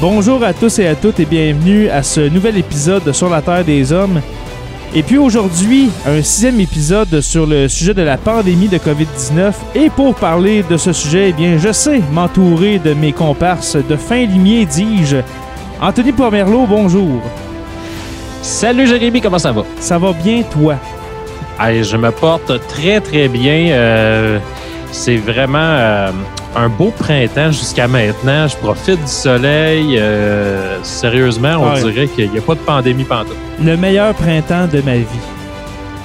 Bonjour à tous et à toutes et bienvenue à ce nouvel épisode de Sur la Terre des Hommes. Et puis aujourd'hui, un sixième épisode sur le sujet de la pandémie de COVID-19. Et pour parler de ce sujet, eh bien, je sais m'entourer de mes comparses de fin limier, dis-je. Anthony Pomerleau, bonjour. Salut Jérémy, comment ça va? Ça va bien, toi? Hey, je me porte très très bien. Euh, c'est vraiment euh, un beau printemps jusqu'à maintenant. Je profite du soleil. Euh, sérieusement, on Ouais. dirait qu'il n'y a pas de pandémie pantoute. Le meilleur printemps de ma vie.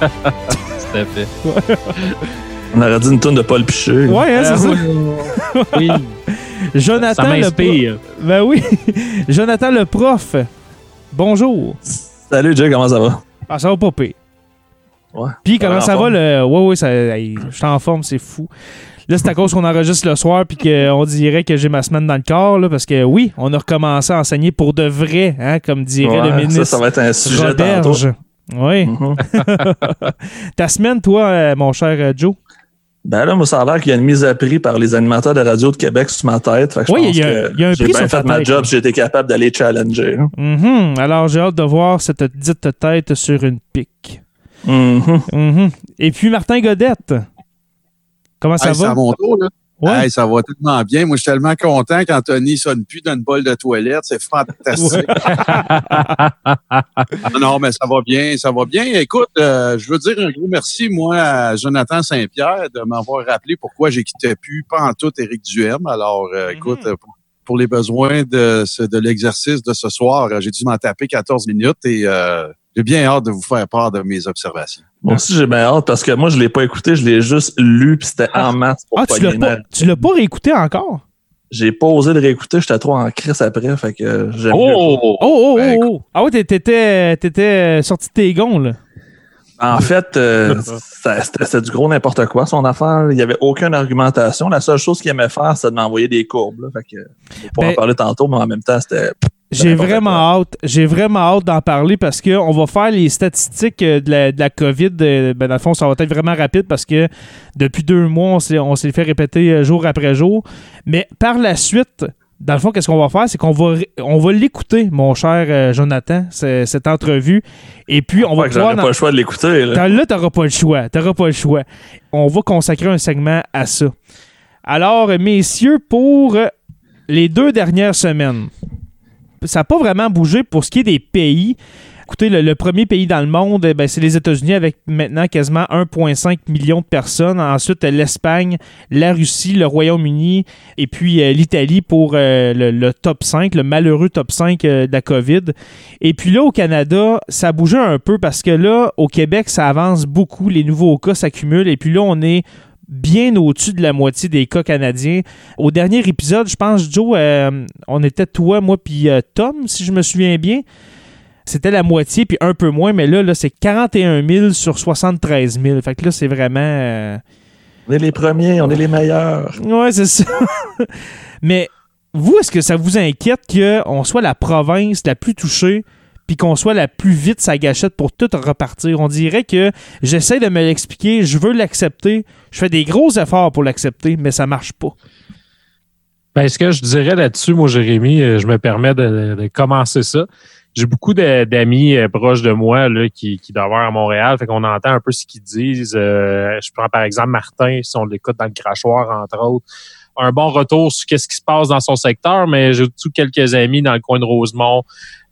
Tout à fait. On aurait dit une tonne de Paul Piché. Ouais, hein, c'est ça. Oui, Jonathan ça le m'inspire. Ben oui. Jonathan le prof. Bonjour. Salut Jay, comment ça va? Ah, ça va pas pire. Ouais. Puis comment en ça va forme? le. Ouais, ouais, ça. je suis en forme, c'est fou. Là, c'est à cause qu'on enregistre le soir puis qu'on dirait que j'ai ma semaine dans le corps, là, parce que oui, on a recommencé à enseigner pour de vrai, hein, comme dirait le ministre ça, ça va être un sujet. Roberge. Oui. Mhm. Ta semaine, toi, euh, mon cher euh, Joe? Ben là, moi, ça a l'air qu'il y a une mise à prix par les animateurs de radio de Québec sur ma tête. Fait que Oui, il y a- un j'ai prix bien sur fait ma tête, job, j'ai été capable d'aller challenger. Mhm. Alors, j'ai hâte de voir cette dite tête sur une pique. Mhm. Mhm. Et puis, Martin Godette? Comment ça Hey, va? C'est à mon tour, là. Ouais. Hey, ça va tellement bien. Moi, je suis tellement content qu'Anthony sonne plus dans une bolle de toilette. C'est fantastique. non, non, mais ça va bien, ça va bien. Écoute, euh, je veux dire un gros merci, moi, à Jonathan Saint-Pierre de m'avoir rappelé pourquoi j'ai quitté plus pas en tout Éric Duhem. Alors, euh, écoute, euh, pour, pour les besoins de, de l'exercice de ce soir, j'ai dû m'en taper 14 minutes et euh, j'ai bien hâte de vous faire part de mes observations. Moi aussi, j'ai bien hâte parce que moi, je l'ai pas écouté, je l'ai juste lu puis c'était en masse pour Ah, tu l'as pas, tu l'as pas réécouté encore? J'ai pas osé le réécouter, j'étais trop en crise après, fait que euh, j'aime Oh! Oh, oh, oh, Ben, oh. Ah ouais, t'é- t'étais, t'étais sorti de tes gonds, là. En fait, euh, c'était c'était du gros n'importe quoi, son affaire. Il y avait aucune argumentation. La seule chose qu'il aimait faire, c'était de m'envoyer des courbes. Là. Fait que, on pourra Ben- en parler tantôt, mais en même temps, c'était. J'ai vraiment hâte. J'ai vraiment hâte d'en parler parce qu'on va faire les statistiques euh, de la, de la COVID. euh, Ben, dans le fond, ça va être vraiment rapide parce que depuis deux mois, on s'est, on fait répéter euh, jour après jour. Mais par la suite, dans le fond, qu'est-ce qu'on va faire? C'est qu'on va, on va l'écouter, mon cher Jonathan, ce- cette entrevue. Et puis, on va que pouvoir... en- pas le choix de l'écouter. là. Là, t'auras pas le choix. T'auras pas le choix. On va consacrer un segment à ça. Alors, messieurs, pour les deux dernières semaines, ça n'a pas vraiment bougé pour ce qui est des pays. Écoutez, le, premier pays dans le monde, eh ben, c'est les États-Unis avec maintenant quasiment 1,5 million de personnes. Ensuite, l'Espagne, la Russie, le Royaume-Uni et puis euh, l'Italie pour euh, le, top 5, le malheureux top 5 euh, de la COVID. Et puis là, au Canada, ça bougé un peu parce que là, au Québec, ça avance beaucoup. Les nouveaux cas s'accumulent. Et puis là, on est bien au-dessus de la moitié des cas canadiens. Au dernier épisode, je pense, Joe, euh, on était toi, moi, puis euh, Tom, si je me souviens bien. C'était la moitié, puis un peu moins, mais là, là c'est 41 000 sur 73 000. Fait que là, c'est vraiment... euh, On est les premiers, on est les meilleurs. Ouais, c'est ça. Mais vous, est-ce que ça vous inquiète qu'on soit la province la plus touchée puis qu'on soit la plus vite sa gâchette pour tout repartir. On dirait que j'essaie de me l'expliquer, je veux l'accepter, je fais des gros efforts pour l'accepter, mais ça marche pas. Ben, ce que je dirais là-dessus, moi, Jérémy, euh, je me permets de, commencer ça. J'ai beaucoup d'amis euh, proches de moi là, qui, qui à Montréal, fait qu'on entend un peu ce qu'ils disent. Euh, je prends par exemple Martin, si on l'écoute dans le crachoir, entre autres. Un bon retour sur qu'est-ce qui se passe dans son secteur, mais j'ai tout quelques amis dans le coin de Rosemont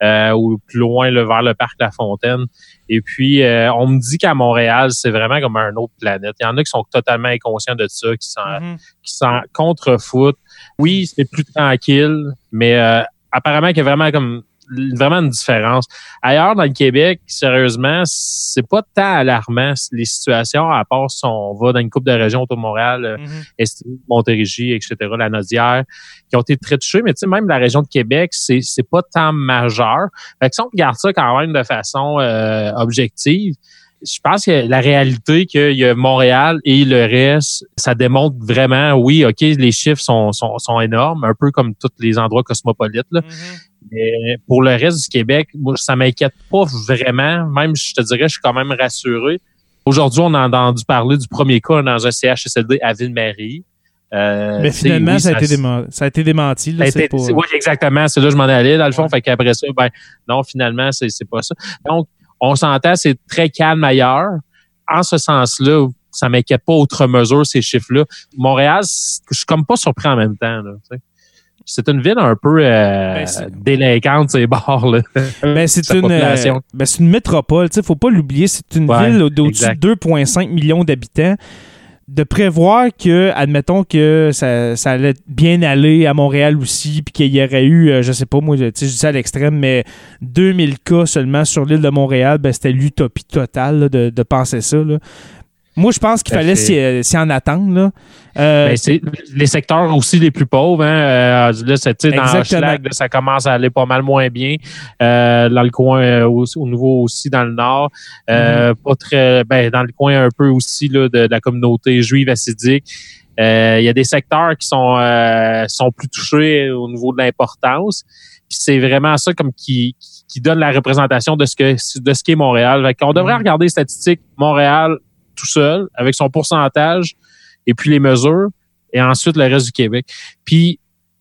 euh, ou plus loin là, vers le parc La Fontaine. Et puis, euh, on me dit qu'à Montréal, c'est vraiment comme un autre planète. Il y en a qui sont totalement inconscients de ça, qui s'en qui s'en contrefoutent. Oui, c'est plus tranquille, mais euh, apparemment qu'il y a vraiment comme vraiment une différence. Ailleurs dans le Québec, sérieusement, c'est pas tant alarmant les situations, à part si on va dans une coupe de régions autour de Montréal. Estrie, Montérégie, etc., la Nodière, qui ont été très touchés. Mais tu sais, même la région de Québec, c'est c'est pas tant majeur. Fait que si on regarde ça quand même de façon euh, objective, je pense que la réalité qu'il y a Montréal et le reste, ça démontre vraiment, oui, OK, les chiffres sont, sont, sont énormes, un peu comme tous les endroits cosmopolites. Là. Mhm. Mais pour le reste du Québec, moi, ça m'inquiète pas vraiment. Même, je te dirais, je suis quand même rassuré. Aujourd'hui, on a entendu parler du premier cas dans un CHSLD à Ville-Marie. Euh, Mais finalement, oui, ça, a été déma- ça a été démenti. là, été- pas- Oui, exactement. C'est là que je m'en allais, dans le fond. Ouais. Fait qu'après ça, ben, non, finalement, c'est, pas ça. Donc, on s'entend, c'est très calme ailleurs. En ce sens-là, ça m'inquiète pas outre mesure, ces chiffres-là. Montréal, je suis comme pas surpris en même temps, là, tu sais. C'est une ville un peu euh, Ben, c'est- délinquante, ces bars, là. Ben, c'est une, euh, ben, c'est une métropole, tu sais, faut pas l'oublier, c'est une Ouais, ville au- d'au-dessus de 2,5 millions d'habitants. De prévoir que, admettons que ça, ça allait bien aller à Montréal aussi, puis qu'il y aurait eu, euh, je sais pas, moi, je dis ça à l'extrême, mais 2000 cas seulement sur l'île de Montréal, ben, c'était l'utopie totale là, de, de penser ça. là. Moi, je pense qu'il à fallait s'y euh, s'y en attendre. Là. Euh, Ben, c'est les secteurs aussi les plus pauvres. Hein, euh, là, c'est, dans. Hochelag, là, ça commence à aller pas mal moins bien. Euh, dans le coin, euh, au, au nouveau aussi dans le nord. Euh, Mm-hmm. Pas très, ben, dans le coin un peu aussi là, de, de la communauté juive assidique. Euh, Il y a des secteurs qui sont, euh, sont plus touchés au niveau de l'importance. Puis c'est vraiment ça comme qui, qui donne la représentation de ce que de ce qu'est Montréal. Fait qu'on devrait Mhm. regarder les statistiques Montréal tout seul, avec son pourcentage, et puis les mesures, et ensuite le reste du Québec. Puis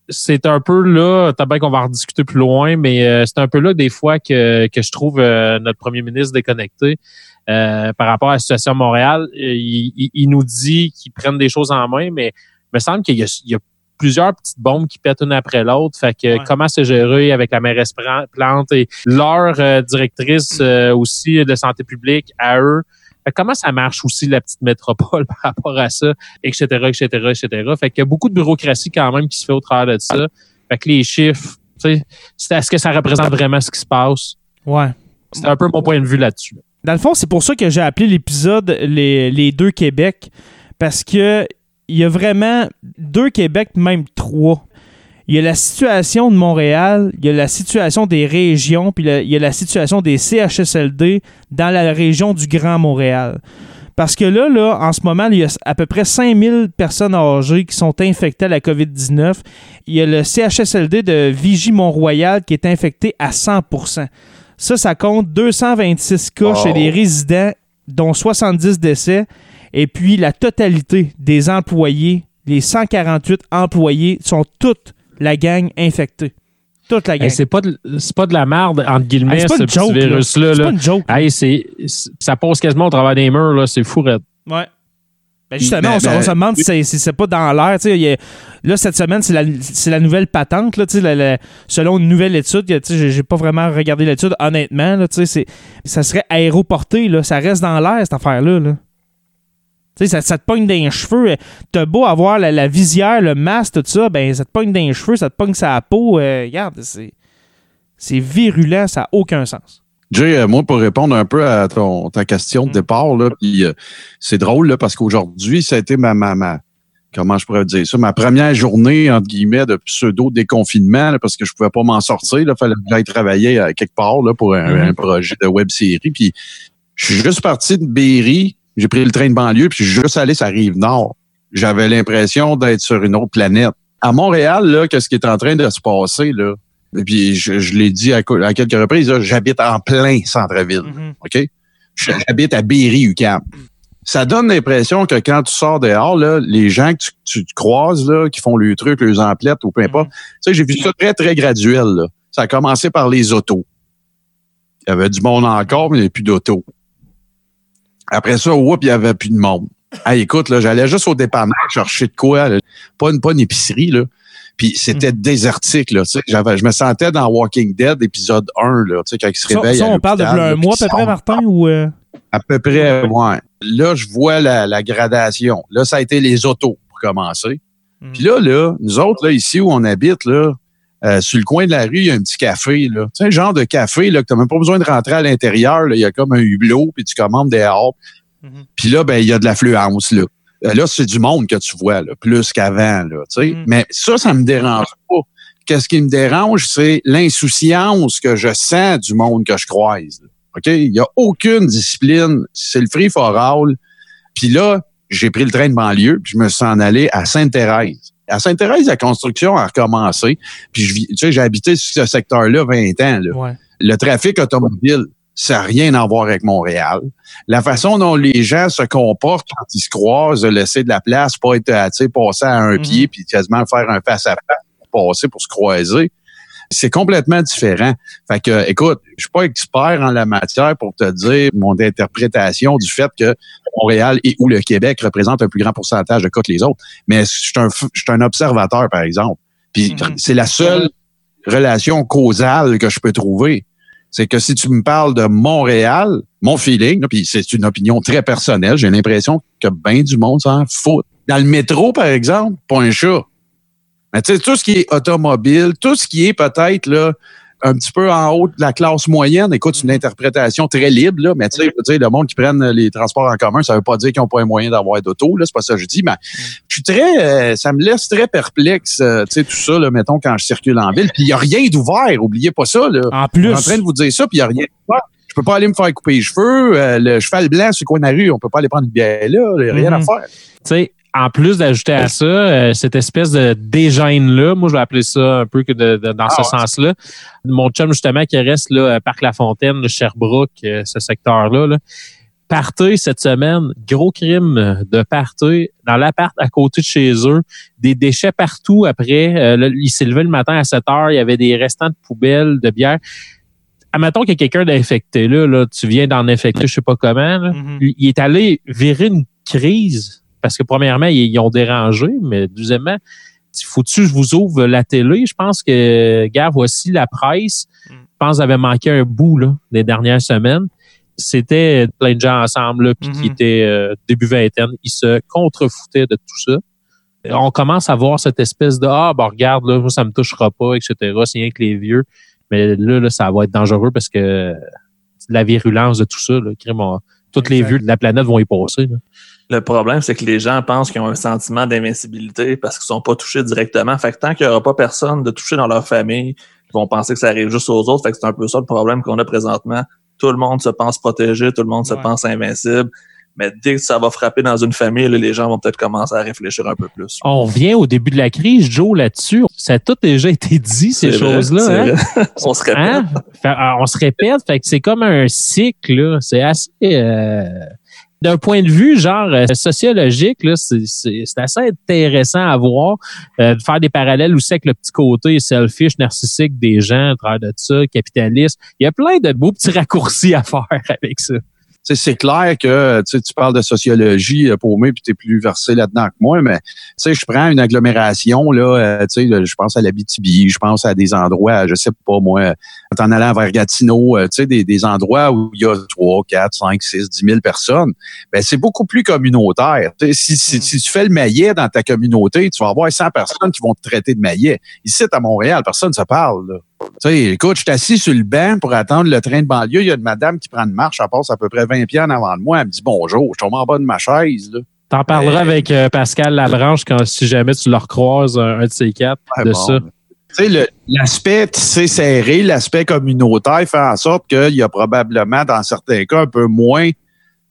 c'est un peu là, t'as bien qu'on va en rediscuter plus loin, mais euh, c'est un peu là des fois que, que je trouve euh, notre premier ministre déconnecté euh, par rapport à la situation à Montréal. Il, il- il nous dit qu'ils prennent des choses en main, mais il me semble qu'il y a, il y a plusieurs petites bombes qui pètent une après l'autre. Fait que Ouais. comment se gérer avec la mairesse Plante et leur euh, directrice euh, aussi de santé publique à eux. Fait que comment ça marche aussi la petite métropole par rapport à ça, etc., etc., etc. Fait qu'il y a beaucoup de bureaucratie quand même qui se fait au travers de ça. Fait que les chiffres, tu sais, c'est- est-ce que ça représente vraiment ce qui se passe? ouais. C'est un peu mon point de vue là-dessus. Dans le fond, c'est pour ça que j'ai appelé l'épisode les, les deux Québec, parce que il y a vraiment deux Québec, même trois. Il y a la situation de Montréal, il y a la situation des régions, puis il y a la situation des CHSLD dans la région du Grand Montréal. Parce que là, là, en ce moment, il y a à peu près 5000 personnes âgées qui sont infectées à la COVID-19. Il y a le CHSLD de Vigie-Mont-Royal qui est infecté à 100% Ça, ça compte 226 cas chez les résidents, dont 70 décès. Et puis, la totalité des employés, les 148 employés, sont toute la gang infectée. Toute la gang. Hey, c'est pas de, c'est pas de la merde entre guillemets Hey, ce petit là. virus-là. c'est là. pas une joke. Hey, ça pose quasiment au travers des murs là, c'est fou. raide. Ouais. Ben justement, Ben, on, se- ben, on se demande si c'est- pas dans l'air. Là, cette semaine, c'est la, c'est la nouvelle patente. Là, la- la- selon une nouvelle étude, j'ai pas vraiment regardé l'étude, honnêtement. Là, tu sais, c'est- ça serait aéroporté. Là, ça reste dans l'air, cette affaire-là. Là. Tu sais, Ça, ça te pogne dans les cheveux. T'as beau avoir la, la visière, le masque, tout ça, ben ça te pogne dans les cheveux, ça te pogne sa peau. euh, regarde, c'est c'est virulent, ça n'a aucun sens. Jay, euh, moi, pour répondre un peu à ton, ta question de Mm. départ, là, puis, euh, c'est drôle là, parce qu'aujourd'hui, ça a été ma, ma, ma- comment je pourrais dire ça, ma première journée, entre guillemets, de pseudo-déconfinement, là, parce que je pouvais pas m'en sortir. Il fallait que j'aille travailler à quelque part là, pour un, Mhm. un projet de web série. Puis je suis juste parti de Berry, j'ai pris le train de banlieue, puis je suis juste allé sur la rive nord. J'avais l'impression d'être sur une autre planète. À Montréal, là, qu'est-ce qui est en train de se passer, là? Puis, je, je l'ai dit à, à quelques reprises, là, j'habite en plein centre-ville. Mhm. OK? J'habite à Berry-UQAM. Ça donne l'impression que quand tu sors dehors, là, les gens que tu, tu croises, là, qui font le truc, les emplettes ou peu importe, tu sais, j'ai vu ça très, très graduel. Là. Ça a commencé par les autos. Il y avait du monde encore, mais il n'y avait plus d'autos. Après ça, whoop, il n'y avait plus de monde. Hey, écoute, là, j'allais juste au dépanneur chercher de quoi, là. Pas, une, pas une épicerie, là. Puis c'était désertique, là. Tu sais, j'avais, je me sentais dans Walking Dead, épisode 1, là, tu sais, quand il se Ça, réveille. ça, à on parle de un mois à peu près. Martin, ou... euh, À peu près, ouais. Là, je vois la, la gradation. Là, ça a été les autos, pour commencer. Mhm. Puis là, là, nous autres, là, ici où on habite, là, euh, sur le coin de la rue, il y a un petit café, là. Tu sais, un genre de café, là, que t'as même pas besoin de rentrer à l'intérieur, là. Il y a comme un hublot, puis tu commandes dehors. Mhm. Puis là, ben, il y a de l'affluence, là. Euh, Là, c'est du monde que tu vois, là, plus qu'avant, là, tu sais. Mhm. Mais ça, ça me dérange pas. Qu'est-ce qui me dérange, c'est l'insouciance que je sens du monde que je croise. là. OK? Il n'y a aucune discipline. C'est le free for all. Puis là, j'ai pris le train de banlieue, puis je me suis en allé à Sainte-Thérèse. À Sainte-Thérèse, la construction a recommencé. Puis je vis- tu sais, j'ai habité ce secteur-là 20 ans. Là. Ouais. Le trafic automobile, ça n'a rien à voir avec Montréal. La façon dont les gens se comportent quand ils se croisent, de laisser de la place, pas être euh, tu sais, passer à un Mhm. pied, puis quasiment faire un face-à-face pour passer pour se croiser. C'est complètement différent. Fait que, écoute, je suis pas expert en la matière pour te dire mon interprétation du fait que Montréal et ou le Québec représentent un plus grand pourcentage de cas que les autres. Mais je suis un, f- je suis un observateur, par exemple. Puis Mhm. c'est la seule relation causale que je peux trouver. C'est que si tu me parles de Montréal, mon feeling, puis c'est une opinion très personnelle, j'ai l'impression que bien du monde s'en fout. Dans le métro, par exemple, pas un chat. Mais tu sais, tout ce qui est automobile, tout ce qui est peut-être là un petit peu en haut de la classe moyenne, écoute, c'est une interprétation très libre, là, mais tu sais, je veux dire, le monde qui prennent les transports en commun, ça veut pas dire qu'ils n'ont pas un moyen d'avoir d'auto, là, c'est pas ça que je dis, mais je suis très, euh, ça me laisse très perplexe, euh, tu sais, tout ça, là, mettons, quand je circule en ville, puis il y a rien d'ouvert, oubliez pas ça, là. En Je plus, suis en train de vous dire ça, puis il n'y a rien d'ouvert. Je peux pas aller me faire couper les cheveux, euh, le cheval blanc sur le coin de la rue, on peut pas aller prendre une bière là, il y a rien à Mhm. faire. tu sais, en plus d'ajouter à ça, euh, cette espèce de dégêne-là, moi je vais appeler ça un peu que de, de- dans Ah ce ouais. sens-là. Mon chum, justement, qui reste là, à Parc La Fontaine, le Sherbrooke, euh, ce secteur-là, là. Cette semaine, gros crime de party dans l'appart à côté de chez eux, des déchets partout après. Euh, là, il s'est levé le matin à 7 heures, il y avait des restants de poubelles, de bière. Admettons qu'il y a quelqu'un d'infecté là, là, tu viens d'en infecter, je sais pas comment. là Mhm. il il est allé virer une crise parce que premièrement, ils, ils ont dérangé, mais deuxièmement, faut-tu que je vous ouvre la télé? Je pense que, gars, voici la presse. Mm. Je pense qu'ils avaient manqué un bout là, des dernières semaines. C'était plein de gens ensemble, là, puis qui Mhm. étaient euh, début vingtaine. Ils se contrefoutaient de tout ça. On commence à voir cette espèce de Ah, ben regarde, là, moi, ça me touchera pas, etc. C'est rien que les vieux. Mais là, là, ça va être dangereux parce que la virulence de tout ça, là, tous les vieux de la planète vont y passer. là. Le problème, c'est que les gens pensent qu'ils ont un sentiment d'invincibilité parce qu'ils sont pas touchés directement. Fait que tant qu'il y aura pas personne de touché dans leur famille, ils vont penser que ça arrive juste aux autres. Fait que c'est un peu ça le problème qu'on a présentement. Tout le monde se pense protégé, tout le monde se Ouais. pense invincible. Mais dès que ça va frapper dans une famille, là, les gens vont peut-être commencer à réfléchir un peu plus. On revient au début de la crise, Joe, là-dessus. Ça a tout déjà été dit, ces choses-là. c'est hein? vrai. On se répète. Hein? Fait- on se répète, fait que c'est comme un cycle. là. C'est assez. euh, d'un point de vue genre euh, sociologique, c'est assez intéressant à voir, euh, de faire des parallèles aussi avec le petit côté selfish, narcissique des gens à travers de ça, capitaliste. Il y a plein de beaux petits raccourcis à faire avec ça. C'est clair que tu parles de sociologie, euh, paumé, puis tu es plus versé là-dedans que moi, mais tu sais, je prends une agglomération, là, euh, tu sais, là, je pense à la BTB, je pense à des endroits, je sais pas moi, en allant vers Gatineau, euh, tu sais, des, des endroits où il y a 3, 4, 5, 6, 10 000 personnes, ben c'est beaucoup plus communautaire. Sais, si, si, Mm. si tu fais le maillet dans ta communauté, tu vas avoir 100 personnes qui vont te traiter de maillet. Ici, à Montréal, personne ne se parle, là. Tu sais, écoute, je suis assis sur le banc pour attendre le train de banlieue. Il y a une madame qui prend une marche, elle passe à peu près 20 pieds en avant de moi. Elle me dit bonjour. Je tombe en bas de ma chaise. Là. T'en parleras avec euh, Pascal Labranche quand si jamais tu le recroises un, un de ces quatre de bon. ça. Tu sais, l'aspect tissé serré, l'aspect communautaire fait en sorte qu'il y a probablement, dans certains cas, un peu moins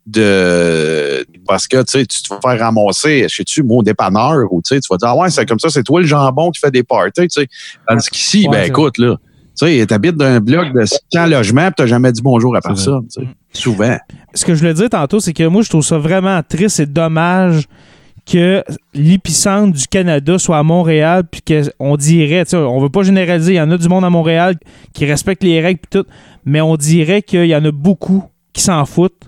de parce que tu te fais ramasser je sais tu mon dépanneur ou tu vas dire ah ouais c'est comme ça c'est toi le jambon qui fait des parties tu sais tandis qu'ici Ouais, ben écoute là Tu sais, t'habites dans un bloc de 100 logements tu t'as jamais dit bonjour à personne. sais. Souvent. Ce que je voulais dire tantôt, c'est que moi, je trouve ça vraiment triste et dommage que l'épicentre du Canada soit à Montréal, puis qu'on dirait, tu sais, on veut pas généraliser, il y en a du monde à Montréal qui respecte les règles, puis tout, mais on dirait qu'il y en a beaucoup qui s'en foutent,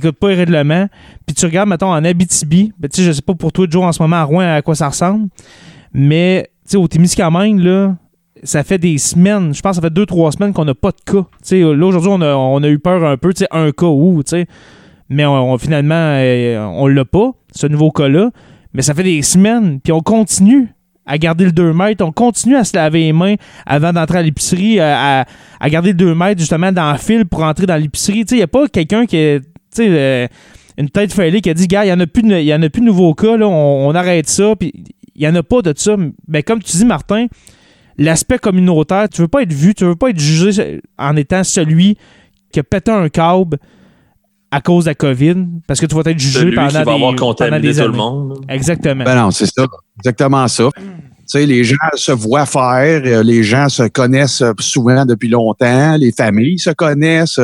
qui n'écoutent pas les. Puis tu regardes, mettons, en Abitibi, ben, tu sais, je sais pas pour toi, Joe, en ce moment, à Rouen, à quoi ça ressemble, mais, tu sais, au Témiscamingue, là, ça fait des semaines, je pense que ça fait deux, trois semaines qu'on n'a pas de cas. Tu sais, là, aujourd'hui, on a, on a eu peur un peu, tu sais, un cas où, tu sais, mais on, finalement, euh, on l'a pas, ce nouveau cas-là. Mais ça fait des semaines, puis on continue à garder le 2 mètres, on continue à se laver les mains avant d'entrer à l'épicerie, euh, à, à, garder le 2 mètres justement dans le fil pour entrer dans l'épicerie. Il n'y a pas quelqu'un qui est, euh, une tête fêlée qui a dit, gars, il n'y en, a plus de, y en a plus de nouveaux cas, là, on, arrête ça, puis il n'y en a pas de ça. Mais comme tu dis, Martin, l'aspect communautaire, tu veux pas être vu, tu veux pas être jugé en étant celui qui a pété un câble à cause de la COVID, parce que tu vas être jugé pendant, qui va des, avoir contaminé tout le monde. Exactement. Ben non, c'est ça. Exactement ça. Tu sais, les gens se voient faire, euh, les gens se connaissent souvent depuis longtemps, les familles se connaissent.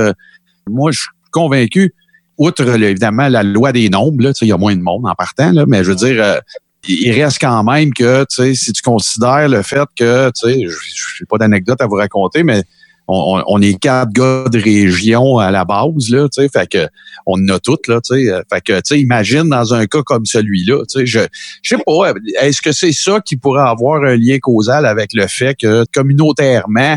Moi, je suis convaincu, outre évidemment la loi des nombres, il y a moins de monde en partant, là, mais je veux dire, euh, il reste quand même que, si tu considères le fait que, je n'ai pas d'anecdote à vous raconter, mais on, est quatre gars de région à la base, là, tu sais, fait que on en a toutes, là, tu sais. Fait que, tu sais, imagine dans un cas comme celui-là, tu sais, je, je sais pas, est-ce que c'est ça qui pourrait avoir un lien causal avec le fait que communautairement,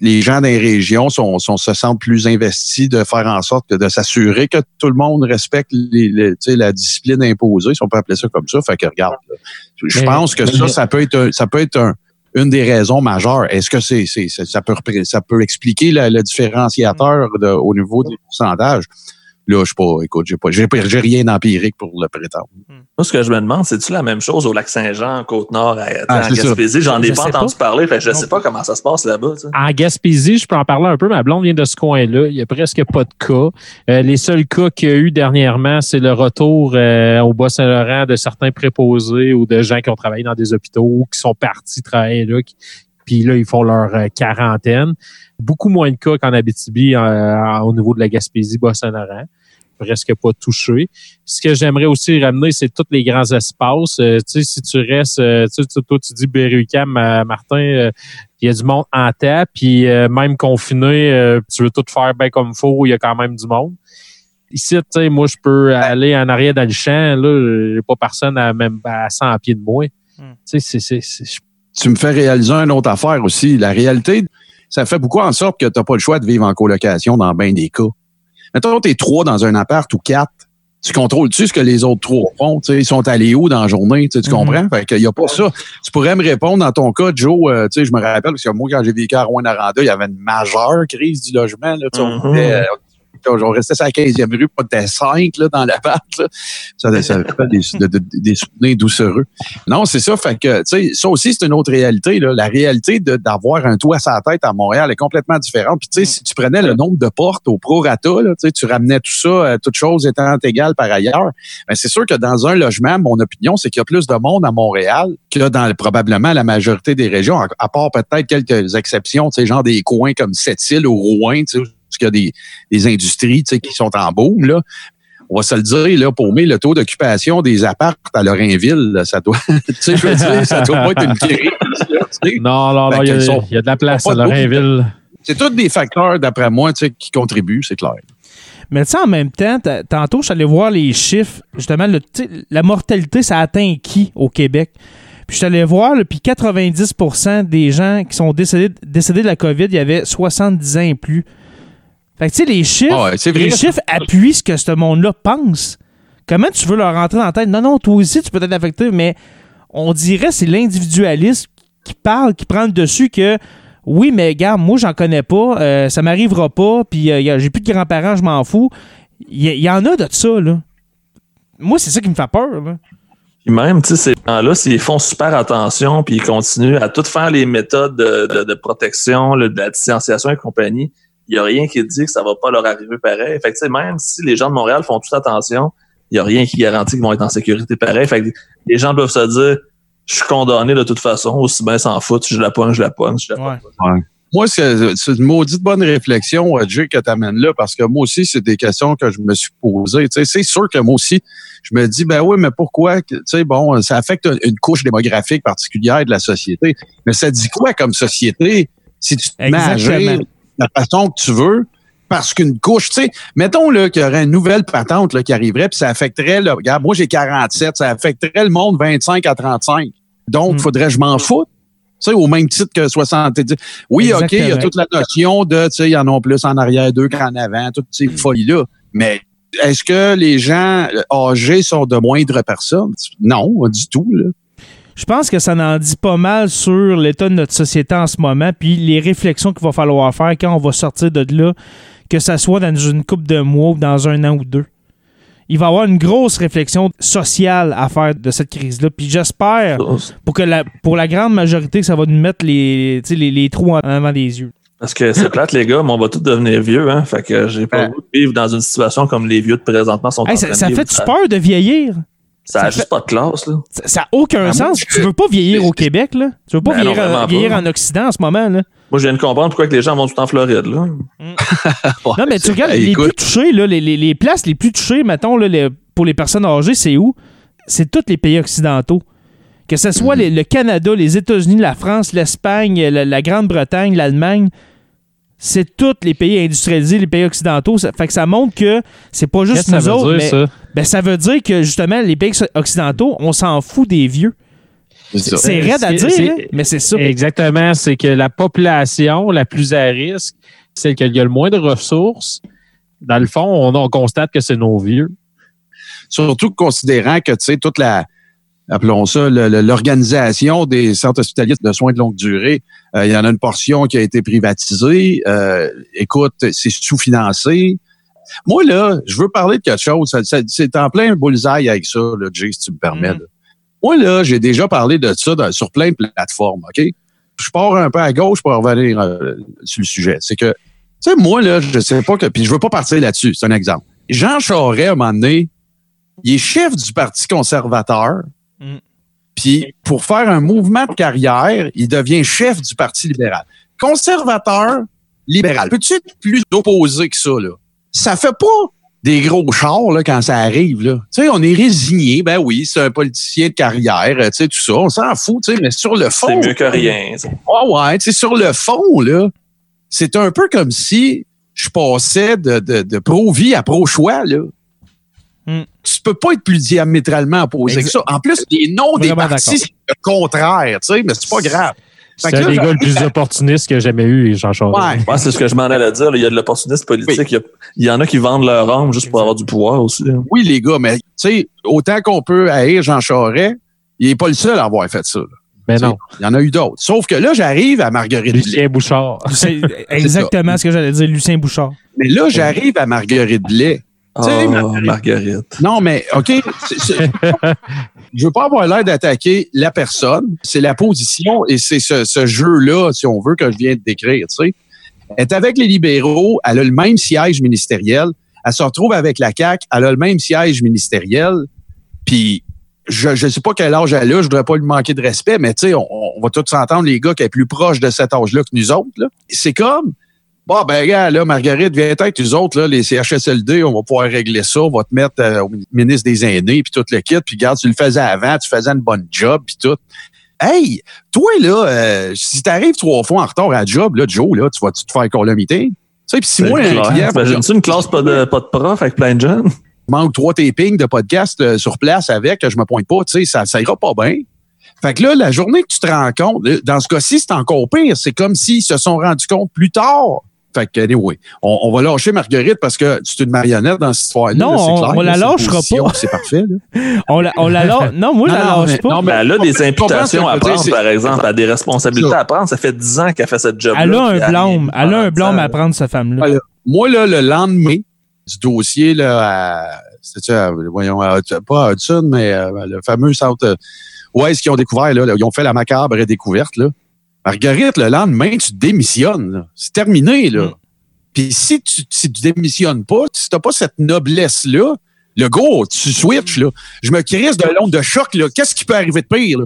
les gens des régions sont, sont, se sentent plus investis de faire en sorte que de s'assurer que tout le monde respecte les, la discipline imposée, si on peut appeler ça comme ça. Fait que regarde, je pense que ça, ça peut être ça peut être un, une des raisons majeures. Est-ce que c'est, c'est, ça peut ça peut expliquer le, différenciateur au niveau des pourcentages? Là, je sais pas, écoute, j'ai pas, j'ai, j'ai rien d'empirique pour le prétendre. Hmm. Moi, ce que je me demande, c'est-tu la même chose au lac Saint-Jean, Côte-Nord, à, ah, Gaspésie? J'en ai pas entendu parler, fait je sais pas comment ça se passe là-bas. En Gaspésie, je peux en parler un peu. Ma blonde vient de ce coin-là. Il y a presque pas de cas. Euh, les seuls cas qu'il y a eu dernièrement, c'est le retour euh, au Bas-Saint-Laurent de certains préposés ou de gens qui ont travaillé dans des hôpitaux ou qui sont partis travailler là, puis là, ils font leur euh, quarantaine. Beaucoup moins de cas qu'en Abitibi au niveau de la Gaspésie, Bas-Saint-Laurent presque pas touché. Ce que j'aimerais aussi ramener, c'est tous les grands espaces. Euh, tu sais, si tu restes, euh, tu sais, toi, tu dis Berrucam, Martin, euh, il y a du monde en tête, puis même confiné, tu veux tout faire bien comme il faut, il y a quand même du monde. Ici, tu sais, moi, je peux aller en arrière dans le champ, là, j'ai pas personne à même à 100 pieds de moi. Hmm. Tu sais, c'est, Tu me fais réaliser une autre affaire aussi. La réalité, ça fait beaucoup en sorte que tu n'as pas le choix de vivre en colocation dans bien des cas. Mettons, t'es trois dans un appart ou quatre. Tu contrôles-tu ce que les autres trois font? ils sont allés où dans la journée? Tu, mhm. comprends? Fait qu'il y a pas ça. Tu pourrais me répondre dans ton cas, Joe, euh, je me rappelle, parce que moi, quand j'ai vécu à Rouen-Aranda, il y avait une majeure crise du logement. Là, mhm. euh, on restait sur la 15e rue, pas de 5 là, dans la batte. Ça, ça fait des, des souvenirs doucereux. Non, c'est ça. Fait que, ça aussi, c'est une autre réalité. Là. La réalité d'avoir un toit à sa tête à Montréal est complètement différente. Puis, tu sais, si tu prenais le nombre de portes au prorata, là, tu ramenais tout ça, euh, toutes choses étant égales par ailleurs, ben, c'est sûr que dans un logement, mon opinion, c'est qu'il y a plus de monde à Montréal que dans probablement la majorité des régions, à, part peut-être quelques exceptions, tu sais, genre des coins comme Sept-Îles ou Rouen, parce qu'il y a des, des industries qui sont en boom. Là. On va se le dire, là, pour moi, le taux d'occupation des apparts à Lorrainville, ça doit, tu je veux dire, ça doit pas être une crise. Non, non, non, il y, a de la place à Lorrainville. C'est tous des facteurs, d'après moi, qui contribuent, c'est clair. Mais tu sais, en même temps, tantôt, je suis allé voir les chiffres. Justement, le, la mortalité, ça atteint qui au Québec? Puis je suis allé voir, puis 90% des gens qui sont décédés, décédés de la COVID, il y avait 70 ans et plus. Fait que, tu sais, les chiffres, les chiffres appuient ce que ce monde-là pense. Comment tu veux leur rentrer dans la tête? Non, non, toi aussi, tu peux être affecté, mais on dirait c'est l'individualisme qui parle, qui prend le dessus que oui, mais gars, moi, j'en connais pas, euh, ça m'arrivera pas, puis euh, j'ai plus de grands-parents, je m'en fous. Il y, en a de ça, là. Moi, c'est ça qui me fait peur, là. Puis même, tu sais, ces gens-là, s'ils font super attention, puis ils continuent à tout faire les méthodes de, protection, de la distanciation et compagnie, n'y a rien qui dit que ça va pas leur arriver pareil. Fait que, même si les gens de Montréal font toute attention, il n'y a rien qui garantit qu'ils vont être en sécurité pareil. Fait que les gens doivent se dire je suis condamné de toute façon, aussi bien s'en foutre, je la pogne, je la pogne, je la pogne. moi, c'est une maudite bonne réflexion, euh, Jay, que tu amènes là, parce que moi aussi, c'est des questions que je me suis posées. Tu sais, c'est sûr que moi aussi, je me dis, ben oui, mais pourquoi? Tu sais, bon, ça affecte une couche démographique particulière de la société. Mais ça dit quoi comme société si tu te mets à agir Exactement. de la façon que tu veux? Parce qu'une couche, tu sais, mettons qu'il y aurait une nouvelle patente là, qui arriverait, puis ça affecterait, là, regarde, moi j'ai 47, ça affecterait le monde 25 à 35. Donc, Mm. faudrait que je m'en foute. Tu sais, au même titre que 70. Oui, OK, il y a toute la notion de, tu sais, il y en a plus en arrière d'eux qu'en avant, toutes ces Mm. folies-là. Mais est-ce que les gens euh, âgés sont de moindres personnes? Non, du tout. Là. Je pense que ça en dit pas mal sur l'état de notre société en ce moment, puis les réflexions qu'il va falloir faire quand on va sortir de là, que ça soit dans une couple de mois ou dans un an ou deux. Il va y avoir une grosse réflexion sociale à faire de cette crise-là. Puis j'espère, pour que la, pour la grande majorité, que ça va nous mettre les, trous en avant des yeux. Parce que c'est plate, les gars, mais on va tous devenir vieux, hein. Fait que j'ai pas Ouais. le goût de vivre dans une situation comme les vieux de présentement sont Hey, en ça de ça fait-tu peur de vieillir? Ça ça a juste pas de classe, là. Ça n'a aucun Ah, sens. Tu veux pas vieillir au Québec, là? Tu veux pas Ben non, vieillir, pas. en Occident en ce moment, là? Moi, je viens de comprendre pourquoi que les gens vont tout en Floride, là. Non, mais tu regardes, Hey, les écoute. plus touchés, là, les, les- les places les plus touchées, mettons, là, les- pour les personnes âgées, c'est où? C'est tous les pays occidentaux. Que ce soit Mhm. les- le Canada, les États-Unis, la France, l'Espagne, la, la Grande-Bretagne, l'Allemagne, c'est tous les pays industrialisés, les pays occidentaux. Ça fait que ça montre que c'est pas juste nous ça veut autres, dire, mais ça? ben, ça veut dire que justement, les pays occidentaux, on s'en fout des vieux. C'est raide à C'est- dire, hein, mais c'est ça. Exactement. C'est que la population la plus à risque, celle qui a le moins de ressources, dans le fond, on, on constate que c'est nos vieux. Surtout considérant que, tu sais, toute la, appelons ça, l'organisation des centres hospitaliers de soins de longue durée, euh, il y en a une portion qui a été privatisée. Euh, écoute, c'est sous-financé. Moi, là, je veux parler de quelque chose. C'est en plein bullseye avec ça, là, Jay, si tu me permets. Mm. là. Moi, là, j'ai déjà parlé de ça dans- sur plein de plateformes, OK? Je pars un peu à gauche pour revenir euh, sur le sujet. C'est que, tu sais, moi, là, je sais pas que, puis je veux pas partir là-dessus, c'est un exemple. Jean Charest, à un moment donné, il est chef du Parti conservateur. Mm. Puis, pour faire un mouvement de carrière, il devient chef du Parti libéral. Conservateur, libéral. Peux-tu être plus opposé que ça, là? Ça fait pas des gros chars, là, quand ça arrive, là. Tu sais, on est résigné. Ben oui, c'est un politicien de carrière, tu sais, tout ça. On s'en fout, tu sais, mais sur le fond. C'est mieux que rien. ça. Ah ouais, tu sais, sur le fond, là, c'est un peu comme si je passais de, de, de pro-vie à pro-choix, là. Tu peux pas être plus diamétralement opposé que ça. En plus, les noms des partis, c'est le contraire, tu sais, mais c'est pas grave. C'est un des gars le plus opportuniste que j'ai jamais eu, Jean Charest. Ouais. Ouais, c'est ce que je m'en allais dire. là. Il y a de l'opportunisme politique. Il, y a- il y en a qui vendent leur âme juste pour avoir du pouvoir aussi. hein. Oui, les gars, mais tu sais, autant qu'on peut haïr Jean Charest, il est pas le seul à avoir fait ça. là. Mais non. Il y en a eu d'autres. Sauf que là, j'arrive à Marguerite Blais. Lucien Bouchard. C'est exactement ce que j'allais dire, Lucien Bouchard. Mais là, j'arrive à Marguerite Blais. Tu sais, Oh, Marguerite. Marguerite. Non, mais OK. c'est- c'est- je veux pas avoir l'air d'attaquer la personne. C'est la position et c'est ce, ce jeu-là, si on veut, que je viens de décrire. Tu sais. Elle est avec les libéraux, elle a le même siège ministériel. Elle se retrouve avec la CAQ, elle a le même siège ministériel. Puis, je ne sais pas quel âge elle a, je voudrais pas lui manquer de respect, mais tu sais, on, on va tous s'entendre, les gars qui est plus proche de cet âge-là que nous autres. là. C'est comme, Bon, ben, gars, là, Marguerite, viens être nous autres, là, les CHSLD, on va pouvoir régler ça, on va te mettre euh, au ministre des Aînés, puis tout le kit, puis regarde, tu le faisais avant, tu faisais une bonne job, puis tout. Hey, toi, là, euh, si t'arrives trois fois en retard à job, là, Joe, là, tu vas-tu te faire colomiter? Tu sais, puis si moi, un client, T'imagines-tu une classe pas de, pas de prof avec plein de jeunes? manque trois tapings de podcast euh, sur place avec, que je me pointe pas, tu sais, ça, ça ira pas bien. Fait que là, la journée que tu te rends compte, là, dans ce cas-ci, c'est encore pire. C'est comme s'ils se sont rendus compte plus tard. Fait que, anyway, on, on va lâcher Marguerite parce que c'est une marionnette dans cette histoire-là. Non, là, on- clair, on la là, lâchera pas. C'est parfait. Là. On la, on la lâche. Non, moi, je la lâche mais- pas. non, mais- Ben, elle a des ce imputations à prendre, par exemple, elle a des responsabilités à prendre. Ça fait 10 ans qu'elle fait cette job-là. Elle a un blâme. Elle a un blâme à prendre, cette femme-là. Voilà. Moi, là, le lendemain du dossier, là, à, c'était à- voyons, à pas à Hudson, mais euh, le fameux centre, euh, où est-ce qu'ils ont découvert, là, là, ils ont fait la macabre découverte, là. Marguerite, le lendemain, tu démissionnes, là. C'est terminé, là. Mm. Puis si tu, si tu démissionnes pas, si t'as pas cette noblesse-là, le gros, tu switches, là. Je me crisse de l'onde de choc, là. Qu'est-ce qui peut arriver de pire, là?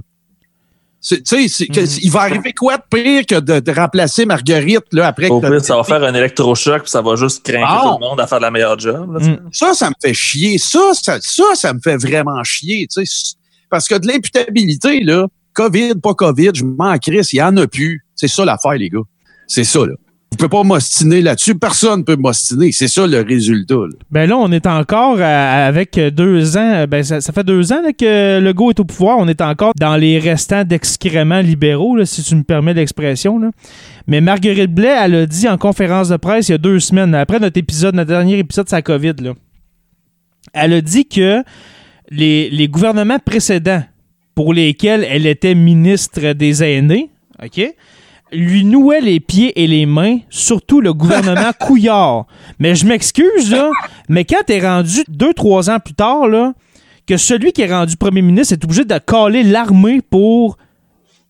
Tu sais, Mhm. il va arriver quoi de pire que de, de remplacer Marguerite là, après Au que pire, ça va faire un électrochoc, puis ça va juste craquer Ah. tout le monde à faire de la meilleure job. là. Mm. Ça, ça me fait chier. Ça, ça, ça, ça me fait vraiment chier. tu sais. Parce que de l'imputabilité, là, COVID, pas COVID, je m'en crisse, il y en a plus. C'est ça l'affaire, les gars. C'est ça, là. Vous pouvez pas m'ostiner là-dessus. Personne peut m'ostiner. C'est ça le résultat. là. Ben là, on est encore avec deux ans. Ben ça, fait deux ans que Legault est au pouvoir. On est encore dans les restants d'excréments libéraux, si tu me permets l'expression. Mais Marguerite Blais, elle a dit en conférence de presse il y a deux semaines, après notre épisode, notre dernier épisode de sa COVID, là, elle a dit que les gouvernements précédents pour lesquels elle était ministre des aînés, OK, lui nouait les pieds et les mains, surtout le gouvernement Couillard. Mais je m'excuse, là, mais quand t'es rendu deux, trois ans plus tard, là, que celui qui est rendu premier ministre est obligé de caler l'armée pour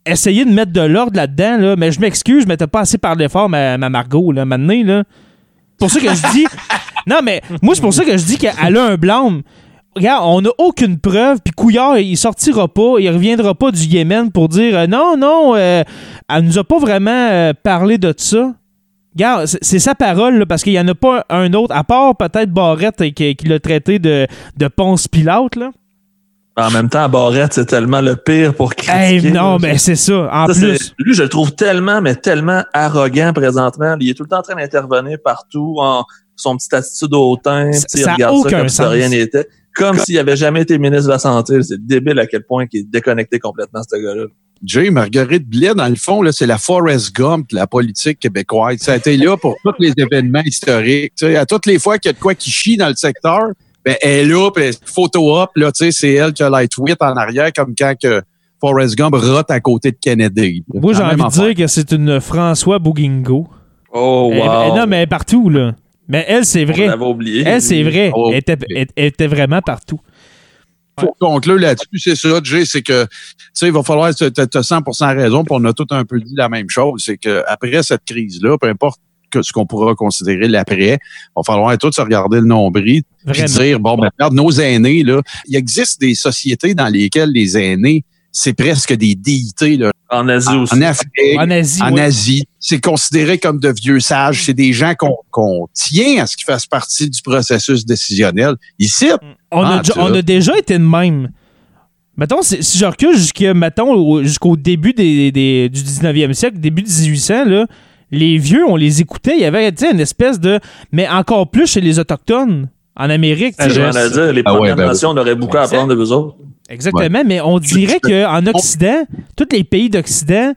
essayer de mettre de l'ordre là-dedans, là, mais je m'excuse, mais t'as pas assez parlé fort, ma, ma Margot, là, maintenant, là. C'est pour ça que je dis... Non, mais moi, c'est pour ça que je dis qu'elle a un blâme. Regarde, on n'a aucune preuve, puis Couillard, il sortira pas, il reviendra pas du Yémen pour dire euh, non, non, euh, elle nous a pas vraiment euh, parlé de ça. Regarde, c'est- sa parole, là, parce qu'il y en a pas un autre, à part peut-être Barrette qui, qui l'a traité de, de Ponce Pilate, là. En même temps, Barrette, c'est tellement le pire pour critiquer. Hey, non, là. mais c'est ça. En Ça, plus, Lui, je le trouve tellement, mais tellement arrogant présentement. Il est tout le temps en train d'intervenir partout en son petite attitude hautain. Ça- ça regarde aucun ça comme si sens. rien n'était. Comme s'il avait jamais été ministre de la Santé. C'est débile à quel point il est déconnecté complètement, ce gars-là. Jay, Marguerite Blais, dans le fond, là, c'est la Forrest Gump de la politique québécoise. Ça a été là pour tous les événements historiques. Tu sais, à toutes les fois qu'il y a de quoi qui chie dans le secteur, ben, elle est là, puis elle photo up, là, tu sais, c'est elle qui a la tweet en arrière, comme quand que Forrest Gump rote à côté de Kennedy. moi, j'ai envie de dire que c'est une François Bouguingo. Oh, Elle- wow. elle- non, mais elle est partout, là. Mais elle, c'est On vrai. l'avait oublié. Elle, c'est vrai. Oh, Elle était, elle- elle était vraiment partout. pour conclure là-dessus, c'est ça, Jay, c'est que, tu sais, il va falloir, tu as 100% raison, puis on a tout un peu dit la même chose, c'est que après cette crise-là, peu importe que ce qu'on pourra considérer l'après, il va falloir tous se regarder le nombril, puis dire, bon, ben, regarde, nos aînés, là, il existe des sociétés dans lesquelles les aînés, c'est presque des déités, là. En Asie aussi. En Afrique, En Asie, en ouais. Asie, c'est considéré comme de vieux sages. C'est des gens qu'on tient à ce qu'ils fassent partie du processus décisionnel. Ici, On, a, Ah, déjà- tu on a déjà été de même. Mettons, si si je recule jusqu'à, mettons, au- jusqu'au début des, des- du 19e siècle, début du 1800, là, les vieux, on les écoutait, il y avait tu sais, une espèce de... Mais encore plus chez les Autochtones, en Amérique. dire, les Ah ouais, Premières ben. Nations, on aurait beaucoup à apprendre de vous autres. Exactement, mais on dirait qu'en Occident, tous les pays d'Occident,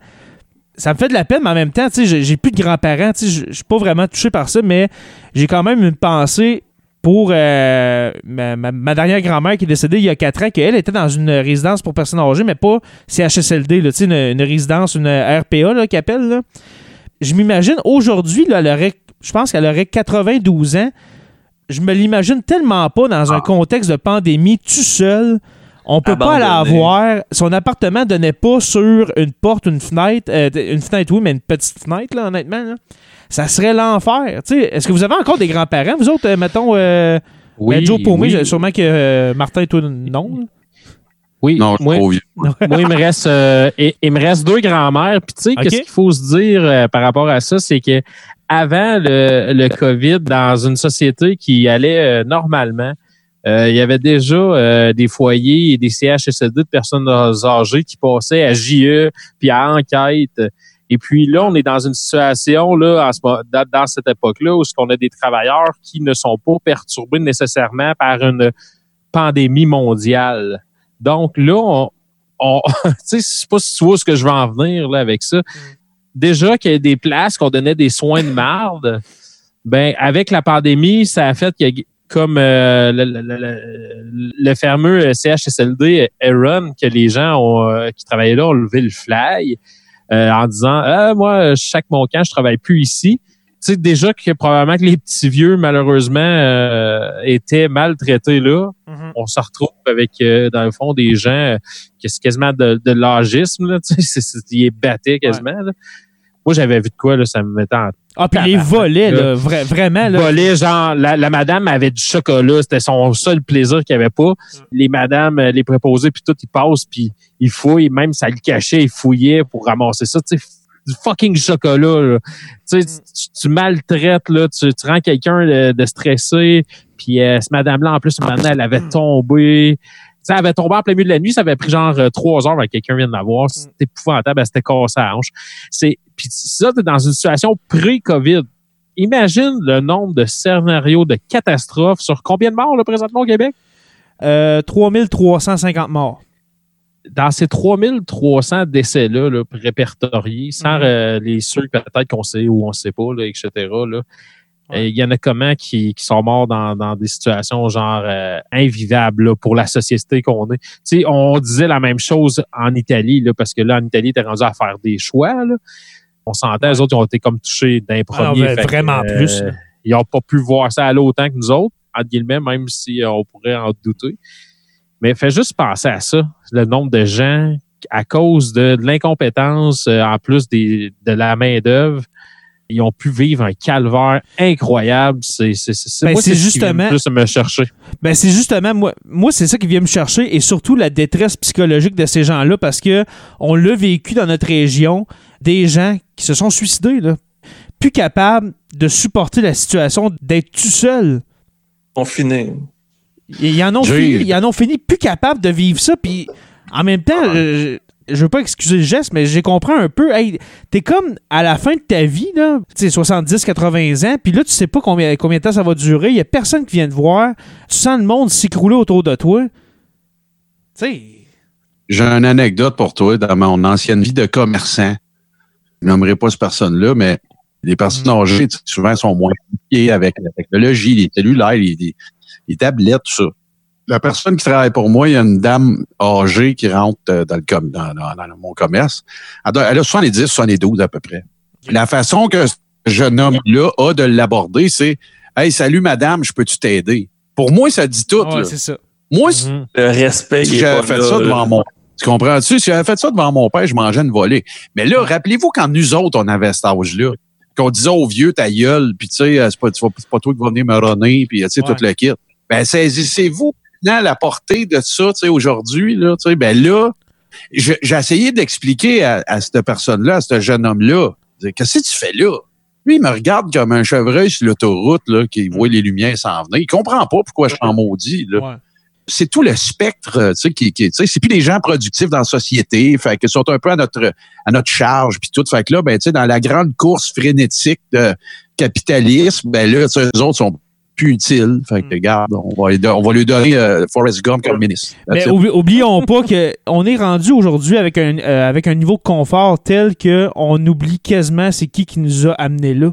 ça me fait de la peine, mais en même temps, j'ai- plus de grands-parents, je suis pas vraiment touché par ça, mais j'ai quand même une pensée pour euh, ma, ma- ma dernière grand-mère qui est décédée il y a 4 ans, qu'elle était dans une résidence pour personnes âgées, mais pas CHSLD, là, une, une résidence, une RPA appellent. là. Je m'imagine, aujourd'hui, je pense qu'elle aurait 92 ans. Je me l'imagine tellement pas dans un contexte de pandémie, tout seul. On peut pas la Abandonné. voir. Son appartement donnait pas sur une porte, une fenêtre. euh, une fenêtre, oui, mais une petite fenêtre, là, honnêtement. là. Ça serait l'enfer. Tu sais, Est-ce que vous avez encore des grands-parents, vous autres, euh, mettons, euh, ben, Joe Paumé, oui. sûrement que euh, Martin, toi, non. là? Oui, non, je suis moi, trop vieux. moi, il me reste, euh, il, il me reste deux grands-mères. Puis tu sais, qu'est-ce qu'il faut se dire euh, par rapport à ça, c'est que avant le, le COVID, dans une société qui allait euh, normalement, euh, il y avait déjà euh, des foyers et des CHSLD de personnes âgées qui passaient à JE puis à enquête. Et puis là, on est dans une situation là, dans, cette époque-là où ce qu'on a des travailleurs qui ne sont pas perturbés nécessairement par une pandémie mondiale. Donc là, on, on sais pas si tu vois ce que je veux en venir là avec ça. Déjà qu'il y a des places qu'on donnait des soins de marde, ben avec la pandémie, ça a fait qu'il y a comme euh, le, le- le- le fameux CHSLD Aaron, que les gens ont, euh, qui travaillaient là ont levé le fly euh, en disant ah, moi, chaque mon camp, je travaille plus ici. Tu sais, déjà que probablement que les petits vieux, malheureusement, euh, étaient maltraités là on se retrouve avec, euh, dans le fond, des gens euh, qui c'est quasiment de, de l'âgisme. Là, tu sais, ils battaient quasiment. là. Moi, j'avais vu de quoi, là, ça me mettait en Ah, puis les volets, là, vra- vraiment, là. volait, genre, la, la madame avait du chocolat, c'était son seul plaisir qu'il avait pas. Les madames, euh, les préposés, puis tout, ils passent, puis ils fouillent, même ça le cachait, ils fouillaient pour ramasser ça, tu sais, du fucking chocolat, là. Tu sais, tu, tu maltraites, là, tu, tu rends quelqu'un de, de stressé, puis euh, cette madame-là, en plus, maintenant, elle avait tombé. Elle avait tombé en plein milieu de la nuit, ça avait pris genre euh, trois heures avant que quelqu'un vienne la voir. C'était épouvantable, elle s'était cassée la hanche. C'est, puis ça, t'es dans une situation pré-COVID. Imagine le nombre de scénarios de catastrophes sur combien de morts, là, présentement, au Québec? Euh, 3350 morts. Dans ces 3300 décès-là, là, répertoriés, sans Mhm. euh, les ceux peut-être qu'on sait ou on sait pas, là, etc., là, Ouais. euh, il y en a comment qui, qui sont morts dans, dans des situations genre euh, invivables là, pour la société qu'on est. Tu sais, on disait la même chose en Italie, là, parce que là, en Italie, t'es rendu à faire des choix. Là. On s'entend, les autres, ils ont été comme touchés d'un Ah premier. ben, que, vraiment plus, là. Ils n'ont pas pu voir ça aller autant que nous autres, entre guillemets, même si euh, on pourrait en douter. Mais fais juste penser à ça, le nombre de gens à cause de, de l'incompétence, euh, en plus des, de la main-d'œuvre, ils ont pu vivre un calvaire incroyable. C'est c'est- c'est- Ben, moi, c'est c'est ce qui vient justement- me chercher. Ben c'est justement moi, moi c'est ça qui vient me chercher et surtout la détresse psychologique de ces gens-là parce que on l'a vécu dans notre région des gens qui se sont suicidés là, plus capables de supporter la situation d'être tout seul. Confiné. Ils en ont fini, ils en ont fini plus capables de vivre ça puis en même temps euh, je veux pas excuser le geste, mais j'ai compris un peu. Hey, t'es comme à la fin de ta vie, là, tu sais, 70, 80 ans, puis là, tu sais pas combien, combien de temps ça va durer. Il y a personne qui vient te voir. Tu sens le monde s'écrouler autour de toi. Tu sais. J'ai une anecdote pour toi dans mon ancienne vie de commerçant. Je nommerai pas cette personne-là, mais les personnes âgées, tu sais, souvent, sont moins impliquées avec la technologie, les cellulaires, les, les- les tablettes, tout ça. La personne qui travaille pour moi, il y a une dame âgée qui rentre euh, dans, le com- dans, dans- dans mon commerce. Elle, doit- elle a 70, 72 à peu près. La façon que ce jeune homme-là a de l'aborder, c'est Hey, salut madame, je peux-tu t'aider? Pour moi, ça dit tout. Ouais, c'est ça. Moi, Mhm. Le respect, si j'avais fait là, ça là. devant mon. Tu comprends-tu? Si j'avais fait ça devant mon père, je mangeais une volée. Mais là, rappelez-vous quand nous autres, on avait cet âge-là, qu'on disait aux vieux ta gueule, puis tu sais, euh, c'est pas, pas toi qui vas venir me runner, puis tu sais, Ouais. tout le kit. Ben, saisissez-vous maintenant la portée de ça, tu sais, aujourd'hui, là, tu sais, ben là, j'ai essayé d'expliquer à, à cette personne-là, à ce jeune homme-là, qu'est-ce que tu fais là? Lui, il me regarde comme un chevreuil sur l'autoroute, là, qui voit les lumières s'en venir. Il comprend pas pourquoi je suis en maudit, là Ouais. c'est tout le spectre, tu sais, qui, qui tu sais, c'est plus les gens productifs dans la société, fait que sont un peu à notre à notre charge puis tout, fait que là, ben, tu sais, dans la grande course frénétique de capitalisme, ben là, tu sais, eux autres sont plus utiles, fait que Mm. regarde, on va, lui don- on va lui donner euh, Forrest Gump comme ministre. Mais oubli- oublions pas qu'on est rendu aujourd'hui avec un, euh, avec un niveau de confort tel qu'on oublie quasiment c'est qui qui nous a amenés là.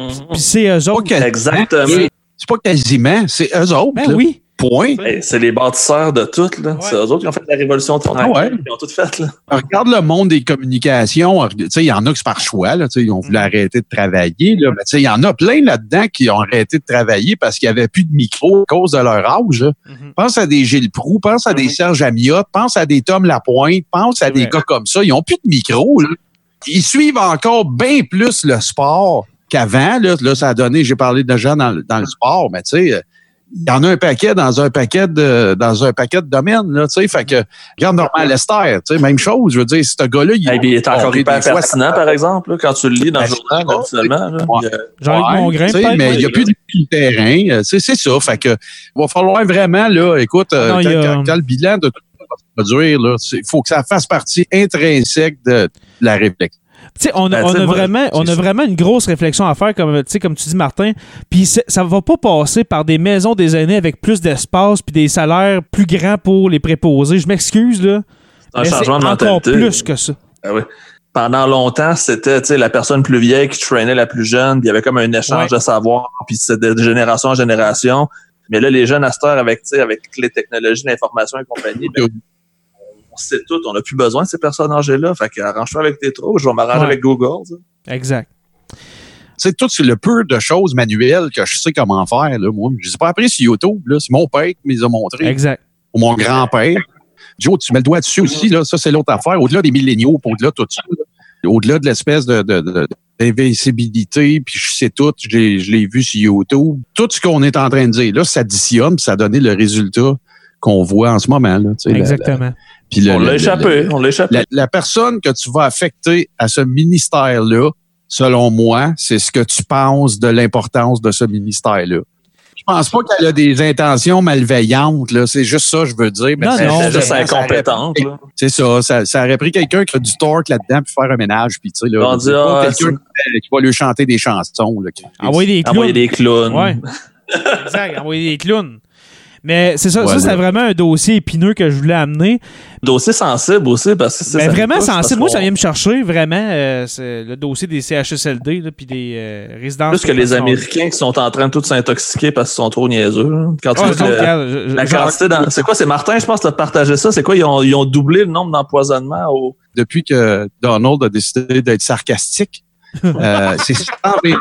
Mhm. Puis c'est eux autres. Exactement. c'est- C'est pas quasiment, c'est eux autres. Ben là. oui. Point. Hey, c'est les bâtisseurs de tout. là. C'est eux autres qui ont fait la révolution tranquille. Ah ouais. Ils ont tout fait. Là. Regarde le monde des communications. Tu sais, il y en a qui c'est par choix, là, tu sais, ils ont voulu arrêter de travailler. Là, mais tu sais, il y en a plein là-dedans qui ont arrêté de travailler parce qu'il n'y avait plus de micro à cause de leur âge. là. Mhm. Pense à des Gilles Proux, pense à des Mhm. Serge Amiot, pense à des Tom Lapointe, pense à des vrai. gars comme ça. Ils ont plus de micro. Là. Ils suivent encore bien plus le sport qu'avant. Là, là, ça a donné, j'ai parlé de gens dans, le- dans le sport, mais tu sais, euh, il y en a un paquet dans un paquet de dans un paquet de domaines. Là, tu sais, fait que regarde Norman Lester, tu sais, même chose. Je veux dire, ce gars-là, il, Hey, il est encore des hyper fois, pertinent, par exemple, là, quand tu le lis dans le journal, là. Ouais. A- Jean-Luc Ouais, Mongrain, tu sais, peut-être. mais il n'y a plus de terrain. euh, tu sais, C'est ça. Fait que il va falloir vraiment, là, écoute, euh, Non, il quand, a- quand- quand le bilan de tout ça va se produire, là, il faut que ça fasse partie intrinsèque de, de la réflexion. Sais, on a, Ben, on a moi, vraiment, on a vraiment une grosse réflexion à faire, comme, comme tu dis, Martin. Puis ça va pas passer par des maisons des aînés avec plus d'espace puis des salaires plus grands pour les préposés. Je m'excuse, là. Un mais changement de encore mentalité. plus que ça. Ah oui. Pendant longtemps, c'était la personne plus vieille qui traînait la plus jeune, puis il y avait comme un échange Ouais. de savoir, puis c'était de génération en génération. Mais là, les jeunes à cette heure, avec, avec les technologies, l'information et compagnie, ben, sait tout, on n'a plus besoin de ces personnes âgées-là. Fait que arrange-toi avec tes trous, je vais m'arranger Ouais. avec Google. tu sais. Exact. C'est tout c'est le peu de choses manuelles que je sais comment faire. Là, moi, je les ai pas appris sur YouTube. là. C'est mon père qui me les a montrés. Exact. Ou mon grand-père. Joe, tu mets le doigt dessus aussi. Là. Ça, c'est l'autre affaire. Au-delà des milléniaux, au-delà de tout ça. là. au-delà de l'espèce de, de, de- d'invincibilité, puis je sais tout, je l'ai vu sur YouTube. Tout ce qu'on est en train de dire, là, ça additionne, puis ça a donné le résultat qu'on voit en ce moment. Là, la- la- Exactement. Puis le- On l'a le- échappé, on l'a échappé. la, la personne que tu vas affecter à ce ministère-là, selon moi, c'est ce que tu penses de l'importance de ce ministère-là. Je pense pas qu'elle a des intentions malveillantes, là. C'est juste ça, je veux dire. Mais Non, c'est- non. C'est juste incompétente. là. C'est ça, ça. Ça aurait pris quelqu'un qui a du torque là-dedans puis faire un ménage, puis tu sais, là. Ah, quelqu'un qui, va lui chanter des chansons, là. Envoyer des Envoyer clowns. des clowns. Ouais. exact, envoyer des clowns. Mais c'est ça, Voilà. ça c'est vraiment un dossier épineux que je voulais amener. Dossier sensible aussi, parce que c'est Mais vraiment sensible. Moi, ça vient me chercher, vraiment, euh, c'est le dossier des CHSLD, là, puis des euh, résidences. Plus que les Américains qui sont en train de tous s'intoxiquer parce qu'ils sont trop niaiseux. là. Quand tu âgées. vois je- la quantité dans- C'est quoi? C'est Martin, je pense, qui a partagé ça? C'est quoi? Ils ont, ils ont doublé le nombre d'empoisonnements au. Depuis que Donald a décidé d'être sarcastique, euh, c'est 120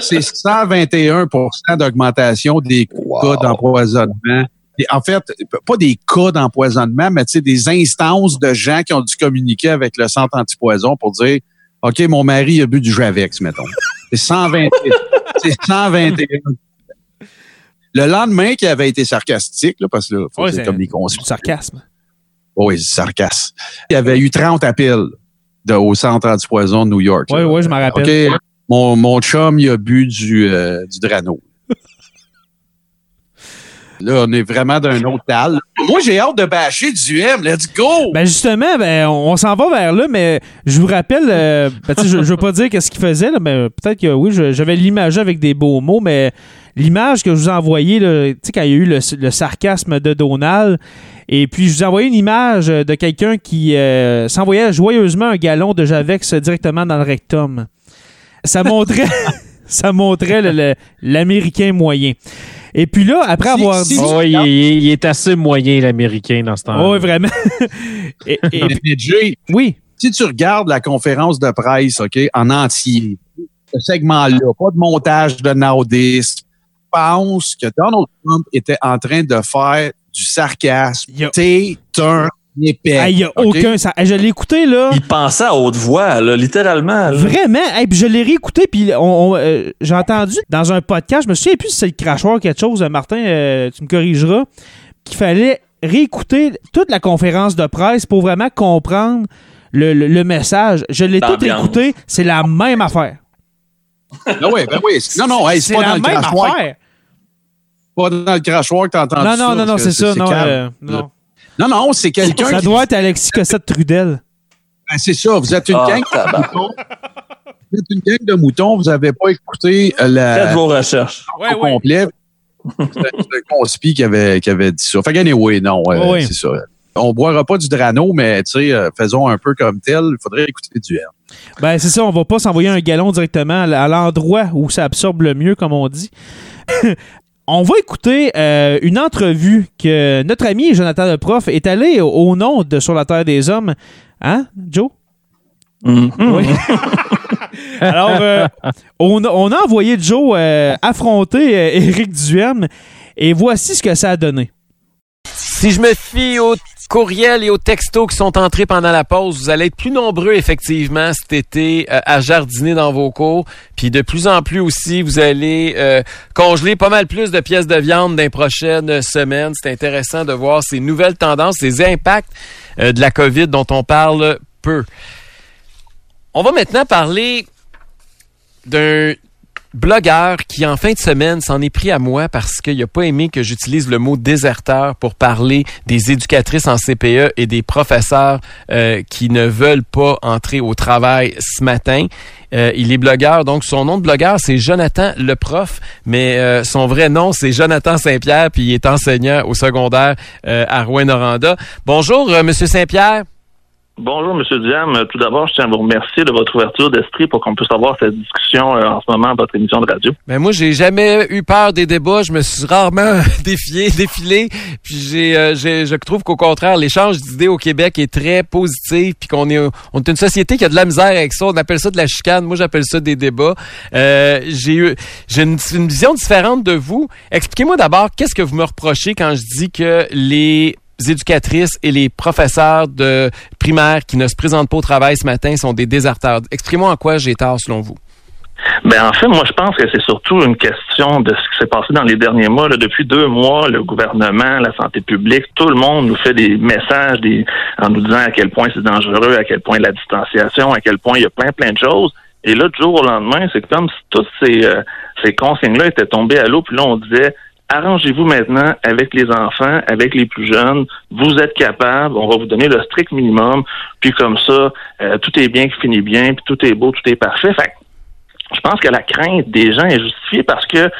c'est 121% d'augmentation des cas d'empoisonnement. En fait, pas des cas d'empoisonnement, mais tu sais, des instances de gens qui ont dû communiquer avec le centre antipoison pour dire OK, mon mari a bu du Javex, mettons. C'est 121. c'est 121. Le lendemain qu'il avait été sarcastique, là, parce que là, faut Ouais, c'est- comme des conspirations. sarcasme. Oui, c'est sarcasme. Il y avait eu 30 appels de- au centre antipoison de New York. Oui, oui, je m'en rappelle. Mon, mon chum, il a bu du, euh, du Drano. Là, on est vraiment d'un autre tal. Moi, j'ai hâte de bâcher du M. Let's go! Ben justement, ben, on, on s'en va vers là, mais je vous rappelle, euh, ben, je, je veux pas dire qu'est-ce qu'il faisait, là, mais peut-être que oui, j'avais l'image avec des beaux mots, mais l'image que je vous là, tu sais, quand il y a eu le, le sarcasme de Donald, et puis je vous ai envoyé une image de quelqu'un qui euh, s'envoyait joyeusement un galon de Javex directement dans le rectum. Ça montrait, ça montrait le- le- l'Américain moyen. Et puis là, après avoir si- dit... Oh, il, est- il est assez moyen, l'Américain, dans ce temps-là. Oh, oui, vraiment. et, et- Mais Jay, oui, si tu regardes la conférence de presse, OK, en entier, ce segment-là, pas de montage de nudistes, pense que Donald Trump était en train de faire du sarcasme. il y a T'es un épais. Il y a aucun. ça- je l'ai écouté, là. Il pensait à haute voix, là, littéralement. là. Vraiment? Hey, puis je l'ai réécouté, puis on- on, euh, j'ai entendu dans un podcast, je me souviens plus si c'est le crachoir ou quelque chose, euh, Martin, euh, tu me corrigeras, qu'il fallait réécouter toute la conférence de presse pour vraiment comprendre le, le- le message. Je l'ai tout écouté, c'est la même affaire. Ah oui, ben oui. Non, non, hey, c'est pas la dans le même crachoir. affaire. Pas dans le crachoir que t'as entendu Non, non, ça, non, non, c'est ça. Non, euh, non. Non, non, c'est quelqu'un Ça qui... doit être Alexis Cossette Trudel. Ben, c'est ça, vous êtes une Ah, gang de moutons. Vous êtes une gang de moutons, vous n'avez pas écouté euh, Faites la, vos recherches. Ouais, au complet. C'est un conspi qui avait, qui avait dit ça. Fait que, anyway, non, euh, Ouais, ouais. c'est ça. On boira pas du Drano, mais tu sais, euh, faisons un peu comme tel. Il faudrait écouter du R. Ben, c'est ça, on va pas s'envoyer un galon directement à l'endroit où ça absorbe le mieux, comme on dit. on va écouter euh, une entrevue que notre ami Jonathan le prof est allé au, au nom de Sur la Terre des Hommes. Hein, Joe? Mhm. Oui. Alors, euh, on, a, on a envoyé Joe euh, affronter Éric Duhem et voici ce que ça a donné. Si je me fie aux courriels et aux textos qui sont entrés pendant la pause, vous allez être plus nombreux effectivement cet été euh, à jardiner dans vos cours. Puis de plus en plus aussi, vous allez euh, congeler pas mal plus de pièces de viande dans les prochaines semaines. C'est intéressant de voir ces nouvelles tendances, ces impacts euh, de la COVID dont on parle peu. On va maintenant parler d'un blogueur qui, en fin de semaine, s'en est pris à moi parce qu'il n'a pas aimé que j'utilise le mot déserteur pour parler des éducatrices en CPE et des professeurs euh, qui ne veulent pas entrer au travail ce matin. Euh, il est blogueur, donc son nom de blogueur, c'est Jonathan le prof, mais euh, son vrai nom, c'est Jonathan Saint-Pierre, puis il est enseignant au secondaire euh, à Rouen-Noranda. Bonjour, Monsieur Saint-Pierre. Bonjour, M. Diam. Euh, Tout d'abord, je tiens à vous remercier de votre ouverture d'esprit pour qu'on puisse avoir cette discussion euh, en ce moment à votre émission de radio. Ben moi, j'ai jamais eu peur des débats. Je me suis rarement défié, défilé. Puis j'ai, euh, je trouve qu'au contraire, l'échange d'idées au Québec est très positif. Puis qu'on est, on est une société qui a de la misère avec ça. On appelle ça de la chicane. Moi, j'appelle ça des débats. Euh, j'ai eu, j'ai une vision différente de vous. Expliquez-moi d'abord qu'est-ce que vous me reprochez quand je dis que les éducatrices et les professeurs de primaire qui ne se présentent pas au travail ce matin sont des déserteurs. Exprimez-moi en quoi j'ai tort selon vous. Ben en fait, moi je pense que c'est surtout une question de ce qui s'est passé dans les derniers mois. Là. Depuis deux mois, le gouvernement, la santé publique, tout le monde nous fait des messages des, en nous disant à quel point c'est dangereux, à quel point la distanciation, à quel point il y a plein plein de choses. Et là, du jour au lendemain, c'est comme si toutes ces, euh, ces consignes-là étaient tombées à l'eau. Puis là, on disait arrangez-vous maintenant avec les enfants, avec les plus jeunes. Vous êtes capables, on va vous donner le strict minimum. Puis comme ça, euh, tout est bien qui finit bien, puis tout est beau, tout est parfait. Fait je pense que la crainte des gens est justifiée parce que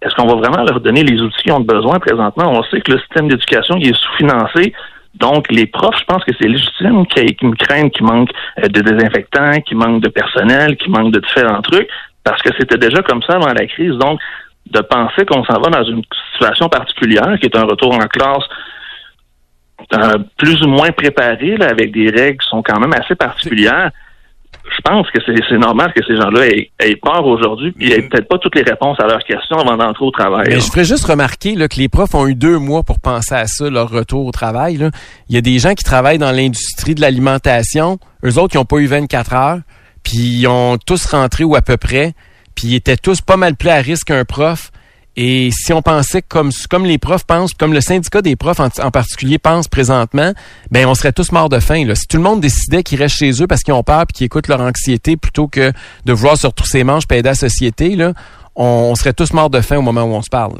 est-ce qu'on va vraiment leur donner les outils qu'ils ont besoin présentement? On sait que le système d'éducation est sous-financé. Donc, les profs, je pense que c'est légitime qu'ils me craignent qu'il manque euh, de désinfectants, qu'il manque de personnel, qu'il manque de différents trucs, parce que c'était déjà comme ça avant la crise. Donc, de penser qu'on s'en va dans une situation particulière, qui est un retour en classe euh, plus ou moins préparé, là, avec des règles qui sont quand même assez particulières je pense que c'est normal que ces gens-là aient, peur aujourd'hui, puis n'aient peut-être pas toutes les réponses à leurs questions avant d'entrer au travail. Mais je ferais juste remarquer là, que les profs ont eu deux mois pour penser à ça, leur retour au travail. Là. Il y a des gens qui travaillent dans l'industrie de l'alimentation, eux autres qui n'ont pas eu 24 heures, puis ils ont tous rentré ou à peu près, puis ils étaient tous pas mal plus à risque qu'un prof. Et si on pensait comme comme les profs pensent, comme le syndicat des profs en, particulier pense présentement, ben on serait tous morts de faim. Là. Si tout le monde décidait qu'ils restent chez eux parce qu'ils ont peur et qu'ils écoutent leur anxiété plutôt que de vouloir se retrousser les manches et aider la société, là, on, serait tous morts de faim au moment où on se parle.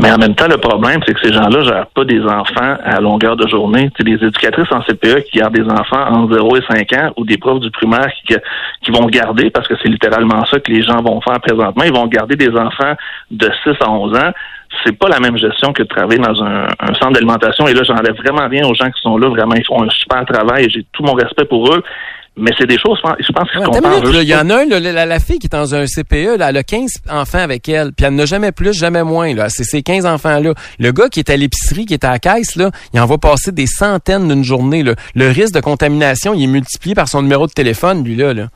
Mais en même temps, le problème, c'est que ces gens-là gèrent pas des enfants à longueur de journée. C'est des éducatrices en CPE qui gardent des enfants entre 0 et 5 ans ou des profs du primaire qui, vont garder, parce que c'est littéralement ça que les gens vont faire présentement, ils vont garder des enfants de 6 à 11 ans c'est pas la même gestion que de travailler dans un, un centre d'alimentation. Et là, j'enlève vraiment rien aux gens qui sont là. Vraiment, ils font un super travail et j'ai tout mon respect pour eux. Mais c'est des choses, je pense qu'ils ouais, Il y en a un, la, fille qui est dans un CPE, là, elle a 15 enfants avec elle, puis elle n'a jamais plus, jamais moins. Là. C'est ces 15 enfants-là. Le gars qui est à l'épicerie, qui est à la caisse, là, il en va passer des centaines d'une journée. Là. Le risque de contamination, il est multiplié par son numéro de téléphone, lui-là. Là.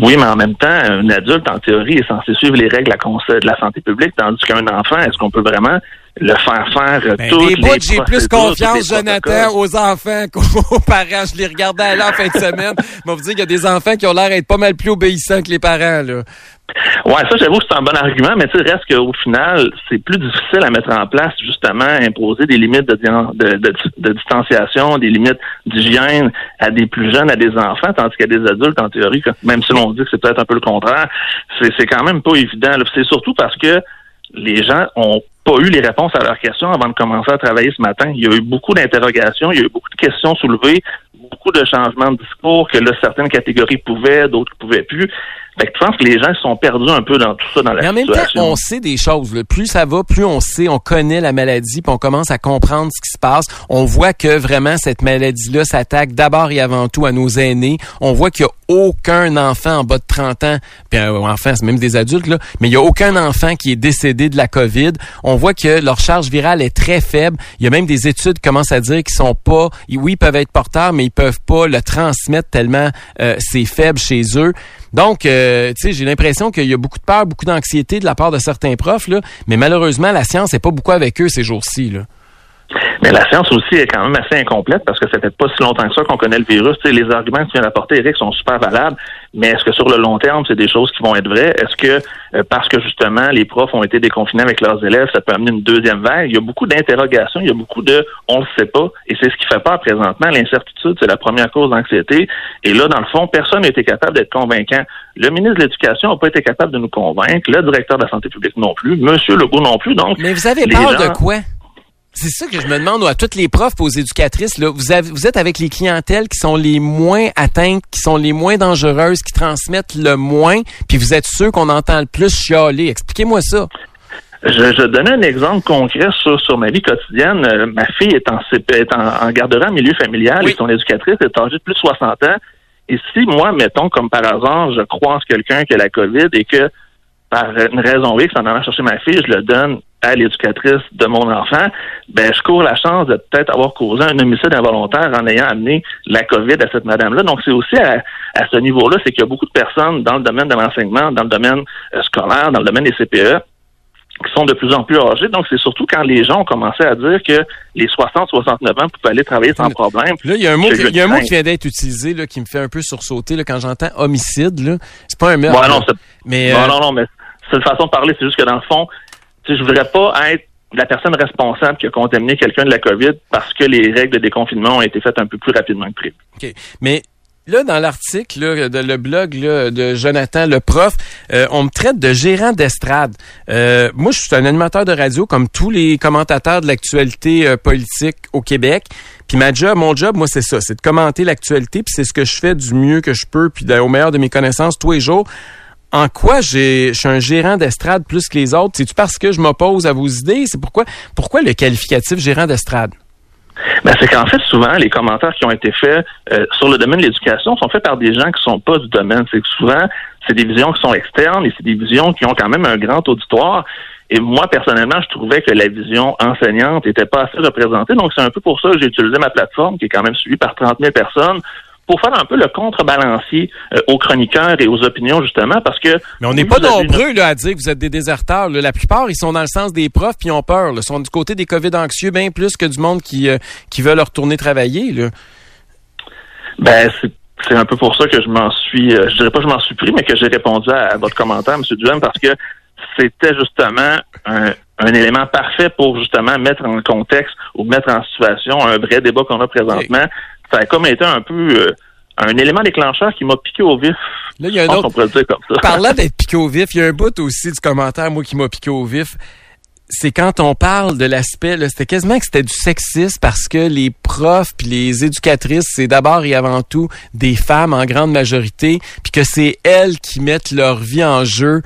Oui, mais en même temps, un adulte, en théorie, est censé suivre les règles de la santé publique, tandis qu'un enfant, est-ce qu'on peut vraiment le faire faire ben, toutes les j'ai plus confiance, Jonathan, aux enfants qu'aux parents. Je les regardais à la fin de semaine. Je vous dire qu'il y a des enfants qui ont l'air d'être pas mal plus obéissants que les parents, là. Ouais, ça, j'avoue que c'est un bon argument, mais tu reste qu'au final, c'est plus difficile à mettre en place, justement, imposer des limites de, de, de, distanciation, des limites d'hygiène à des plus jeunes, à des enfants, tandis qu'à des adultes, en théorie, même si l'on dit que c'est peut-être un peu le contraire, c'est quand même pas évident. C'est surtout parce que les gens ont pas eu les réponses à leurs questions avant de commencer à travailler ce matin. Il y a eu beaucoup d'interrogations, il y a eu beaucoup de questions soulevées, beaucoup de changements de discours que là, certaines catégories pouvaient, d'autres pouvaient plus. Fait que je pense que les gens sont perdus un peu dans tout ça, dans la Mais en même temps, on sait des choses. Plus ça va, plus on sait, on connaît la maladie, puis on commence à comprendre ce qui se passe. On voit que vraiment cette maladie-là s'attaque d'abord et avant tout à nos aînés. On voit qu'il y a aucun enfant en bas de 30 ans, puis euh, enfin, c'est même des adultes, là, mais il y a aucun enfant qui est décédé de la COVID. On voit que leur charge virale est très faible. Il y a même des études qui commencent à dire qu'ils sont pas, oui, ils peuvent être porteurs, mais ils peuvent pas le transmettre tellement euh, c'est faible chez eux. Donc, euh, tu sais, j'ai l'impression qu'il y a beaucoup de peur, beaucoup d'anxiété de la part de certains profs, là, mais malheureusement, la science n'est pas beaucoup avec eux ces jours-ci. Là. Mais la science aussi est quand même assez incomplète parce que ça fait pas si longtemps que ça qu'on connaît le virus. les arguments que tu viens d'apporter, Eric, sont super valables, mais est-ce que sur le long terme, c'est des choses qui vont être vraies? Est-ce que euh, parce que justement les profs ont été déconfinés avec leurs élèves, ça peut amener une deuxième vague? Il y a beaucoup d'interrogations, il y a beaucoup de on le sait pas, et c'est ce qui fait peur présentement. L'incertitude, c'est la première cause d'anxiété. Et là, dans le fond, personne n'a été capable d'être convaincant. Le ministre de l'Éducation n'a pas été capable de nous convaincre, le directeur de la santé publique non plus, Monsieur Legault non plus. Donc, mais vous avez peur de quoi? C'est ça que je me demande à toutes les profs, aux éducatrices. Là, vous, avez, vous êtes avec les clientèles qui sont les moins atteintes, qui sont les moins dangereuses, qui transmettent le moins, puis vous êtes ceux qu'on entend le plus chialer. Expliquez-moi ça. Je, je donnais un exemple concret sur, sur ma vie quotidienne. Euh, ma fille est en, est en, garderie en milieu familial et son éducatrice est âgée de plus de 60 ans. Et si moi, mettons, comme par hasard, je croise quelqu'un qui a la COVID et que par une raison X, en allant chercher ma fille, je le donne à l'éducatrice de mon enfant, ben je cours la chance de peut-être avoir causé un homicide involontaire en ayant amené la COVID à cette madame-là. Donc c'est aussi à, ce niveau-là, c'est qu'il y a beaucoup de personnes dans le domaine de l'enseignement, dans le domaine euh, scolaire, dans le domaine des CPE, qui sont de plus en plus âgés. Donc, c'est surtout quand les gens ont commencé à dire que les 60-69 ans pouvaient aller travailler sans problème. Là, il y a un mot, qui, y a un mot qui vient d'être utilisé là, qui me fait un peu sursauter là, quand j'entends homicide. Là. C'est pas un meurtre. Ouais, non, mais non, euh, non, non, mais c'est une façon de parler. C'est juste que dans le fond, je voudrais pas être la personne responsable qui a contaminé quelqu'un de la COVID parce que les règles de déconfinement ont été faites un peu plus rapidement que prévu. OK. Mais là, dans l'article, de le blog là, de Jonathan, le prof, euh, on me traite de gérant d'estrade. Euh, moi, je suis un animateur de radio comme tous les commentateurs de l'actualité euh, politique au Québec. Puis ma job, mon job, moi, c'est ça, c'est de commenter l'actualité. Puis c'est ce que je fais du mieux que je peux, puis au meilleur de mes connaissances tous les jours. En quoi je suis un gérant d'estrade plus que les autres? C'est-tu parce que je m'oppose à vos idées? C'est pourquoi, le qualificatif gérant d'estrade? Ben, c'est qu'en fait, souvent, les commentaires qui ont été faits euh, sur le domaine de l'éducation sont faits par des gens qui sont pas du domaine. C'est que souvent, c'est des visions qui sont externes et c'est des visions qui ont quand même un grand auditoire. Et moi, personnellement, je trouvais que la vision enseignante n'était pas assez représentée. Donc, c'est un peu pour ça que j'ai utilisé ma plateforme, qui est quand même suivie par 30 000 personnes, pour faire un peu le contrebalancier euh, aux chroniqueurs et aux opinions, justement, parce que... Mais on n'est pas nombreux là, à dire que vous êtes des déserteurs. là. La plupart, ils sont dans le sens des profs puis ils ont peur. Ils sont du côté des COVID anxieux bien plus que du monde qui, euh, qui veulent retourner travailler. Là. Ben, c'est c'est un peu pour ça que je m'en suis, euh, je dirais pas que je m'en suis pris, mais que j'ai répondu à, à votre commentaire, M. Duhem, parce que c'était justement un, un élément parfait pour justement mettre en contexte ou mettre en situation un vrai débat qu'on a présentement. Ça a comme été un peu euh, un élément déclencheur qui m'a piqué au vif. Là, il y a un autre. comme ça. Parlant d'être piqué au vif, il y a un bout aussi du commentaire, moi, qui m'a piqué au vif. C'est quand on parle de l'aspect, c'était quasiment que c'était du sexisme parce que les profs puis les éducatrices, c'est d'abord et avant tout des femmes en grande majorité, puis que c'est elles qui mettent leur vie en jeu.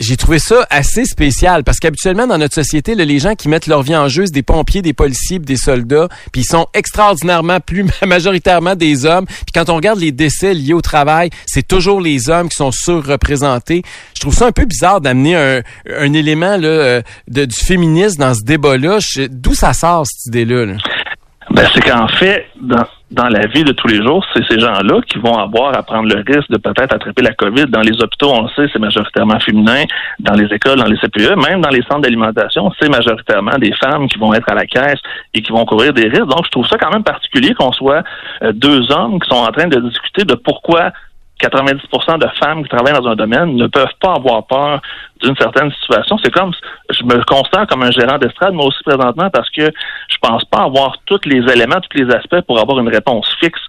J'ai trouvé ça assez spécial parce qu'habituellement dans notre société, les gens qui mettent leur vie en jeu, c'est des pompiers, des policiers, des soldats, puis ils sont extraordinairement plus majoritairement des hommes. Puis quand on regarde les décès liés au travail, c'est toujours les hommes qui sont surreprésentés. Je trouve ça un peu bizarre d'amener un, un élément euh, du féminisme dans ce débat-là. D'où ça sort cette idée-là? là? Ben, c'est qu'en fait, dans, la vie de tous les jours, c'est ces gens-là qui vont avoir à prendre le risque de peut-être attraper la COVID. Dans les hôpitaux, on le sait, c'est majoritairement féminin. Dans les écoles, dans les CPE, même dans les centres d'alimentation, c'est majoritairement des femmes qui vont être à la caisse et qui vont courir des risques. Donc, je trouve ça quand même particulier qu'on soit euh, deux hommes qui sont en train de discuter de pourquoi 90% de femmes qui travaillent dans un domaine ne peuvent pas avoir peur d'une certaine situation. C'est comme, je me considère comme un gérant d'estrade, moi aussi présentement, parce que je pense pas avoir tous les éléments, tous les aspects pour avoir une réponse fixe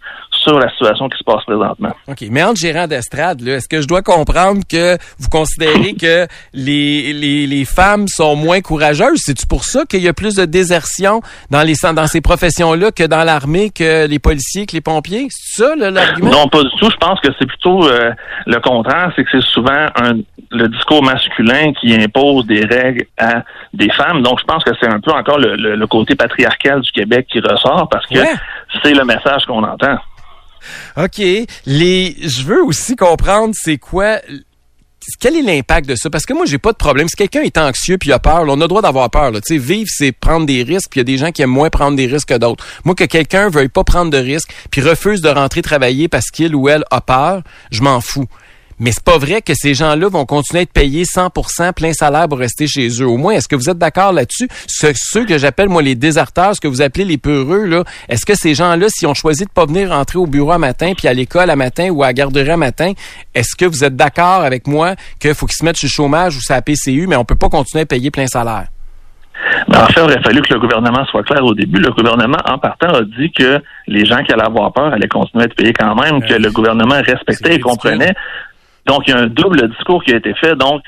sur la situation qui se passe présentement. OK. Mais entre gérant d'estrade, est-ce que je dois comprendre que vous considérez que les, les, les femmes sont moins courageuses? C'est-tu pour ça qu'il y a plus de désertion dans, les, dans ces professions-là que dans l'armée, que les policiers, que les pompiers? C'est ça, l'argument? Non, pas du tout. Je pense que c'est plutôt euh, le contraire, c'est que c'est souvent un, le discours masculin qui impose des règles à des femmes. Donc, je pense que c'est un peu encore le, le- le côté patriarcal du Québec qui ressort parce que Ouais. c'est le message qu'on entend. OK. Je veux aussi comprendre c'est quoi. Quel est l'impact de ça? Parce que moi, j'ai pas de problème. Si quelqu'un est anxieux puis a peur, on a le droit d'avoir peur. Vivre, c'est prendre des risques. Puis il y a des gens qui aiment moins prendre des risques que d'autres. Moi, que quelqu'un veuille pas prendre de risques puis refuse de rentrer travailler parce qu'il ou elle a peur, je m'en fous. Mais c'est pas vrai que ces gens-là vont continuer à être payés 100% plein salaire pour rester chez eux. Au moins, est-ce que vous êtes d'accord là-dessus? Ce- ceux que j'appelle, moi, les déserteurs, ce que vous appelez les peureux, là, est-ce que ces gens-là, si on choisit de pas venir rentrer au bureau à matin, puis à l'école à matin ou à la garderie à matin, est-ce que vous êtes d'accord avec moi qu'il faut qu'ils se mettent sur le chômage ou sur la PCU, mais on peut pas continuer à payer plein salaire? Mais en fait, il aurait fallu que le gouvernement soit clair au début. Le gouvernement, en partant, a dit que les gens qui allaient avoir peur allaient continuer à être payés quand même, que le gouvernement respectait et comprenait. Donc, il y a un double discours qui a été fait. Donc,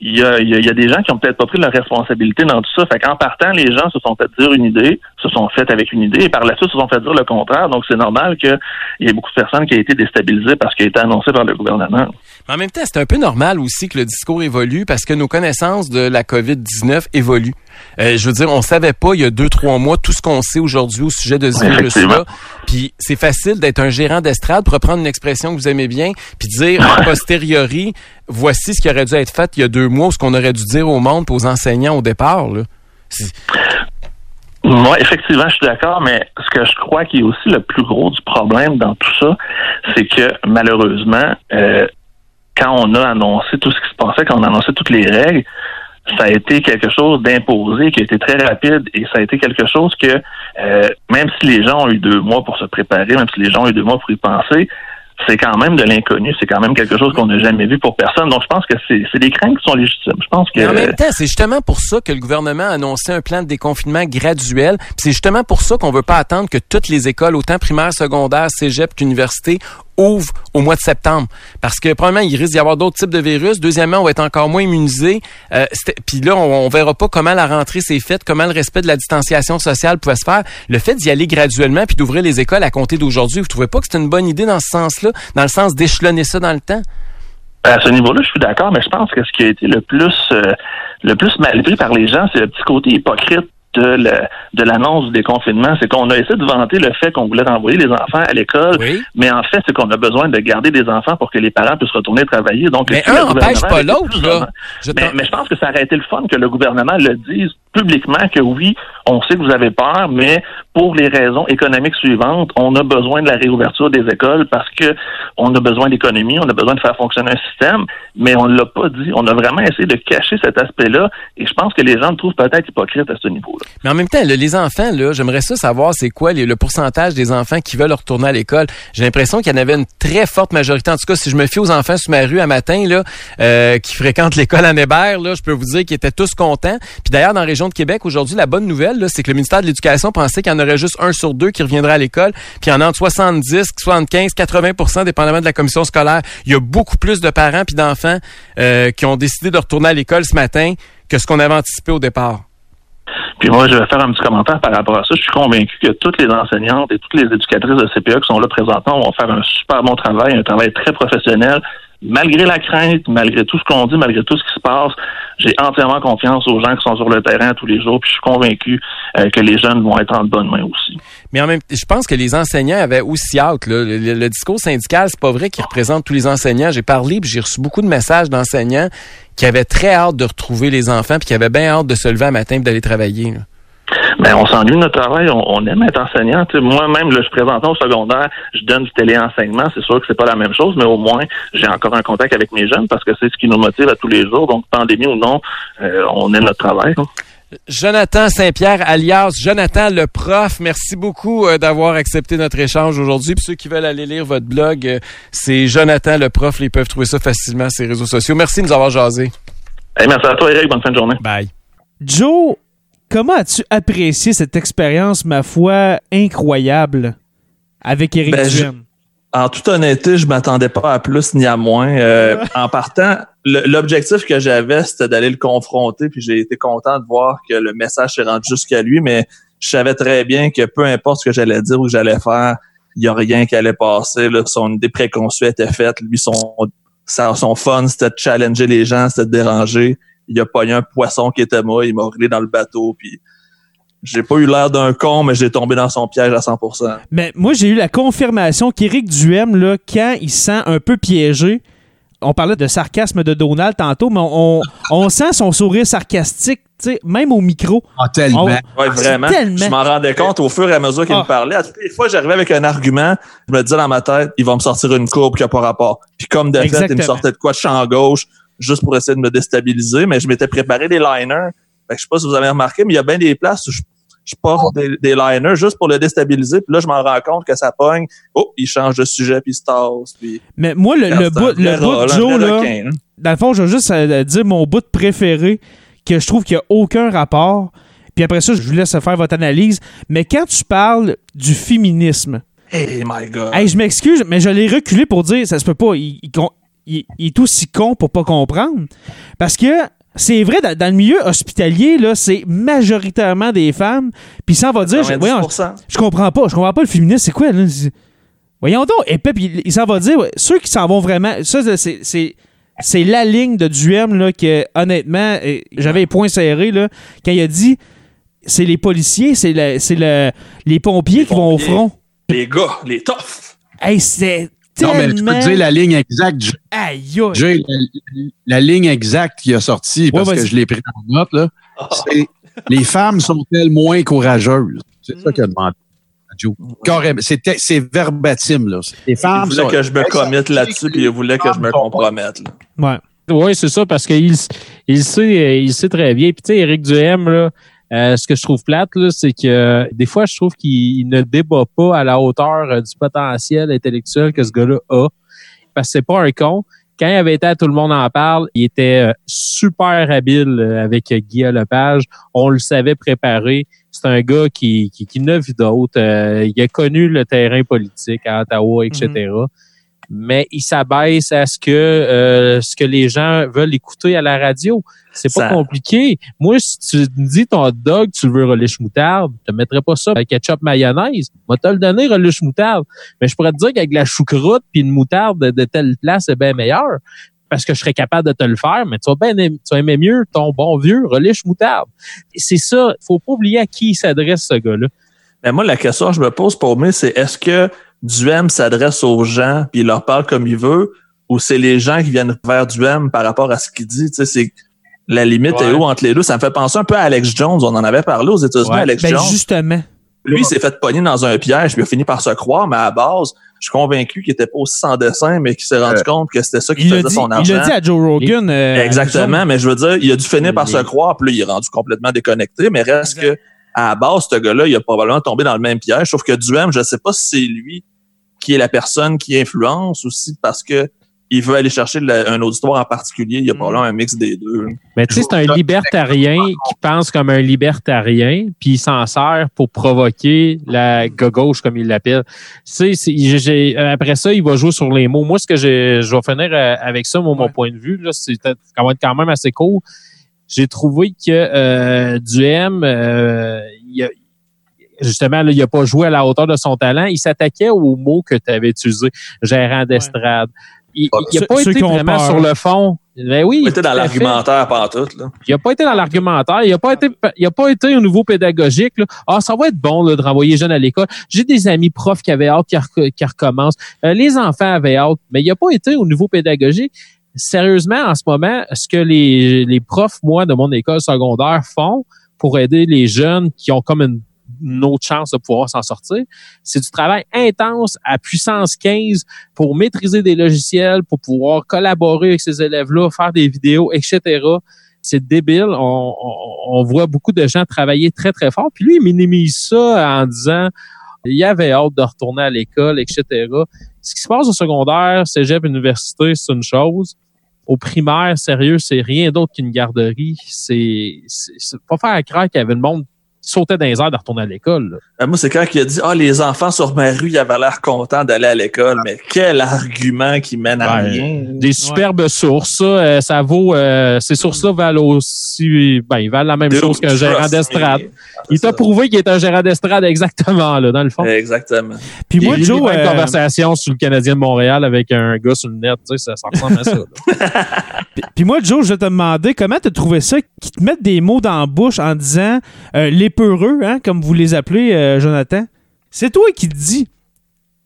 il y a, des gens qui ont peut-être pas pris leur responsabilité dans tout ça. Fait qu'en partant, les gens se sont fait dire une idée, se sont fait avec une idée, et par la suite se sont fait dire le contraire. Donc, c'est normal qu'il y ait beaucoup de personnes qui aient été déstabilisées parce qu'il a été annoncé par le gouvernement. Mais en même temps, c'est un peu normal aussi que le discours évolue parce que nos connaissances de la COVID-19 évoluent. Euh, je veux dire, on savait pas il y a deux, trois mois tout ce qu'on sait aujourd'hui au sujet de ce Oui, virus-là. Puis c'est facile d'être un gérant d'estrade pour reprendre une expression que vous aimez bien, puis dire a posteriori, voici ce qui aurait dû être fait il y a deux mois, ce qu'on aurait dû dire au monde, aux enseignants au départ. Là. Moi, effectivement, je suis d'accord, mais ce que je crois qui est aussi le plus gros du problème dans tout ça, c'est que malheureusement, euh, quand on a annoncé tout ce qui se passait, quand on a annoncé toutes les règles, ça a été quelque chose d'imposé, qui a été très rapide, et ça a été quelque chose que, euh, même si les gens ont eu deux mois pour se préparer, même si les gens ont eu deux mois pour y penser, c'est quand même de l'inconnu, c'est quand même quelque chose qu'on n'a jamais vu pour personne. Donc, je pense que c'est des craintes qui sont légitimes. Je pense que en même temps, c'est justement pour ça que le gouvernement a annoncé un plan de déconfinement graduel. C'est justement pour ça qu'on veut pas attendre que toutes les écoles, autant primaires, secondaires, cégep qu'université, ouvrent au mois de septembre. Parce que, premièrement, il risque d'y avoir d'autres types de virus. Deuxièmement, on va être encore moins immunisé. Euh, Puis là, on, on verra pas comment la rentrée s'est faite, comment le respect de la distanciation sociale pouvait se faire. Le fait d'y aller graduellement puis d'ouvrir les écoles à compter d'aujourd'hui, vous trouvez pas que c'est une bonne idée dans ce sens-là, dans le sens d'échelonner ça dans le temps? À ce niveau-là, je suis d'accord, mais je pense que ce qui a été le plus euh, le plus mal pris par les gens, c'est le petit côté hypocrite de le- de l'annonce du déconfinement. C'est qu'on a essayé de vanter le fait qu'on voulait envoyer les enfants à l'école, Oui. mais en fait, c'est qu'on a besoin de garder des enfants pour que les parents puissent retourner travailler. Donc, Mais un le empêche gouvernement pas l'autre, mais, mais je pense que ça aurait été le fun que le gouvernement le dise publiquement que oui, on sait que vous avez peur, mais pour les raisons économiques suivantes, on a besoin de la réouverture des écoles parce que on a besoin d'économie, on a besoin de faire fonctionner un système, mais on l'a pas dit. On a vraiment essayé de cacher cet aspect-là et je pense que les gens le trouvent peut-être hypocrite à ce niveau-là. Mais en même temps, les enfants, là, j'aimerais ça savoir c'est quoi le pourcentage des enfants qui veulent retourner à l'école. J'ai l'impression qu'il y en avait une très forte majorité. En tout cas, si je me fie aux enfants sur ma rue à matin, là, euh, qui fréquentent l'école à Hébert, là, je peux vous dire qu'ils étaient tous contents. Puis d'ailleurs, dans la région de Québec, aujourd'hui, la bonne nouvelle, c'est que le ministère de l'Éducation pensait qu'il y en aurait juste un sur deux qui reviendrait à l'école. Puis il y en a entre 70, 75, 80% dépendamment de la commission scolaire. Il y a beaucoup plus de parents puis d'enfants euh, qui ont décidé de retourner à l'école ce matin que ce qu'on avait anticipé au départ. Puis moi, je vais faire un petit commentaire par rapport à ça. Je suis convaincu que toutes les enseignantes et toutes les éducatrices de CPE qui sont là présentement vont faire un super bon travail, un travail très professionnel. Malgré la crainte, malgré tout ce qu'on dit, malgré tout ce qui se passe, j'ai entièrement confiance aux gens qui sont sur le terrain tous les jours. Puis je suis convaincu euh, que les jeunes vont être en bonne main aussi. Mais en même je pense que les enseignants avaient aussi hâte. Le, discours syndical, c'est pas vrai qu'il représente tous les enseignants. J'ai parlé, puis j'ai reçu beaucoup de messages d'enseignants qui avaient très hâte de retrouver les enfants, puis qui avaient bien hâte de se lever un matin et d'aller travailler. Ben, on s'ennuie de notre travail, on, on aime être enseignant. Moi-même, là, je présente au secondaire, je donne du téléenseignement. C'est sûr que c'est pas la même chose, mais au moins, j'ai encore un contact avec mes jeunes parce que c'est ce qui nous motive à tous les jours. Donc, pandémie ou non, euh, on aime notre travail. hein. Jonathan Saint-Pierre, alias Jonathan le prof, merci beaucoup euh, d'avoir accepté notre échange aujourd'hui. Puis ceux qui veulent aller lire votre blog, euh, c'est Jonathan le prof. Ils peuvent trouver ça facilement sur les réseaux sociaux. Merci de nous avoir jasé. Hey, merci à toi, Eric. Bonne fin de journée. Bye. Joe, comment as-tu apprécié cette expérience, ma foi, incroyable avec Eric Ben, je-? En toute honnêteté, je m'attendais pas à plus ni à moins. Euh, en partant, l'objectif que j'avais, c'était d'aller le confronter, puis j'ai été content de voir que le message s'est rendu jusqu'à lui, mais je savais très bien que peu importe ce que j'allais dire ou que j'allais faire, il y a rien qui allait passer. Là. Son idée préconçue était faite. Lui, son fun, c'était de challenger les gens, c'était de déranger. Il a pas eu un poisson qui était moi, il m'a roulé dans le bateau, puis j'ai pas eu l'air d'un con, mais j'ai tombé dans son piège à 100%. Mais moi, j'ai eu la confirmation qu'Éric Duhem, là, quand il se sent un peu piégé, on parlait de sarcasme de Donald tantôt, mais on, on sent son sourire sarcastique, tu sais, même au micro. Ah, tellement. On- Ouais, vraiment. tellement- Je m'en rendais compte au fur et à mesure qu'il Ah. me parlait. À toutes les fois, j'arrivais avec un argument, je me disais dans ma tête, il va me sortir une courbe qui n'a pas rapport. Puis comme de fait, il me sortait de quoi de champ gauche, juste pour essayer de me déstabiliser, mais je m'étais préparé des liners. Fait que je sais pas si vous avez remarqué, mais il y a bien des places où je, je porte des, des liners juste pour le déstabiliser. Puis là, je m'en rends compte que ça pogne. Oh, il change de sujet, puis il se tasse. Puis... Mais moi, le, le bout, le de Joe, là, requin, hein. dans le fond, je veux juste euh, dire mon bout préféré, que je trouve qu'il n'y a aucun rapport. Puis après ça, je vous laisse faire votre analyse. Mais quand tu parles du féminisme, Hey my God. Hey, je m'excuse, mais je l'ai reculé pour dire ça se peut pas. Il, il con- il- il est aussi con pour pas comprendre. Parce que c'est vrai, dans, le milieu hospitalier, là, c'est majoritairement des femmes. Puis ça va dire, je, voyons, 90%. je comprends pas, je comprends pas le féminisme, c'est quoi là? Voyons donc, et puis il, il s'en va dire, ouais, ceux qui s'en vont vraiment, ça c'est- c'est c'est la ligne de Duhem là que honnêtement, j'avais les poings serrés là quand il a dit c'est les policiers, c'est le, c'est le, les pompiers Les qui vont au front. Les gars, les toughs. Hey, c'est Non, mais tu peux te dire la ligne exacte. Jay, Aïe, aïe. Jay, la, la ligne exacte qui a sorti, parce que je l'ai pris en note, là, c'est les femmes sont-elles moins courageuses? C'est ça qu'il a demandé. à Joe. Carrément. C'est verbatim, là. Les Il femmes voulait sont- que je me commette là-dessus, puis il voulait que je me compromette. là. Ouais. Oui, c'est ça, parce qu'il il sait, il sait très bien. Puis tu sais, Éric Duhem, là, euh, ce que je trouve plate, c'est que euh, des fois, je trouve qu'il ne débat pas à la hauteur euh, du potentiel intellectuel que ce gars-là a. Parce que c'est pas un con. Quand il avait été à Tout le monde en parle, il était super habile avec Guy Lepage. On le savait préparer. C'est un gars qui, qui, qui n'a vu d'autres. il a connu le terrain politique à Ottawa, etc mais il s'abaisse à ce que euh, ce que les gens veulent écouter à la radio. C'est pas compliqué. Moi, si tu me dis ton hot dog, tu veux relish moutarde, je te mettrais pas ça avec ketchup mayonnaise. Moi, te le donner relish moutarde. Mais je pourrais te dire qu'avec la choucroute puis une moutarde de, telle place, c'est bien meilleur. Parce que je serais capable de te le faire, mais tu vas bien aimer, tu vas aimer mieux ton bon vieux relish moutarde. C'est ça. Faut pas oublier à qui il s'adresse ce gars-là. Mais moi, la question que je me pose pour moi, c'est est-ce que Duhem s'adresse aux gens puis il leur parle comme il veut ou c'est les gens qui viennent vers Duhem par rapport à ce qu'il dit? Tu sais, c'est la limite est où entre les deux? Ça me fait penser un peu à Alex Jones. On en avait parlé aux États-Unis, Alex ben Jones. Justement. Lui, il s'est fait pogner dans un piège, puis il a fini par se croire, mais à la base, je suis convaincu qu'il était pas aussi sans dessin, mais qu'il s'est rendu compte que c'était ça qui faisait son argent. Il l'a dit à Joe Rogan. Euh, Exactement, mais je veux dire, il a dû finir par se croire, puis là, il est rendu complètement déconnecté, mais reste que à la base, ce gars-là, il a probablement tombé dans le même piège, sauf que Duhem, je sais pas si c'est lui qui est la personne qui influence aussi parce que il veut aller chercher un auditoire en particulier. Il y a mm. probablement un mix des deux. Mais tu sais, c'est un libertarien qui pense comme un libertarien, puis il s'en sert pour provoquer la gauche, comme il l'appelle. Tu sais, après ça, il va jouer sur les mots. Moi, ce que je vais finir euh, avec ça, mon point de vue, là, c'est quand même assez court. J'ai trouvé que euh, Duhem, euh, il a, justement, là, il n'a pas joué à la hauteur de son talent. Il s'attaquait aux mots que tu avais utilisés, gérant d'estrade. Il n'a pas été vraiment sur le fond. Ben oui, il était dans l'argumentaire par tout. Là. Il n'a pas été dans l'argumentaire. Il n'a pas été, il a pas été au niveau pédagogique. Là. Ah, ça va être bon là, de renvoyer jeunes à l'école. J'ai des amis profs qui avaient hâte qu'ils recommencent. Euh, les enfants avaient hâte, mais il n'a pas été au niveau pédagogique. Sérieusement, en ce moment, ce que les, profs, moi, de mon école secondaire font pour aider les jeunes qui ont comme une autre chance de pouvoir s'en sortir. C'est du travail intense à puissance 15 pour maîtriser des logiciels, pour pouvoir collaborer avec ces élèves-là, faire des vidéos, etc. C'est débile. On, voit beaucoup de gens travailler très, très fort. Puis lui, il minimise ça en disant il avait hâte de retourner à l'école, etc. Ce qui se passe au secondaire, cégep, université, c'est une chose. Au primaire, sérieux, c'est rien d'autre qu'une garderie. C'est, pas faire croire qu'il y avait le monde sautait dans les airs de retourner à l'école. Euh, moi, c'est quand il a dit Ah, les enfants sur ma rue, ils avaient l'air contents d'aller à l'école. Mais quel argument qui mène à rien. Des superbes sources. Ça, euh, ça vaut. Euh, ces sources-là valent aussi. Ben, ils valent la même chose qu'un gérant d'estrade. Il t'a prouvé qu'il est un gérant d'estrade exactement, là, dans le fond. Exactement. Puis moi, Joe. une conversation sur le Canadien de Montréal avec un gars sur le net. Tu sais, ça, ça ressemble à ça. puis, moi, Joe, je vais te demander comment tu as trouvé ça qu'ils te mettent des mots dans la bouche en disant les peureux, hein, comme vous les appelez, euh, Jonathan. C'est toi qui te dis.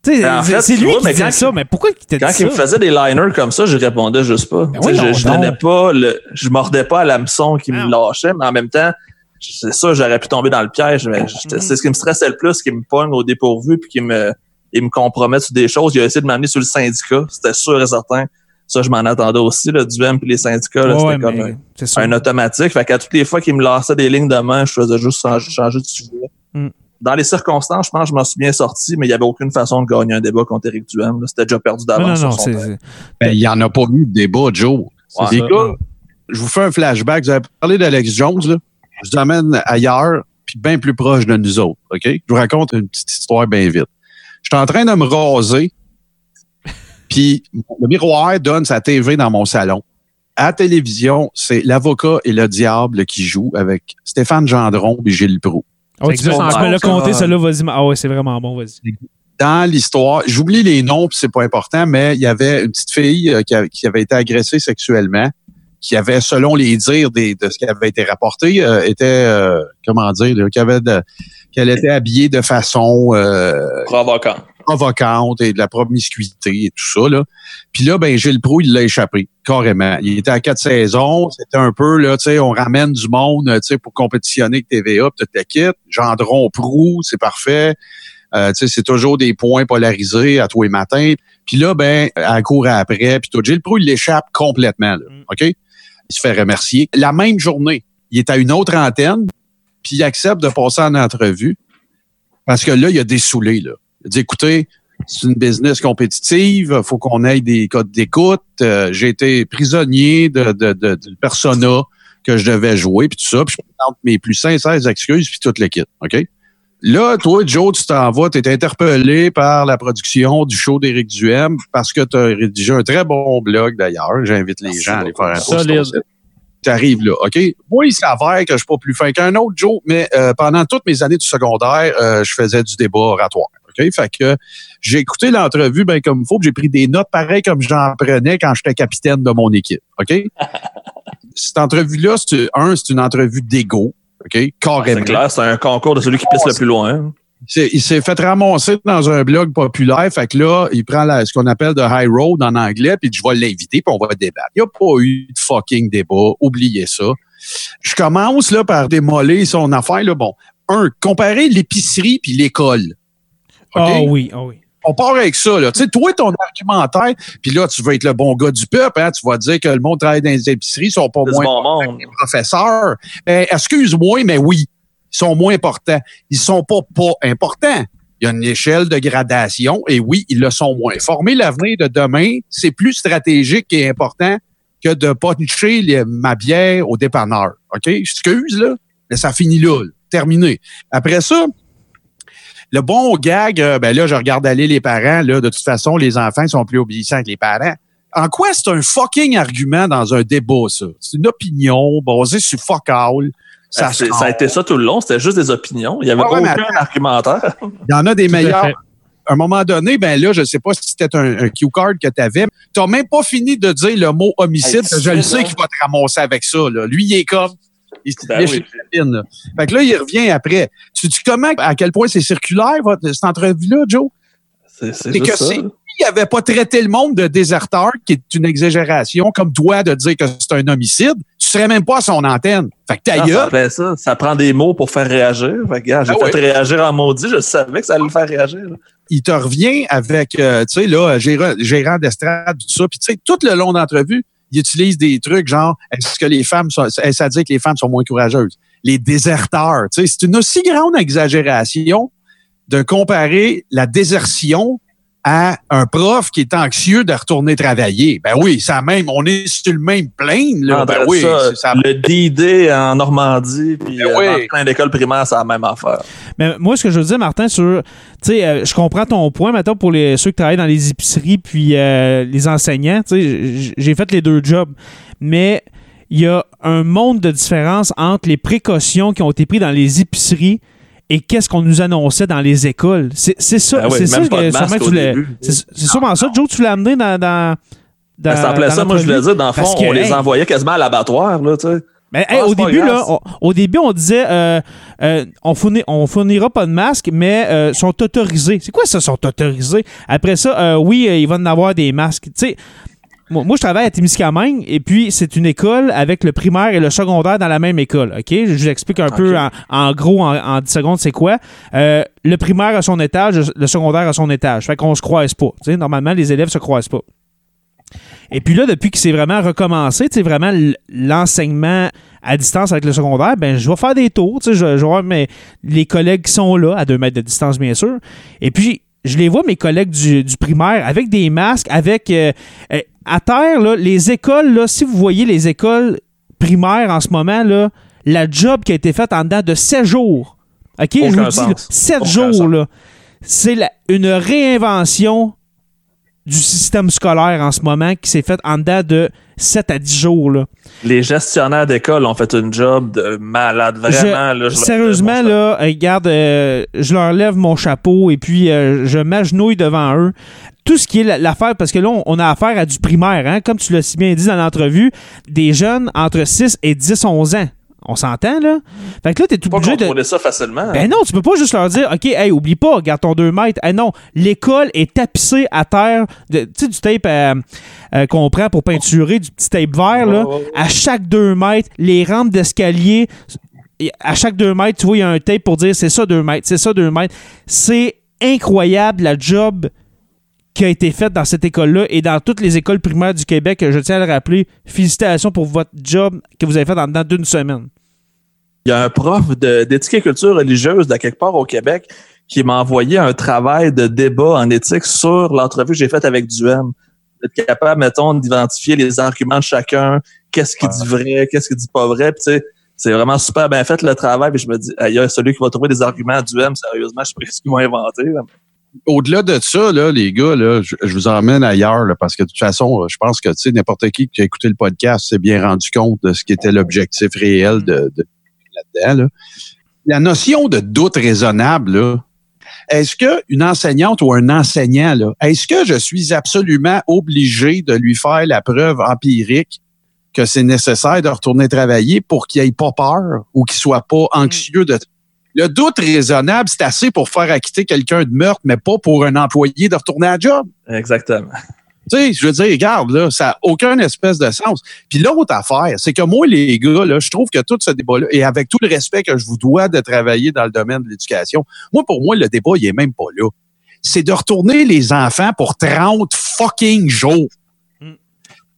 Ben, c'est lui qui dit ça, mais pourquoi il t'a dit ça? Quand il me faisait des liners comme ça, je répondais juste pas. Ben je, je pas le, je mordais pas à l'hameçon qui me lâchait, mais en même temps, c'est ça, j'aurais pu tomber dans le piège. Mais mm-hmm. c'est ce qui me stressait le plus, qui me pogne au dépourvu, puis qui me, il me compromet sur des choses. Il a essayé de m'amener sur le syndicat, c'était sûr et certain. Ça, je m'en attendais aussi, là, du M puis les syndicats, c'était comme un, automatique. Fait qu'à toutes les fois qu'il me lançait des lignes de main, je faisais juste changer, de sujet. Mm. Dans les circonstances, je pense que je m'en suis bien sorti, mais il n'y avait aucune façon de gagner un débat contre Éric Duhem. C'était déjà perdu d'avance. Non, non, ben, il n'y en a pas eu de débat, Joe. Les gars, je vous fais un flashback. Vous avez parlé d'Alex Jones, là. Je vous amène ailleurs, puis bien plus proche de nous autres. OK? Je vous raconte une petite histoire bien vite. Je suis en train de me raser puis le miroir donne sa TV dans mon salon. À la télévision, c'est l'avocat et le diable qui jouent avec Stéphane Gendron et Gilles Proux. Oh, tu, me l'as compté, celle-là, vas-y. Ah ouais, c'est vraiment bon, vas-y. Dans l'histoire, j'oublie les noms, puis c'est pas important, mais il y avait une petite fille euh, qui, avait été agressée sexuellement, qui avait, selon les dires de ce qui avait été rapporté, euh, était, euh, comment dire, qu'elle était habillée de façon... Provocante provocante et de la promiscuité et tout ça. Là. Puis là, ben Gilles Proux, il l'a échappé, carrément. Il était à quatre saisons. C'était un peu, là, tu sais, on ramène du monde tu sais, pour compétitionner avec TVA, puis te quitte. Gendron Proux, c'est parfait. Euh, tu sais, c'est toujours des points polarisés à tous les matins. Puis là, ben, elle court après, puis tout. Gilles Proulx, il l'échappe complètement, là, Mm. OK? Il se fait remercier. La même journée, il est à une autre antenne, puis il accepte de passer en entrevue parce que là, il a dessoulé, là. Il dit, écoutez, c'est une business compétitive, faut qu'on ait des codes d'écoute. Euh, J'ai été prisonnier de, de, de, de persona que je devais jouer, puis tout ça, puis je présente mes plus sincères excuses, puis toute l'équipe, OK? Là, toi, Joe, tu t'en vas, tu es interpellé par la production du show d'Éric Duhem parce que tu as rédigé un très bon blog, d'ailleurs. J'invite les Merci gens à aller faire un tour sur ton Solide. site. Tu arrives là, OK? Moi, il s'avère que je suis pas plus fin qu'un autre, Joe, mais euh, pendant toutes mes années du secondaire, euh, je faisais du débat oratoire. OK? Fait que j'ai écouté l'entrevue bien comme il faut, j'ai pris des notes pareilles comme j'en prenais quand j'étais capitaine de mon équipe. OK? Cette entrevue-là, c'est un, c'est une entrevue d'ego. OK? Carrément. C'est clair, c'est un concours de celui qui pisse le plus loin. Il s'est fait ramasser dans un blog populaire. Fait que là, il prend la- ce qu'on appelle de high road en anglais, puis je vais l'inviter, puis on va débattre. Il n'y a pas eu de fucking débat. Oubliez ça. Je commence là par démolir son affaire. Là. Bon, un, comparer l'épicerie puis l'école. Ah oui, ah oui. On part avec ça. Là. Tu sais, toi, ton argumentaire, puis là, tu veux être le bon gars du peuple. Hein? Tu vas dire que le monde travaille dans les épiceries, ils sont pas moins bon professeurs. Ben, excuse-moi, mais oui, ils sont moins importants. Ils sont pas pas importants. Il y a une échelle de gradation et oui, ils le sont moins. Former l'avenir de demain, c'est plus stratégique et important que de puncher les- ma bière au dépanneur. OK? Excuse, là, mais ça finit là, terminé. Après ça, le bon gag, euh, ben là, je regarde aller les parents. Là, de toute façon, les enfants sont plus obéissants que les parents. En quoi c'est un fucking argument dans un débat, ça? C'est une opinion basée sur fuck all. Ça, a été ça tout le long, c'était juste des opinions. Il n'y avait Ouais, ouais, mais aucun argumentaire. Il y en a des Tout meilleurs. À un moment donné, ben là, je sais pas si c'était un, un cue card que tu avais. Tu n'as même pas fini de dire le mot homicide. Hey, je le sais qu'il va te ramasser avec ça. Là. Lui, il est comme. Il se Ben oui. là. Fait que là, il revient après. Tu dis comment, à quel point c'est circulaire, votre, cette entrevue-là, Joe? C'est c'est C'est que ça. Il avait pas traité le monde de déserteur, qui est une exagération, comme toi, de dire que c'est un homicide. Tu serais même pas à son antenne. Fait que ta Non, ça, gueule, s'appelait ça. ça prend des mots pour faire réagir. Fait que, j'ai Ah fait réagir en maudit. Je savais que ça allait le faire réagir. là. il te revient avec, euh, tu sais, là, gérant, gérant d'estrade, tout ça. Puis, tu sais, tout le long d'entrevue, il utilise des trucs genre, est-ce que les femmes sont, est-ce ça dit que les femmes sont moins courageuses? Les déserteurs, tu sais, c'est une aussi grande exagération de comparer la désertion à un prof qui est anxieux de retourner travailler. Ben oui, ça même, on est sur le même plane, là. Ben oui, ça, ça. Le D-Day en Normandie, puis Ben euh, oui. dans plein d'écoles primaires, c'est la même affaire. Mais moi, ce que je veux dire, Martin, sur. Tu sais, euh, je comprends ton point, maintenant, pour les, ceux qui travaillent dans les épiceries puis euh, les enseignants. Tu sais, j'ai fait les deux jobs. Mais il y a un monde de différence entre les précautions qui ont été prises dans les épiceries et qu'est-ce qu'on nous annonçait dans les écoles? C'est ça, Ben oui, c'est ça pas que sûrement tu voulais. C'est sûrement ça, Joe, tu l'as amené dans. dans dans, Ben, ça dans ça, moi je voulais dire, dans le fond, que, on les envoyait quasiment à l'abattoir, là, tu sais. mais, Ah, au début, là, on, au début, on disait euh, euh, on, fournit, on fournira pas de masques, mais euh, sont autorisés. C'est quoi ça, sont autorisés? Après ça, euh, oui, euh, il va en avoir des masques. Tu sais, moi, moi, je travaille à Témiscamingue et puis c'est une école avec le primaire et le secondaire dans la même école. OK? Je vous explique un peu en, en gros, en, en 10 secondes, c'est quoi? Euh, le primaire a son étage, le secondaire a son étage. Fait qu'on se croise pas. Normalement, les élèves se croisent pas. Et puis là, depuis que c'est vraiment recommencé, sais, vraiment l'enseignement à distance avec le secondaire, ben je vais faire des tours, je, je vais voir mes, les collègues qui sont là, à deux mètres de distance, bien sûr. Et puis, je les vois, mes collègues du, du primaire, avec des masques, avec... euh, euh, à terre, là, les écoles, là, si vous voyez les écoles primaires en ce moment, là, la job qui a été faite en dedans de 7 jours. OK? je vous dis, sens. 7 Aucun jours, sens. là. C'est une réinvention du système scolaire en ce moment qui s'est faite en dedans de 7 à 10 jours. Là. Les gestionnaires d'école ont fait une job de malade, vraiment. Je- là, je Sérieusement, là, regarde, euh, je leur lève mon chapeau et puis euh, je m'agenouille devant eux. Tout ce qui est la- l'affaire, parce que là, on, on a affaire à du primaire, hein, comme tu l'as si bien dit dans l'entrevue, des jeunes entre 6 et 10, 11 ans. On s'entend, là? Fait que là, t'es tout obligé de... ça facilement. Ben non, tu peux pas juste leur dire, OK, hey, oublie pas, garde ton 2 mètres. Eh non, l'école est tapissée à terre, tu sais, du tape euh, euh, qu'on prend pour peinturer, du petit tape vert, là. À chaque 2 mètres, les rampes d'escalier, à chaque 2 mètres, tu vois, il y a un tape pour dire c'est ça 2 mètres, c'est ça 2 mètres. C'est incroyable la job qui a été faite dans cette école-là et dans toutes les écoles primaires du Québec. Je tiens à le rappeler. Félicitations pour votre job que vous avez fait dans, dans d'une semaine. Il y a un prof d'éthique et culture religieuse de quelque part au Québec qui m'a envoyé un travail de débat en éthique sur l'entrevue que j'ai faite avec Duhem. D'être capable, mettons, d'identifier les arguments de chacun, qu'est-ce qui dit vrai, qu'est-ce qui dit pas vrai? C'est vraiment super bien fait le travail. Puis je me dis, il y a celui qui va trouver des arguments à Duhem, sérieusement, je sais pas ce qu'ils vont inventer. Au-delà de ça, là, les gars, là, je, je vous emmène ailleurs là, parce que de toute façon, je pense que tu sais, n'importe qui qui a écouté le podcast s'est bien rendu compte de ce qui était l'objectif réel de, de là-dedans. là. La notion de doute raisonnable, est-ce que une enseignante ou un enseignant, là, est-ce que je suis absolument obligé de lui faire la preuve empirique que c'est nécessaire de retourner travailler pour qu'il ait pas peur ou qu'il soit pas anxieux de le doute raisonnable, c'est assez pour faire acquitter quelqu'un de meurtre, mais pas pour un employé de retourner à la job. Exactement. Tu sais, je veux dire, regarde, là, ça n'a aucun espèce de sens. Puis l'autre affaire, c'est que moi, les gars, là, je trouve que tout ce débat-là, et avec tout le respect que je vous dois de travailler dans le domaine de l'éducation, moi, pour moi, le débat, il est même pas là. C'est de retourner les enfants pour 30 fucking jours. Mm.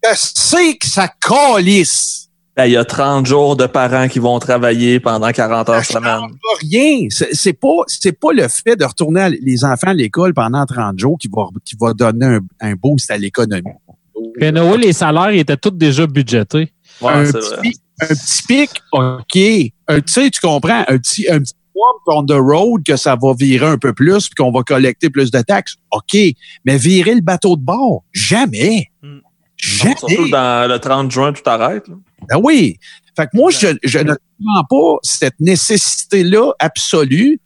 Que c'est que ça calisse? Ben, Il y a 30 jours de parents qui vont travailler pendant 40 heures Ça semaine. pas rien. C'est c'est pas, c'est pas le fait de retourner à- les enfants à l'école pendant 30 jours qui va, qui va donner un, un boost à l'économie. Puis Noël, les salaires ils étaient tous déjà budgétés. Ouais, un, c'est vrai. petit, un petit pic, OK. Un, tu sais, tu comprends, un petit, un petit bump on the road que ça va virer un peu plus puis qu'on va collecter plus de taxes. OK. Mais virer le bateau de bord, jamais. Mm. Jamais. Surtout dans le 30 juin, tout arrête. là. Ben oui. Fait que moi, je, je ne comprends pas cette nécessité-là absolue.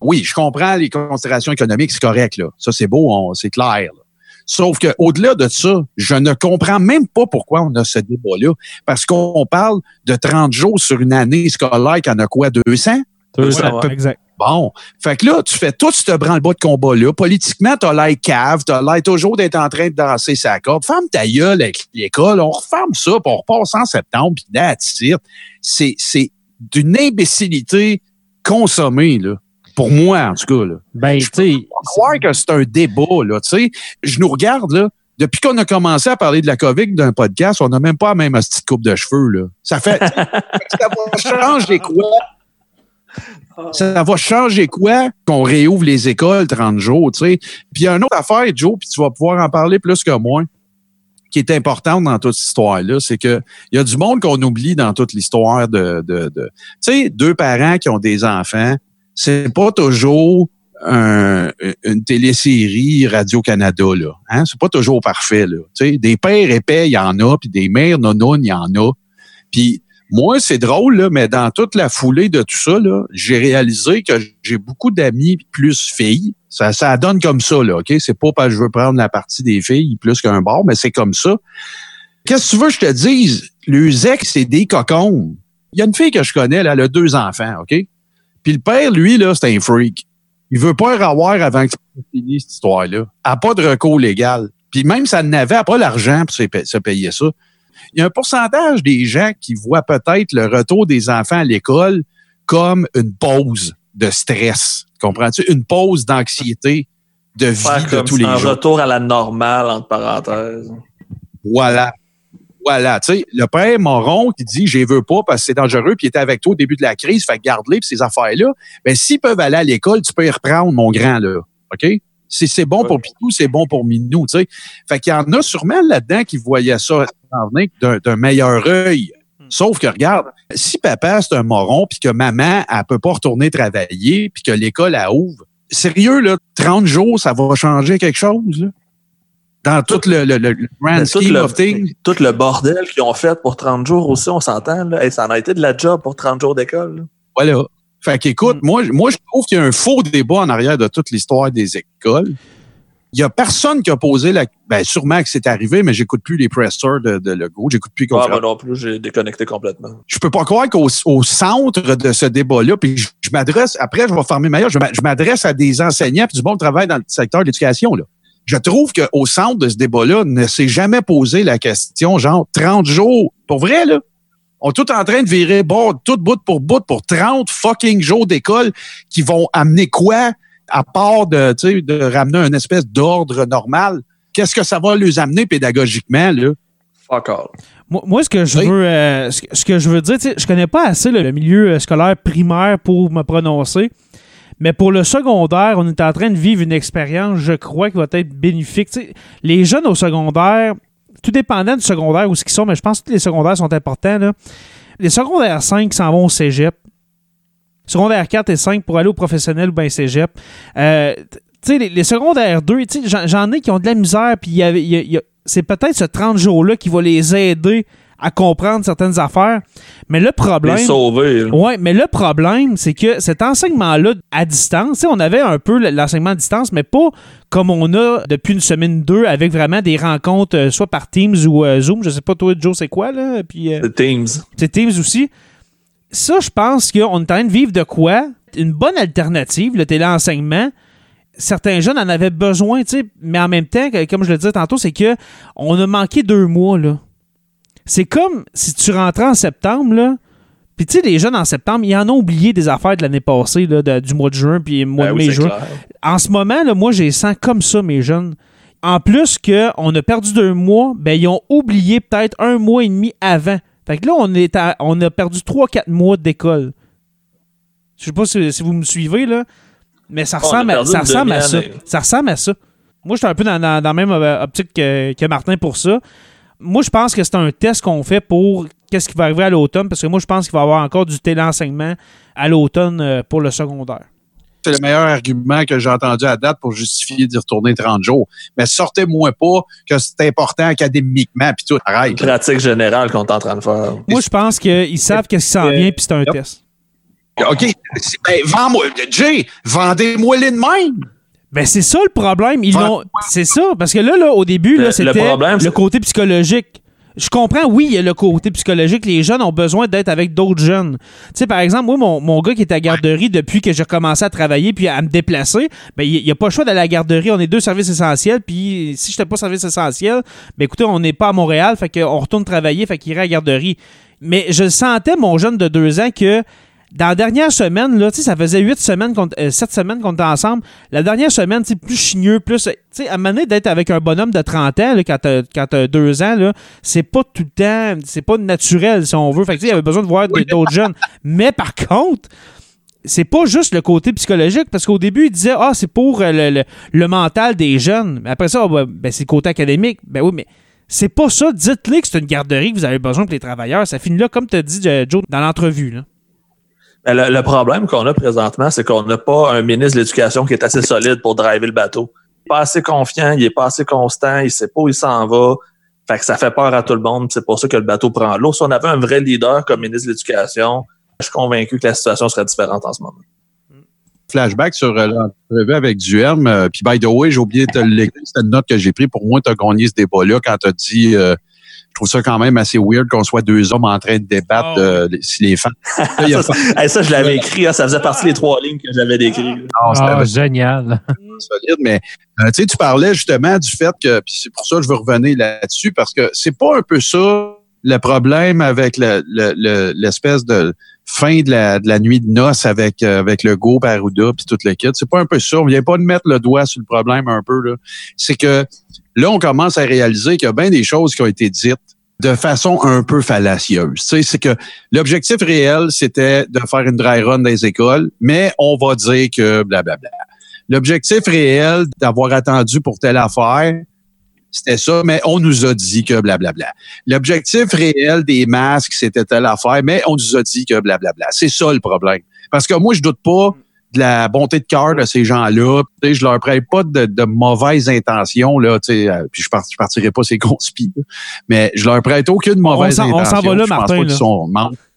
Oui, je comprends les considérations économiques, c'est correct, là. Ça, c'est beau, on- c'est clair. là. Sauf que au-delà de ça, je ne comprends même pas pourquoi on a ce débat-là. Parce qu'on parle de 30 jours sur une année scolaire qui en a quoi, 200? Deux Ouais, cents. ouais. Exact. Bon. Fait que là, tu fais tout ce branle-bas de combat-là. Politiquement, t'as l'air cave, t'as l'air toujours d'être en train de danser sa corde. Ferme ta gueule avec l'école. On referme ça, puis on repasse en septembre, puis it. C'est, c'est d'une imbécilité consommée, là. Pour moi, en tout cas, là. Ben, tu sais, croire que c'est un débat, là, tu sais. Je nous regarde, là. Depuis qu'on a commencé à parler de la COVID d'un podcast, on n'a même pas la même petite coupe de cheveux, là. Ça fait, ça va changer quoi? Ça va changer quoi qu'on réouvre les écoles 30 jours, tu sais? Puis il y a une autre affaire, Joe, puis tu vas pouvoir en parler plus que moi, qui est importante dans toute cette histoire-là, c'est que il y a du monde qu'on oublie dans toute l'histoire de, tu sais, deux parents qui ont des enfants, c'est pas toujours un- une télésérie Radio-Canada, là. Hein? C'est pas toujours parfait, là. Tu sais, des pères épais, il y en a, puis des mères nonounes, il y en a. Puis moi, c'est drôle, là, mais dans toute la foulée de tout ça, j'ai réalisé que j'ai beaucoup d'amis plus filles. Ça, ça donne comme ça, là, OK? C'est pas parce que je veux prendre la partie des filles plus qu'un bar, mais c'est comme ça. Qu'est-ce que tu veux que je te dise? Les ex, c'est des cocons. Il y a une fille que je connais, elle a deux enfants, OK? Puis le père, lui, là, c'est un freak. Il veut pas avoir avant que ça finisse cette histoire-là. Elle n'a pas de recours légal. Puis même ça n'avait pas l'argent pour se payer ça. Il y a un pourcentage des gens qui voient peut-être le retour des enfants à l'école comme une pause de stress. Comprends-tu? Une pause d'anxiété de vie Faire de tous les un jours. retour à la normale, entre parenthèses. Voilà. Voilà, tu sais, le père Moron qui dit j'ai veux pas parce que c'est dangereux puis il était avec toi au début de la crise, fait garde-les puis ces affaires-là. Ben s'ils peuvent aller à l'école, tu peux y reprendre mon grand là. OK? Si c'est bon pour Pitou, c'est bon pour Minou, tu sais. Fait qu'il y en a sûrement là-dedans qui voyaient ça venir d'un meilleur œil. Sauf que regarde, si papa c'est un moron puis que maman elle peut pas retourner travailler puis que l'école elle ouvre, sérieux là, 30 jours ça va changer quelque chose là? Dans tout le, le, le- le grand tout scheme le, of things. tout le bordel qu'ils ont fait pour 30 jours aussi, on s'entend. Là. Hey, ça en a été de la job pour 30 jours d'école. là. Voilà. Fait qu'écoute, moi, moi, je trouve qu'il y a un faux débat en arrière de toute l'histoire des écoles. Il y a personne qui a posé la. Ben, sûrement que c'est arrivé, mais j'écoute plus les pressers de, de Legault. J'écoute plus Ah, moi non plus, j'ai déconnecté complètement. Je peux pas croire qu'au au centre de ce débat-là, puis je, je m'adresse, après, je vais fermer ma gueule, je m'a- je m'adresse à des enseignants puis du bon travail dans le secteur de l'éducation, là. Je trouve qu'au centre de ce débat-là, ne s'est jamais posé la question, genre, 30 jours. Pour vrai, là. On est tout en train de virer bord, tout bout pour bout pour 30 fucking jours d'école qui vont amener quoi? À part de, tu sais, de ramener une espèce d'ordre normal, qu'est-ce que ça va les amener pédagogiquement, là? Fuck all. Moi, moi, ce que je Oui. veux, euh, ce, que- ce que je veux dire, tu sais, je connais pas assez le, le milieu euh, scolaire primaire pour me prononcer, mais pour le secondaire, on est en train de vivre une expérience, je crois, qui va être bénéfique. Tu sais, les jeunes au secondaire, tout dépendant du secondaire où ce qu'ils sont, mais je pense que tous les secondaires sont importants. Là. Les secondaires 5 s'en vont au cégep. Secondaire 4 et 5 pour aller au professionnel ou bien cégep. Euh, tu sais, les, les secondaires 2, tu sais, j'en- ai qui ont de la misère, puis y avait- il y a- il y a- c'est peut-être ce 30 jours-là qui va les aider à comprendre certaines affaires. Mais le problème. Les sauver. là. Ouais, mais le problème, c'est que cet enseignement-là à distance, tu sais, on avait un peu l'enseignement à distance, mais pas comme on a depuis une semaine ou deux avec vraiment des rencontres, euh, soit par Teams ou euh, Zoom. Je sais pas, toi, Joe, c'est quoi, là? Puis, euh, C'est Teams. c'est Teams aussi. Ça, je pense qu'on est en train de vivre de quoi? Une bonne alternative, le téléenseignement. Certains jeunes en avaient besoin, tu sais, mais en même temps, comme je le disais tantôt, c'est que on a manqué deux mois, là. C'est comme si tu rentrais en septembre, là, puis tu sais, les jeunes en septembre, ils en ont oublié des affaires de l'année passée, là, de- du mois de juin, puis mois Ben de oui, mai, juin. clair. En ce moment, là, moi, j'ai sens comme ça, mes jeunes. En plus qu'on a perdu deux mois, ben, ils ont oublié peut-être un mois et demi avant. Fait que là, on, est à- on a perdu trois, quatre mois d'école. Je sais pas si, si vous me suivez, là, mais ça ressemble, à, ça, ressemble à ça. Ça ressemble à ça. Moi, je suis un peu dans, dans- dans la même euh, optique que, que Martin pour ça. Moi, je pense que c'est un test qu'on fait pour qu'est-ce qui va arriver à l'automne, parce que moi, je pense qu'il va y avoir encore du téléenseignement à l'automne euh, pour le secondaire. C'est le meilleur argument que j'ai entendu à date pour justifier d'y retourner 30 jours. Mais sortez-moi pas que c'est important académiquement, puis tout. Une Arrête. pratique générale qu'on est en train de faire. Moi, je pense qu'ils savent qu'est-ce qui s'en vient, puis c'est un test. OK. Ben, vends-moi. Jay, vendez-moi les de même. Ben, c'est ça le problème. Ils l'ont. C'est ça. Parce que là, là au début, Le- là, le c'était problème, le c'est- côté psychologique. Je comprends, oui, il y a le côté psychologique. Les jeunes ont besoin d'être avec d'autres jeunes. Tu sais, par exemple, moi, mon, mon gars qui est à la garderie depuis que j'ai commencé à travailler puis à me déplacer, ben, il n'y a pas le choix d'aller à la garderie. On est deux services essentiels. Puis si je n'étais pas service essentiel, ben, écoutez, on n'est pas à Montréal. Fait qu'on retourne travailler. Fait qu'il irait à la garderie. Mais je sentais, mon jeune de deux ans, que dans la dernière semaine, là, tu sais, ça faisait huit semaines, qu'on- euh, sept semaines qu'on était ensemble. La dernière semaine, tu sais, plus chigneux, plus. Tu sais, à un moment donné, d'être avec un bonhomme de 30 ans, là, quand t'as quand t'as deux ans, là, c'est pas tout le temps, c'est pas naturel, si on veut. Fait que, tu sais, il avait besoin de voir d'autres jeunes. Mais par contre, c'est pas juste le côté psychologique, parce qu'au début, il disait, ah, c'est pour euh, le, le- le mental des jeunes. Mais après ça, ben, ben, c'est le côté académique. Ben oui, mais. C'est pas ça. Dites-les que c'est une garderie que vous avez besoin pour les travailleurs. Ça finit là, comme tu as dit, euh, Joe, dans l'entrevue. là. Ben, Le, le problème qu'on a présentement, c'est qu'on n'a pas un ministre de l'Éducation qui est assez solide pour driver le bateau. Pas assez confiant, il est pas assez constant, il sait pas où il s'en va. Fait que ça fait peur à tout le monde. C'est pour ça que le bateau prend l'eau. Si on avait un vrai leader comme ministre de l'Éducation, je suis convaincu que la situation serait différente en ce moment. Flashback sur euh, l'entrevue avec Duhem. euh, Puis, by the way, j'ai oublié de te. C'était une note que j'ai prise. Pour moi, tu as gagné ce débat-là quand tu dit... euh, je trouve ça quand même assez weird qu'on soit deux hommes en train de débattre Oh. euh, si les femmes. Là, ça, pas- Hey, ça, je l'avais écrit. hein, ça faisait partie des trois lignes que j'avais décrites. Ah, génial. solide, mais euh, tu sais, tu parlais justement du fait que, puis c'est pour ça que je veux revenir là-dessus, parce que c'est pas un peu ça le problème avec le- le- le- l'espèce de fin de la, de la nuit de noces avec, euh, avec le Go, Paruda, puis tout le kit. C'est pas un peu ça. On vient pas de mettre le doigt sur le problème un peu. là. C'est que là, on commence à réaliser qu'il y a bien des choses qui ont été dites de façon un peu fallacieuse. C'est que l'objectif réel, c'était de faire une dry run les écoles, mais on va dire que blablabla. L'objectif réel d'avoir attendu pour telle affaire, c'était ça, mais on nous a dit que blablabla. L'objectif réel des masques, c'était telle affaire, mais on nous a dit que blablabla. C'est ça le problème. Parce que moi, je doute pas de la bonté de cœur de ces gens-là. Je leur prête pas de, de mauvaises intentions, là, euh, puis je, part- je partirai pas ces conspis, là. mais je leur prête aucune mauvaise s'en- on intention. s'en va là, Je pense Martin, pas là. sont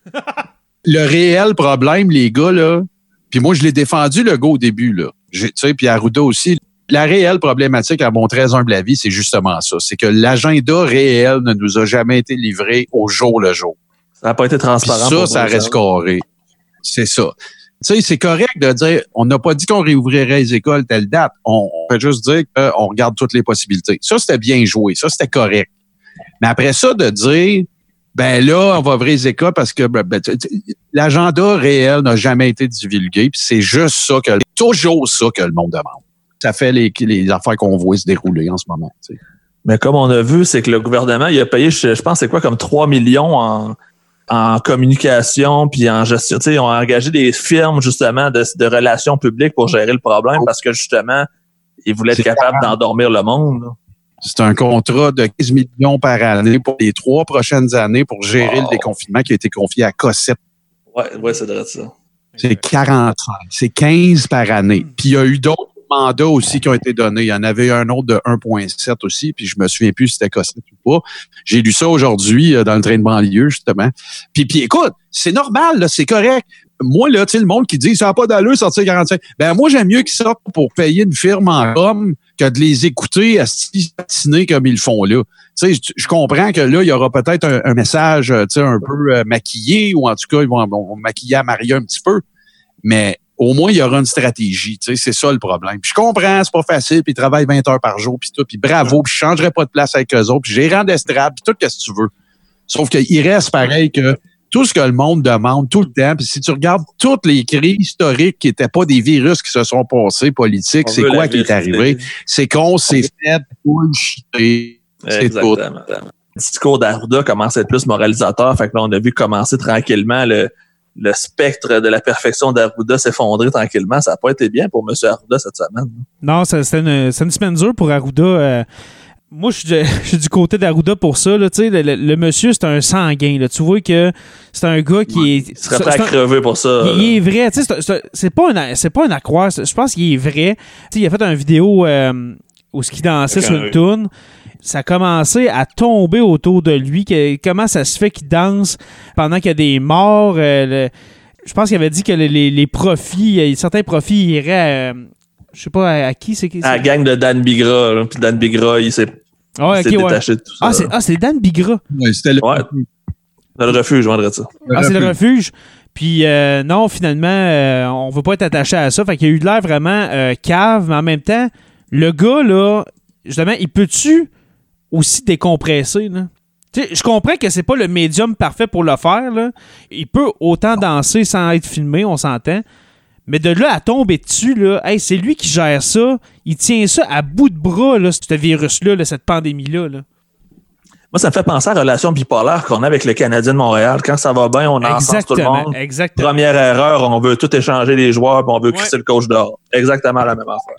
le réel problème, les gars, là, puis moi, je l'ai défendu, le gars, au début, là. J'ai- Tu sais, puis Arruda aussi. La réelle problématique, à mon très humble avis, c'est justement ça. C'est que l'agenda réel ne nous a jamais été livré au jour le jour. Ça n'a pas été Puis transparent. ça, ça reste carré. C'est ça. Tu sais, c'est correct de dire, on n'a pas dit qu'on réouvrirait les écoles telle date. On, on fait juste dire qu'on regarde toutes les possibilités. Ça, c'était bien joué. Ça, c'était correct. Mais après ça, de dire, ben là, on va ouvrir les écoles parce que ben, ben, l'agenda réel n'a jamais été divulgué. Puis c'est juste ça que toujours ça que le monde demande. Ça fait les, les affaires qu'on voit se dérouler en ce moment. tu sais. Mais comme on a vu, c'est que le gouvernement, il a payé, je, je pense, c'est quoi, comme 3 millions en, en communication puis en gestion. Tu sais, ils ont engagé des firmes, justement, de, de relations publiques pour gérer le problème parce que, justement, ils voulaient être capables d'endormir le monde. là. C'est un contrat de 15 millions par année pour les trois prochaines années pour gérer Wow. le déconfinement qui a été confié à Cossette. Ouais, ouais, c'est vrai ça. C'est 45. C'est 15 par année. Puis il y a eu d'autres mandats aussi qui ont été donnés. Il y en avait un autre de 1.7 aussi, puis je me souviens plus si c'était Cossette ou pas. J'ai lu ça aujourd'hui euh, dans le train de banlieue, justement. Puis, puis écoute, c'est normal, c'est correct. Moi, là, tu sais, le monde qui dit ça n'a pas d'allure sortir 45. Ben moi, j'aime mieux qu'ils sortent pour payer une firme en com que de les écouter à patiner comme ils le font là. Tu sais, je- comprends que là, il y aura peut-être un, un message, euh, tu sais, un peu euh, maquillé, ou en tout cas, ils vont, vont maquiller à Maria un petit peu. Mais au moins, il y aura une stratégie. Tu sais, c'est ça le problème. Puis je comprends, c'est pas facile, puis ils travaillent 20 heures par jour, puis tout, puis bravo, puis je changerai pas de place avec eux autres, puis gérant d'estrade, puis tout ce que tu veux. Sauf qu'il reste pareil que tout ce que le monde demande tout le temps, puis si tu regardes toutes les crises historiques qui n'étaient pas des virus qui se sont passés politiques, c'est quoi qui est arrivé? C'est qu'on s'est fait bullshiter. C'est Exactement. Le discours d'Arruda commence à être plus moralisateur. Fait que là, on a vu commencer tranquillement le, le spectre de la perfection d'Arruda s'effondrer tranquillement. Ça n'a pas été bien pour M. Arruda cette semaine. Non, c'était une, c'est une semaine dure pour Arruda. euh. moi, je suis, de- je suis du côté d'Arruda pour ça. Là, tu sais, le, le- le monsieur, c'est un sanguin. Là. Tu vois que c'est un gars qui est. Il serait prêt à crever pour ça. il, il est vrai. tu sais, C'est, pas un, c'est pas un accroire. Je pense qu'il est vrai. Tu sais, il a fait une vidéo euh, où ce qu'il dansait sur un- une toune. Ça a commencé à tomber autour de lui. que- comment ça se fait qu'il danse pendant qu'il y a des morts? euh, le- je pense qu'il avait dit que les, les- les profits, euh, certains profits iraient à, je sais pas à, à qui c'est qui. À la gang de Dan Bigra. là. Puis Dan Bigra, il s'est Ah, ouais. détaché de tout ça. Ah, c'est, ah, c'est Dan Bigra. Ouais, c'était le, Ouais. Le refuge, je vendrais ça. Ah, c'est le refuge. Puis euh, non, finalement, euh, on veut pas être attaché à ça. Fait qu'il y a eu de l'air vraiment euh, cave, mais en même temps, le gars, là, justement, il peut-tu aussi décompresser, là? Tu sais, je comprends que c'est pas le médium parfait pour le faire, là. Il peut autant danser sans être filmé, on s'entend. Mais de là à tomber dessus, là, hey, c'est lui qui gère ça. Il tient ça à bout de bras, là, ce virus-là, là, cette pandémie-là. Là. Moi, ça me fait penser à la relation bipolaire qu'on a avec le Canadien de Montréal. Quand ça va bien, on encense tout le Exactement. monde. Exactement. Première erreur, on veut tout échanger les joueurs puis on veut Ouais. crisser le coach dehors. Exactement la même affaire.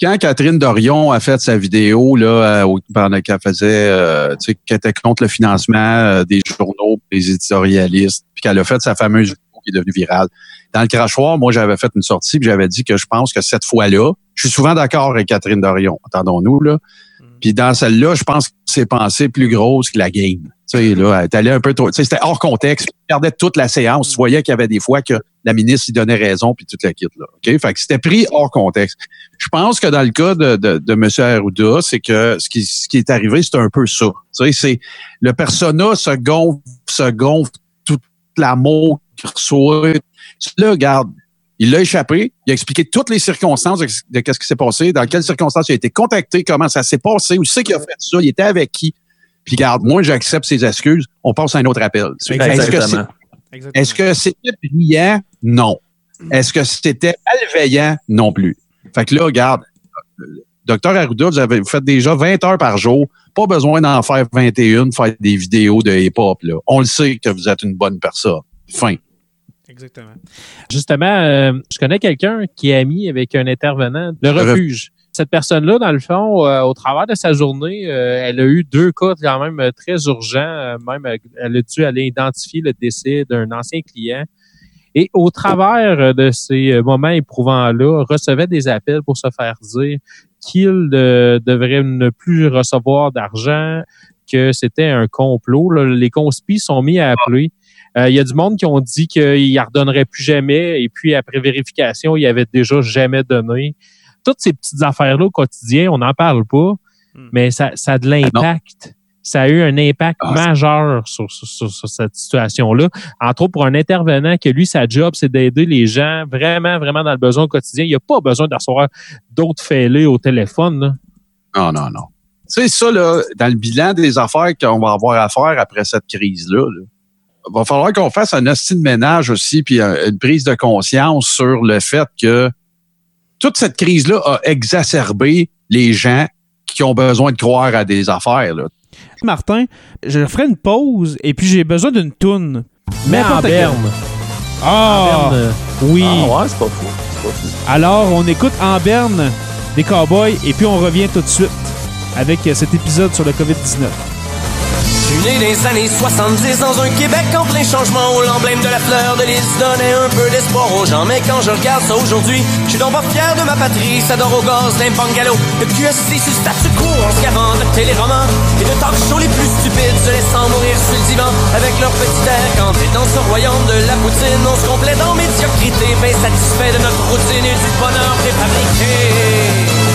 Quand Catherine Dorion a fait sa vidéo là, euh, pendant qu'elle faisait, euh, tu sais, qu'elle était contre le financement euh, des journaux, des éditorialistes, puis qu'elle a fait sa fameuse vidéo qui est devenue virale. Dans le crachoir, moi, j'avais fait une sortie, puis j'avais dit que je pense que cette fois-là, je suis souvent d'accord avec Catherine Dorion, entendons-nous là. Puis dans celle-là, je pense que c'est pensée plus grosse que la game. Tu sais, là, elle est allée un peu trop. Tu sais, c'était hors contexte. Elle regardait toute la séance. Tu voyais qu'il y avait des fois que la ministre lui donnait raison, puis toute la kit, là. OK? Fait que c'était pris hors contexte. Je pense que dans le cas de, de, de M. Arruda, c'est que ce qui, ce qui est arrivé, c'est un peu ça. Tu sais, c'est le persona se gonfle, se gonfle tout l'amour qu'il reçoit. Là, regarde, il l'a échappé. Il a expliqué toutes les circonstances de, de qu'est-ce qui s'est passé, dans quelles circonstances il a été contacté, comment ça s'est passé, où c'est qu'il a fait ça, il était avec qui. Puis regarde, moi, j'accepte ses excuses. On passe à un autre appel. Est-ce que c'était brillant? Non. Est-ce que c'était malveillant? Non plus. Fait que là, regarde, docteur Arruda, vous avez vous faites déjà 20 heures par jour. Pas besoin d'en faire 21, faire des vidéos de hip-hop. Là. On le sait que vous êtes une bonne personne. Fin. Exactement. Justement, euh, je connais quelqu'un qui est ami avec un intervenant de ref- refuge. Cette personne-là, dans le fond, euh, au travers de sa journée, euh, elle a eu deux cas quand même très urgents. Euh, même, elle a dû aller identifier le décès d'un ancien client. Et au travers euh, de ces euh, moments éprouvants-là, recevait des appels pour se faire dire qu'il euh, devrait ne plus recevoir d'argent, que c'était un complot. là. Les conspis sont mis à appeler. Euh, Il y a du monde qui ont dit qu'il ne redonnerait plus jamais, et puis après vérification, il avait déjà jamais donné. Toutes ces petites affaires-là au quotidien, on n'en parle pas, Hmm. mais ça, ça a de l'impact. Ça a eu un impact Ah, majeur sur, sur- sur- cette situation-là. Entre autres, pour un intervenant que lui, sa job, c'est d'aider les gens vraiment, vraiment dans le besoin au quotidien. Il n'y a pas besoin de recevoir d'autres fêlés au téléphone. là. Non, non, non. Tu sais, ça, là, dans le bilan des affaires qu'on va avoir à faire après cette crise-là, là, va falloir qu'on fasse un hostie de ménage aussi, puis un- une prise de conscience sur le fait que toute cette crise-là a exacerbé les gens qui ont besoin de croire à des affaires. Là. Martin, je ferai une pause et puis j'ai besoin d'une toune. Mais en berne. Ah, En berne, oui. Ah ouais, c'est pas fou. C'est pas fou. Alors, on écoute en berne des cowboys et puis on revient tout de suite avec cet épisode sur le COVID-19. Je suis né des années 70 dans un Québec en plein changement où l'emblème de la fleur de lys donnait un peu d'espoir aux gens? Mais quand je regarde ça aujourd'hui, je suis donc pas fier de ma patrie. Ça dort au gaz d'un bungalow, de QSC sur statu quo en se gavant de téléromans et de talk shows les plus stupides se laissant mourir sur le divan avec leur petit air quand dans ce royaume de la poutine. On se complète en médiocrité, bien satisfait de notre routine et du bonheur préfabriqué.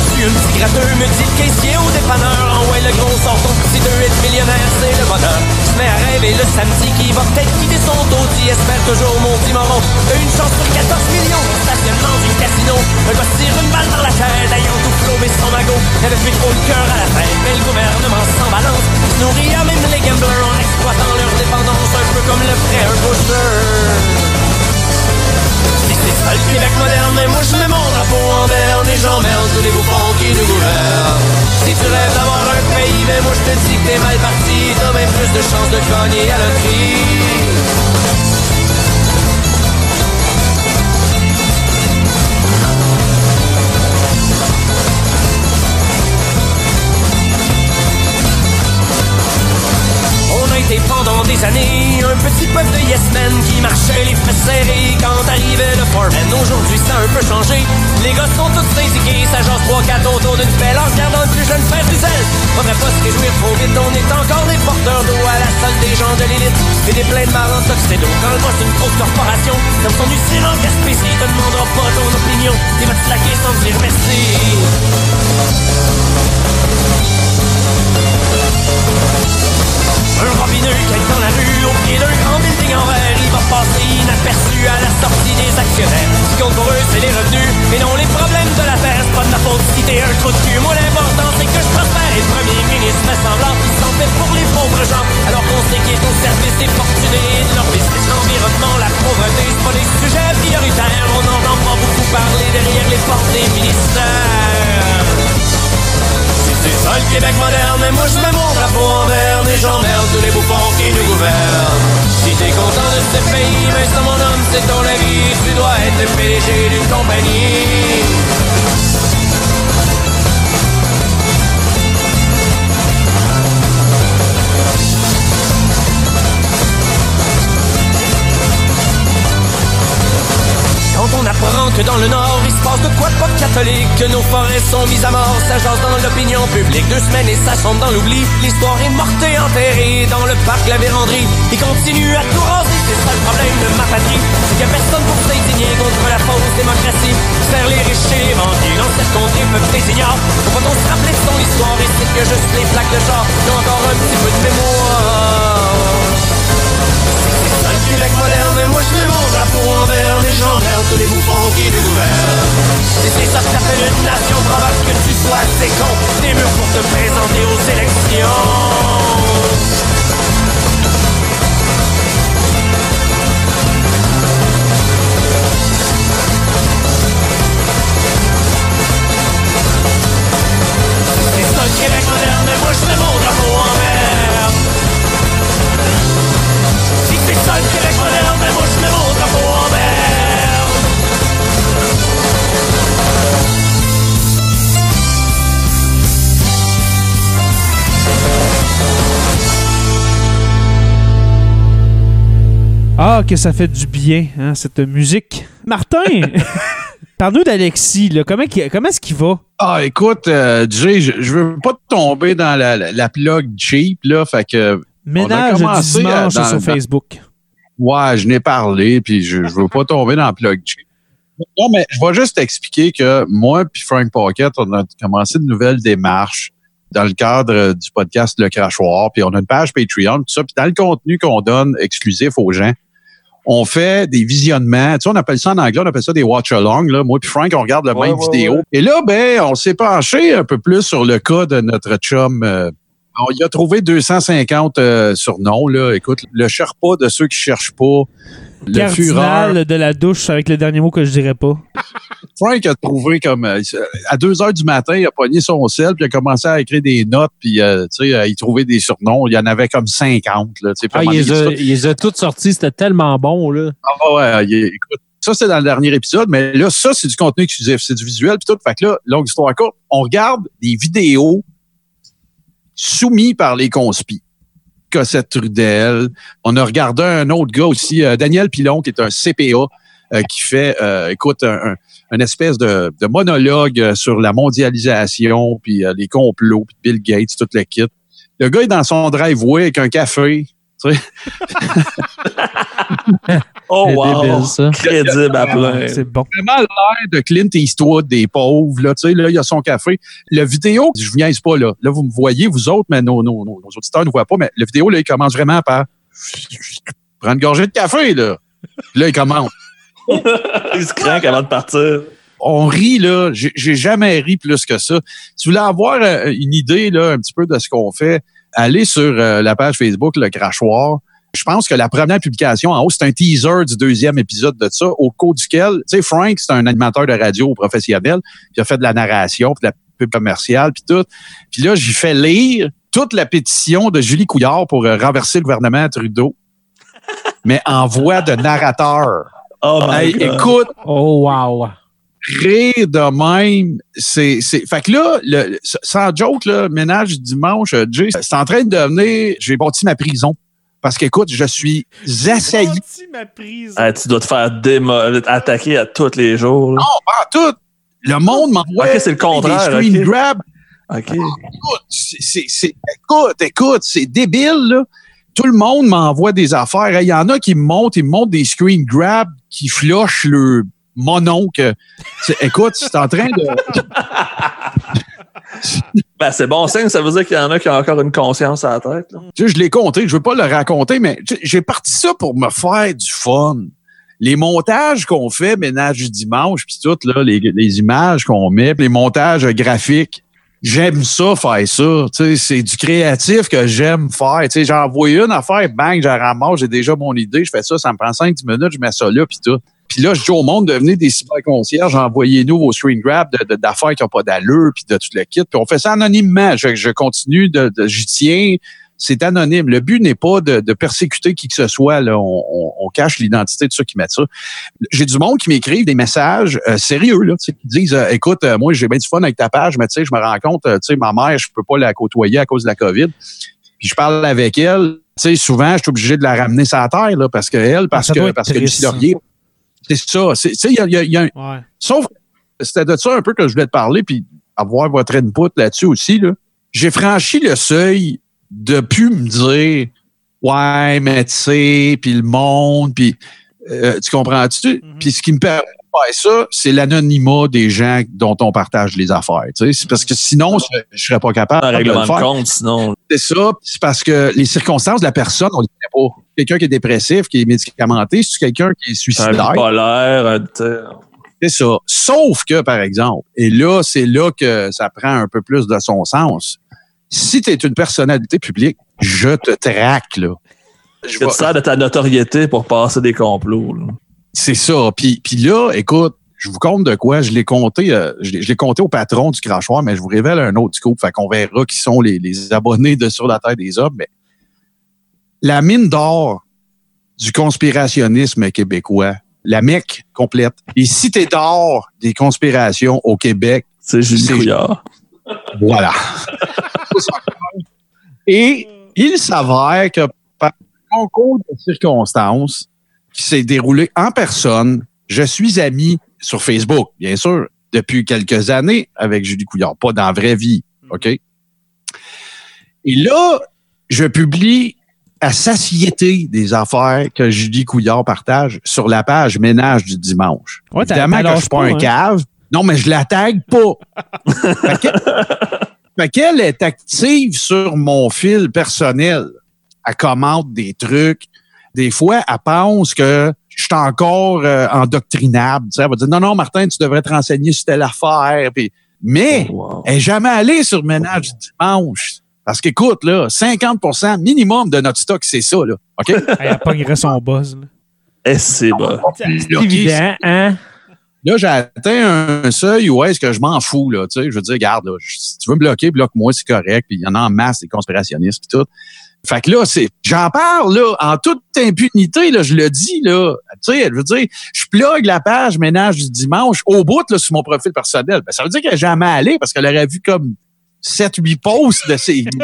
Prendrais-tu un petit gratteux, caissier au dépanneur. En ouais, le gros sort ton petit 2 être millionnaire, c'est le bonheur. Je mets à rêver le samedi qui va peut-être quitter son Audi. Espère toujours mon petit moron. Une chance pour 14 millions stationnement du casino. Un gars se tire une balle par la tête, ayant tout flobé son magot. N'avait plus trop le cœur à la tête, mais le gouvernement s'en balance. Nourrit à même les gamblers en exploitant leur dépendance. Un peu comme le un pusher. Si c'est ça le Québec moderne, mais moi je mets mon drapeau en berne et j'emmerde tous les bouffons qui nous gouvernent. Si tu rêves d'avoir un pays, mais moi je te dis que t'es mal parti, t'as même plus de chances de gagner à la loterie. Pendant des années un petit peuple de yes men qui marchait les fesses serrées quand arrivait le foreman. Aujourd'hui, ça a un peu changé. Les gars sont tous syndiqués, ça jase 3-4 autour d'une pelle en regardant le plus jeune faire du sel. Faudrait pas se réjouir trop vite, on est encore des porteurs d'eau à la salle des gens de l'élite. Et des pleins de en tuxedo. Quand le boss d'une grosse corporation, comme son usine en Gaspésie, te demandera pas ton opinion. Il va te slacker sans te dire merci. Un robineux qui est dans la rue au pied d'un grand building en verre Il va passer inaperçu à la sortie des actionnaires. Ce qui compte pour eux c'est les revenus Et non les problèmes de la terre. C'est pas de ma faute si t'es un trou de cul. Moi l'important c'est que je prospère. Et le premier ministre fait semblant qu'il s'en fait pour les pauvres gens. Alors qu'on sait qu'il est au service des fortunés et de leur business L'environnement, la pauvreté c'est pas des sujets prioritaires. On n'en entend pas beaucoup parler derrière les portes des ministères Québec moderne, mais moi je mets mon drapeau en berne et j'emmerde tous les bouffons qui nous gouvernent. Si t'es content de ce pays, mais ça mon homme, c'est ton avis, tu dois être le PDG d'une compagnie. On apprend que dans le Nord, il se passe de quoi de pas catholique, que nos forêts sont mises à mort, ça jase dans l'opinion publique. Deux semaines et ça sombre dans l'oubli. L'histoire est morte et enterrée dans le parc La Vérandrie. Il continue à tout raser, c'est ça le problème de ma patrie. C'est qu'il a personne pour s'indigner contre la fausse démocratie. Faire les riches et les banquiers dans cette contrée peuvent des ignorants. Pourquoi on se rappeler son histoire et c'est que juste les plaques de qui ont encore un petit peu de mémoire. Le Québec moderne, mais moi je mets mon drapeau en berne et j'emmerde tous les bouffons qui nous gouvernent. Si c'est ça que t'appelles une nation, probable que tu sois assez con. Des murs pour te présenter aux élections. Québec moderne, mais moi je Ah, que ça fait du bien, hein, cette musique. Martin, parle-nous d'Alexis. là. Comment, comment est-ce qu'il va? Ah, écoute, euh, Jay, je, je veux pas tomber dans la, la, la plug cheap, là, fait que, Ménage du commencé, dimanche euh, dans- sur dans- Facebook. ouais, je n'ai parlé, puis je, je veux pas tomber dans la plug cheap. Non, mais je vais juste expliquer que moi puis Frank Pocket, on a commencé de nouvelles démarches dans le cadre du podcast Le Crachoir, puis on a une page Patreon, tout ça, puis dans le contenu qu'on donne exclusif aux gens, on fait des visionnements. Tu sais, on appelle ça en anglais, on appelle ça des watch-along. Là. Moi puis Frank, on regarde la Ouais, même ouais, vidéo. ouais. Et là, ben, on s'est penché un peu plus sur le cas de notre chum euh, On y a trouvé 250 euh, surnoms. Là. Écoute, le Sherpa de ceux qui cherchent pas. Le Fureur. Cardinal de la douche avec le dernier mot que je dirais pas. Frank a trouvé comme euh, à 2 heures du matin, il a pogné son sel, puis il a commencé à écrire des notes, puis euh, tu sais, il trouvait des surnoms. Il y en avait comme 50. Là, Ah, il les a, ça- il les a toutes sorties, c'était tellement bon, là. Ah ouais, il écoute, ça c'est dans le dernier épisode, mais là, ça, c'est du contenu exclusif, c'est du visuel, puis tout. Fait que là, longue histoire courte, on regarde des vidéos soumis par les conspis. Cossette Trudel. On a regardé un autre gars aussi, euh, Daniel Pilon, qui est un CPA, euh, qui fait, euh, écoute, un, espèce de, monologue euh, sur la mondialisation, puis les complots, puis Bill Gates, toute le kit. Le gars est dans son driveway avec un café. Tu sais. Oh, wow. débile, ça. Crédible à plein. C'est bon. vraiment l'air de Clint Eastwood des pauvres. Là, tu sais, là, il y a son café. Le vidéo, je vous niaise pas, là. Là, vous me voyez, vous autres, mais nos, nos, nos, nos auditeurs ne voient pas, mais le vidéo, là, il commence vraiment par prendre une gorgée de café, là. Puis là, il commence. Il se craque avant de partir. On rit, là. J'ai j'ai jamais ri plus que ça. Si vous voulez avoir euh, une idée, là, un petit peu de ce qu'on fait, allez sur euh, la page Facebook, le crachoir. Je pense que la première publication en haut, c'est un teaser du deuxième épisode de ça, au cours duquel, tu sais, Frank, c'est un animateur de radio professionnel, puis il a fait de la narration, puis de la pub commerciale, puis tout. Puis là, j'ai fait lire toute la pétition de Julie Couillard pour euh, renverser le gouvernement Trudeau, mais en voix de narrateur. Oh my Hey, God. écoute, Oh, wow. Rire de même, c'est, c'est, fait que là, le, sans joke, là, ménage du dimanche, euh, Jay, c'est en train de devenir, j'ai bâti ma prison. Parce qu'écoute, je suis assailli. Senti ma prise. Ah, tu dois te faire démo- attaquer à tous les jours. là. Non, pas tout. Le monde m'envoie Ok, c'est le contraire, des screen ok. grabs. OK. Écoute, c'est, c'est, c'est- écoute, écoute, c'est débile, là. Tout le monde m'envoie des affaires. Il y en a qui me montrent, ils me montrent des screen grabs qui flochent le mononcle. C'est- Écoute, c'est en train de... Ben, c'est bon signe, ça veut dire qu'il y en a qui ont encore une conscience à la tête. là. Tu sais, je l'ai compté, je veux pas le raconter, mais tu sais, j'ai parti ça pour me faire du fun. Les montages qu'on fait, ménage du dimanche, puis tout, là, les, les images qu'on met, puis les montages graphiques, j'aime ça, faire ça. Tu sais, c'est du créatif que j'aime faire. Tu sais, j'en envoie une affaire, bang, j'en ramasse, j'ai déjà mon idée, je fais ça, ça me prend 5-10 minutes, je mets ça là, puis tout. Puis là, je dis au monde, devenez des cyberconcierges, envoyez-nous vos screen grabs d'affaires qui n'ont pas d'allure, puis de tout le kit. Puis on fait ça anonymement. Je, je continue, de, de- j'y tiens. C'est anonyme. Le but n'est pas de, de persécuter qui que ce soit. Là. On, on- on cache l'identité de ceux qui mettent ça. J'ai du monde qui m'écrivent des messages euh, sérieux, là, qui disent euh, Écoute, euh, moi, j'ai bien du fun avec ta page, mais tu sais, je me rends compte, euh, tu sais, ma mère, je peux pas la côtoyer à cause de la COVID. Puis je parle avec elle. Tu sais, souvent, je suis obligé de la ramener la terre, là, parce que elle, parce ça que parce que triste, Lucie Laurier, c'est ça. C'est- Tu sais, il y a, y a- y a un, Ouais. Sauf, c'était de ça un peu que je voulais te parler, puis avoir votre input là-dessus aussi. Là. J'ai franchi le seuil de plus me dire Ouais, mais tu sais, puis le monde, puis euh, tu comprends-tu? Mhm. Puis ce qui me permet ça, c'est l'anonymat des gens dont on partage les affaires. tu sais. C'est parce que sinon, je, je serais pas capable Un de règlement le de faire. compte, sinon. C'est ça. C'est parce que les circonstances de la personne, on les connaît pas. Quelqu'un qui est dépressif, qui est médicamenté, c'est quelqu'un qui est suicidaire. un- sais. C'est ça. Sauf que, par exemple, et là, c'est là que ça prend un peu plus de son sens. Si tu es une personnalité publique, je te traque, là. Je tu sers de ta notoriété pour passer des complots. là? C'est ça. Puis, puis là, écoute, je vous compte de quoi. Je l'ai compté, euh, je l'ai je l'ai compté au patron du crachoir, mais je vous révèle un autre scoop. Fait qu'on verra qui sont les, les abonnés de Sur la Terre des Hommes. Mais la mine d'or du conspirationnisme québécois, la mecque complète. Et si t'es d'or des conspirations au Québec, C'est Julie Couillard. voilà. Et il s'avère que par un concours de circonstances qui s'est déroulé en personne, je suis ami sur Facebook, bien sûr, depuis quelques années avec Julie Couillard, pas dans la vraie vie, OK? Et là, je publie à satiété des affaires que Julie Couillard partage sur la page Ménage du dimanche. Ouais, Évidemment que je suis pas pas, un hein. cave. Non, mais je la tague pas. fait qu'elle est active sur mon fil personnel. Elle commente des trucs. Des fois, elle pense que je suis encore euh, endoctrinable. Tu sais, elle va dire non, non, Martin, tu devrais te renseigner sur telle affaire. Puis, mais Wow. elle n'est jamais allée sur Ménage du dimanche. Parce qu'écoute, là, 50% minimum de notre stock, c'est ça, là. OK? Elle pognerait son buzz. là. Eh, c'est bas. C'est évident, hein? Là, j'ai atteint un seuil où est-ce que je m'en fous, là. Tu sais, je veux dire, regarde, là, si tu veux me bloquer, bloque-moi, c'est correct. Puis il y en a en masse, des conspirationnistes, puis tout. Fait que là, c'est, j'en parle, là, en toute impunité, là, je le dis, là. Tu sais, je veux dire, je plug la page ménage du dimanche au bout, là, sur mon profil personnel. Ben, ça veut dire qu'elle n'est jamais allée parce qu'elle aurait vu comme 7-8 posts de ces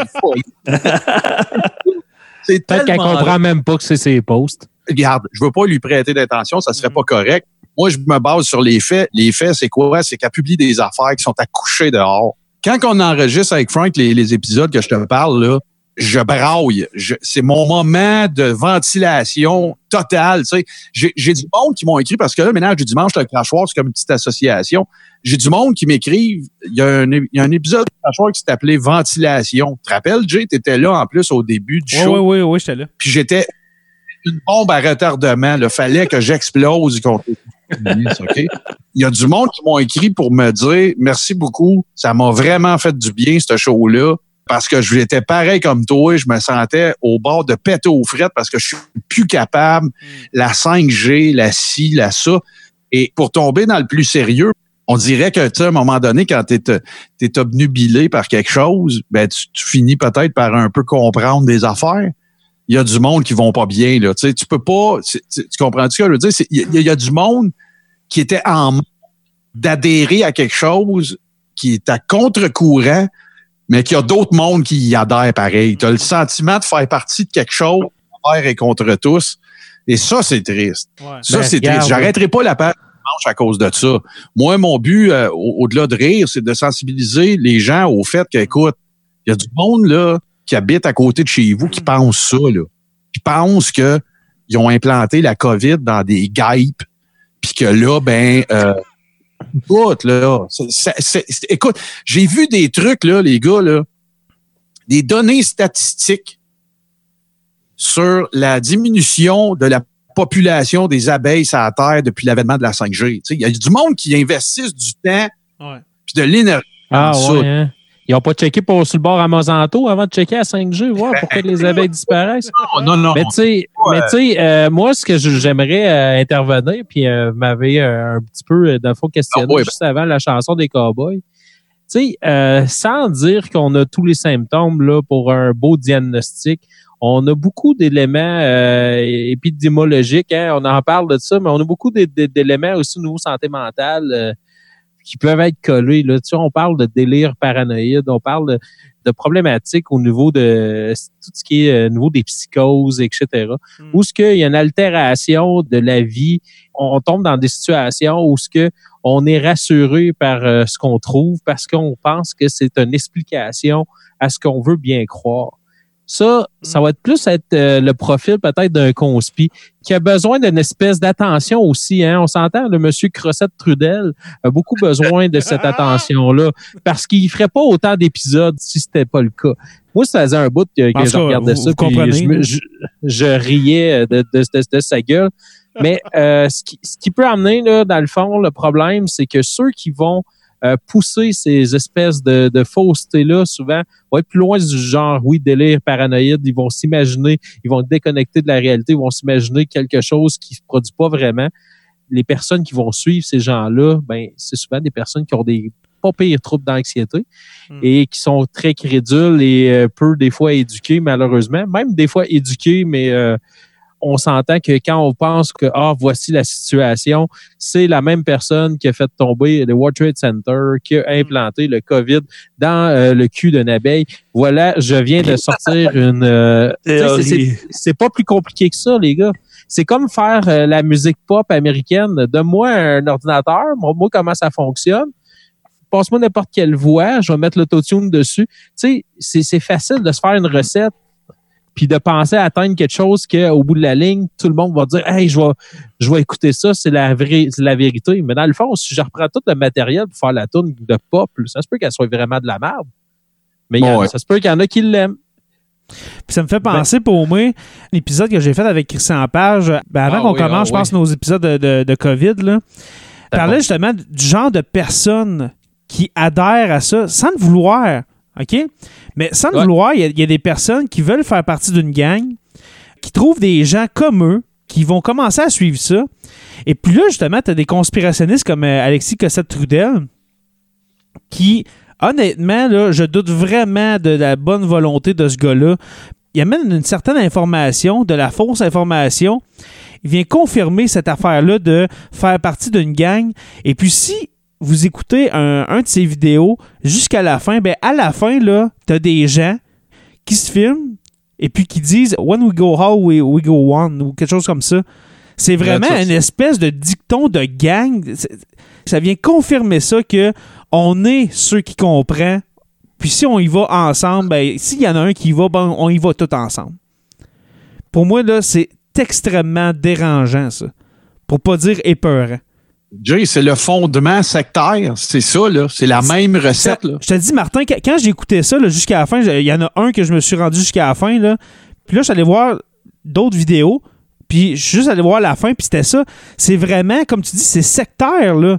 C'est Peut-être qu'elle comprend même pas que c'est ses posts. regarde, je veux pas lui prêter d'intention, ça serait pas correct. Moi, je me base sur les faits. Les faits, c'est quoi? C'est qu'elle publie des affaires qui sont à coucher dehors. Quand on enregistre avec Frank les, les épisodes que je te parle, là, je braille. Je- C'est mon moment de ventilation totale. Tu sais. J'ai j'ai du monde qui m'ont écrit, parce que là, ménage du dimanche, le crachoir, c'est comme une petite association. J'ai du monde qui m'écrivent. Il y, a un, é- il y a un épisode de crachoir qui s'est appelé Ventilation. Tu te rappelles, Jay? Tu étais là en plus au début du Oui, show oui, oui, oui, j'étais là. puis j'étais une bombe à retardement. Il fallait que j'explose contre les communistes, OK? Il y a du monde qui m'ont écrit pour me dire merci beaucoup. Ça m'a vraiment fait du bien, ce show-là. Parce que j'étais pareil comme toi, je me sentais au bord de péter aux frettes parce que je suis plus capable. La 5G, la ci, la ça. Et pour tomber dans le plus sérieux, on dirait que, tu à un moment donné, quand tu es, obnubilé par quelque chose, ben, tu, tu finis peut-être par un peu comprendre des affaires il y a du monde qui vont pas bien. Là. Tu sais, tu peux pas. Tu, tu comprends ce que je veux dire? Il y, y a du monde qui était en manque d'adhérer à quelque chose qui est à contre-courant, mais qu'il y a d'autres mondes qui y adhèrent pareil. Tu as le sentiment de faire partie de quelque chose envers et contre tous. Et ça, c'est triste. Ouais. Ça, Ben, c'est triste. J'arrêterai pas la page dimanche à cause de ça. Moi, mon but, euh, au- au-delà de rire, c'est de sensibiliser les gens au fait qu'écoute, il y a du monde là qui habite à côté de chez vous qui pense ça, là. Qui pense que ils ont implanté la COVID dans des guêpes, puis que là, ben, euh, écoute, là, écoute, j'ai vu des trucs, là, les gars, là, des données statistiques sur la diminution de la population des abeilles sur la Terre depuis l'avènement de la 5G. Tu sais, Il y a du monde qui investissent du temps Ouais. puis de l'énergie. Ah, ouais, hein? Ils n'ont pas checké pour, sur le bord à Monsanto avant de checker à 5G, voir pourquoi les abeilles disparaissent. Non, non, non. Mais tu sais, euh, moi, ce que j'aimerais euh, intervenir, puis euh, vous m'avez euh, un petit peu, euh, le fond, questionné ouais, ben- juste avant la chanson des Cowboys. Tu sais, euh, sans dire qu'on a tous les symptômes là pour un beau diagnostic, on a beaucoup d'éléments euh, épidémiologiques. Hein, on en parle de ça, mais on a beaucoup d'é- d'é- d'éléments aussi au niveau santé mentale euh, qui peuvent être collés. Là. Tu sais, on parle de délire paranoïde, on parle de, de problématiques au niveau de tout ce qui est euh, au niveau des psychoses, etc. Mm. Où ce qu'il y a une altération de la vie, on tombe dans des situations où ce que on est rassuré par euh, ce qu'on trouve parce qu'on pense que c'est une explication à ce qu'on veut bien croire. Ça, ça va être plus être euh, le profil peut-être d'un conspi qui a besoin d'une espèce d'attention aussi. Hein? On s'entend, le monsieur Crossette Trudel a beaucoup besoin de cette attention-là parce qu'il ferait pas autant d'épisodes si c'était pas le cas. Moi, ça faisait un bout que, je regardais vous- ça, vous puis comprenez, je, riais de, de, de- de sa gueule. Mais euh, ce, qui, ce qui peut amener, là, dans le fond, le problème, c'est que ceux qui vont euh, pousser ces espèces de, de faussetés-là, souvent, vont être plus loin du genre, oui, délire paranoïde, ils vont s'imaginer, ils vont déconnecter de la réalité, ils vont s'imaginer quelque chose qui se produit pas vraiment. Les personnes qui vont suivre ces gens-là, ben, c'est souvent des personnes qui ont des pas pires troubles d'anxiété Hmm. et qui sont très crédules et euh, peu des fois éduqués malheureusement, même des fois éduqués mais euh, on s'entend que quand on pense que ah voici la situation, c'est la même personne qui a fait tomber le World Trade Center, qui a implanté le Covid dans euh, le cul d'une abeille. Voilà, je viens de sortir une. euh, c'est- pas plus compliqué que ça, les gars. C'est comme faire euh, la musique pop américaine. Donne-moi un ordinateur, montre-moi comment ça fonctionne. Passe-moi n'importe quelle voix, je vais mettre l'autotune dessus. Tu sais, c'est facile de se faire une recette puis de penser à atteindre quelque chose qu'au bout de la ligne, tout le monde va dire Hey, je vais, je vais écouter ça, c'est la, vraie- la vérité. Mais dans le fond, si je reprends tout le matériel pour faire la tune de pop, ça se peut qu'elle soit vraiment de la merde. Mais Ouais. ça se peut qu'il y en a qui l'aiment. Puis ça me fait penser pour moi l'épisode que j'ai fait avec Christian Page ben, avant Ah qu'on oui, commence, ah je pense, nos épisodes de, de, de COVID. Là, parlait justement du genre de personnes qui adhèrent à ça sans le vouloir. OK? Mais sans le vouloir, il y, a- il y a des personnes qui veulent faire partie d'une gang, qui trouvent des gens comme eux, qui vont commencer à suivre ça. Et puis là, justement, tu as des conspirationnistes comme euh, Alexis Cossette-Trudel qui, honnêtement, là, je doute vraiment de la bonne volonté de ce gars-là. Il amène une certaine information, de la fausse information. Il vient confirmer cette affaire-là de faire partie d'une gang. Et puis, si vous écoutez un, un de ses vidéos jusqu'à la fin, ben à la fin, là, t'as des gens qui se filment et puis qui disent When we go how, we, we go on ou quelque chose comme ça. C'est vraiment une espèce de dicton de gang. Ça vient confirmer ça que on est ceux qui comprennent. Puis si on y va ensemble, ben, s'il y en a un qui y va, ben, on y va tout ensemble. Pour moi, là, c'est extrêmement dérangeant, ça. Pour pas dire épeurant. Jay, c'est le fondement sectaire. C'est ça, là. C'est la même recette, là. Je te dis, Martin, quand- j'ai écouté ça là, jusqu'à la fin, il y en a un que je me suis rendu jusqu'à la fin. Là. Puis là, je suis allé voir d'autres vidéos. Puis je suis juste allé voir la fin, puis c'était ça. C'est vraiment, comme tu dis, c'est sectaire, là.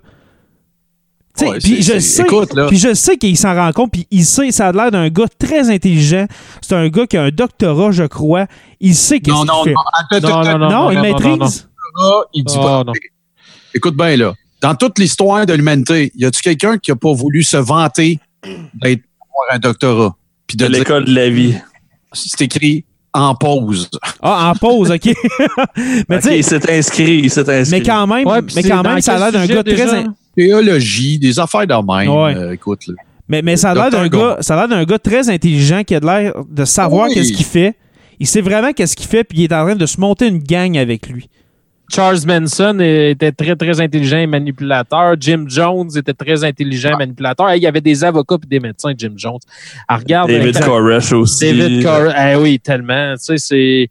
Tu sais, Ouais, puis c'est- je sais, écoute, là. puis je sais qu'il s'en rend compte, puis il sait, ça a l'air d'un gars très intelligent. C'est un gars qui a un doctorat, je crois. Il sait qu'est-ce Non, qu'il non, fait. non. Non, non, Non, il non, non, maîtrise. il dit Oh, pas. Écoute bien, là. Dans toute l'histoire de l'humanité, y a-tu quelqu'un qui a pas voulu se vanter d'être avoir un doctorat? Puis de l'école de la vie. c'est écrit en pause. Ah, en pause, OK. mais Ok, tu sais, il s'est inscrit, il s'est inscrit. mais quand même, Ouais, mais quand même, ça a l'air d'un gars déjà? très. in- Théologie, des affaires de même. Ouais. euh, écoute, là. Mais, mais ça a l'air d'un gars, ça a l'air d'un gars très intelligent qui a l'air de savoir Oui. qu'est-ce qu'il fait. Il sait vraiment qu'est-ce qu'il fait, puis il est en train de se monter une gang avec lui. Charles Manson était très, très intelligent et manipulateur. Jim Jones était très intelligent et manipulateur. Hey, il y avait des avocats et des médecins, Jim Jones. Ah, regarde. David euh, Koresh aussi. David Cor- Eh oui, tellement. Tu sais, c'est.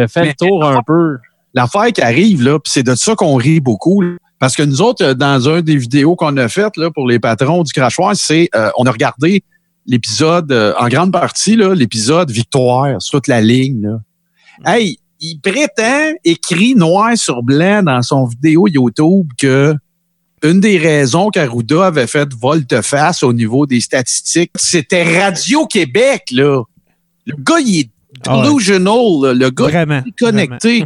euh, Fait le tour un peu. L'affaire qui arrive, là, puis c'est de ça qu'on rit beaucoup, là. parce que nous autres, euh, dans un des vidéos qu'on a faites là, pour les patrons du crachoir, c'est euh, on a regardé l'épisode, euh, en grande partie, là, l'épisode Victoire, sur toute la ligne. Là. Hey, il prétend, écrit noir sur blanc dans son vidéo YouTube que une des raisons qu'Arruda avait fait volte-face au niveau des statistiques, c'était Radio-Québec, là. Le gars, il est Ah ouais. delusional, là. le gars Vraiment. connecté.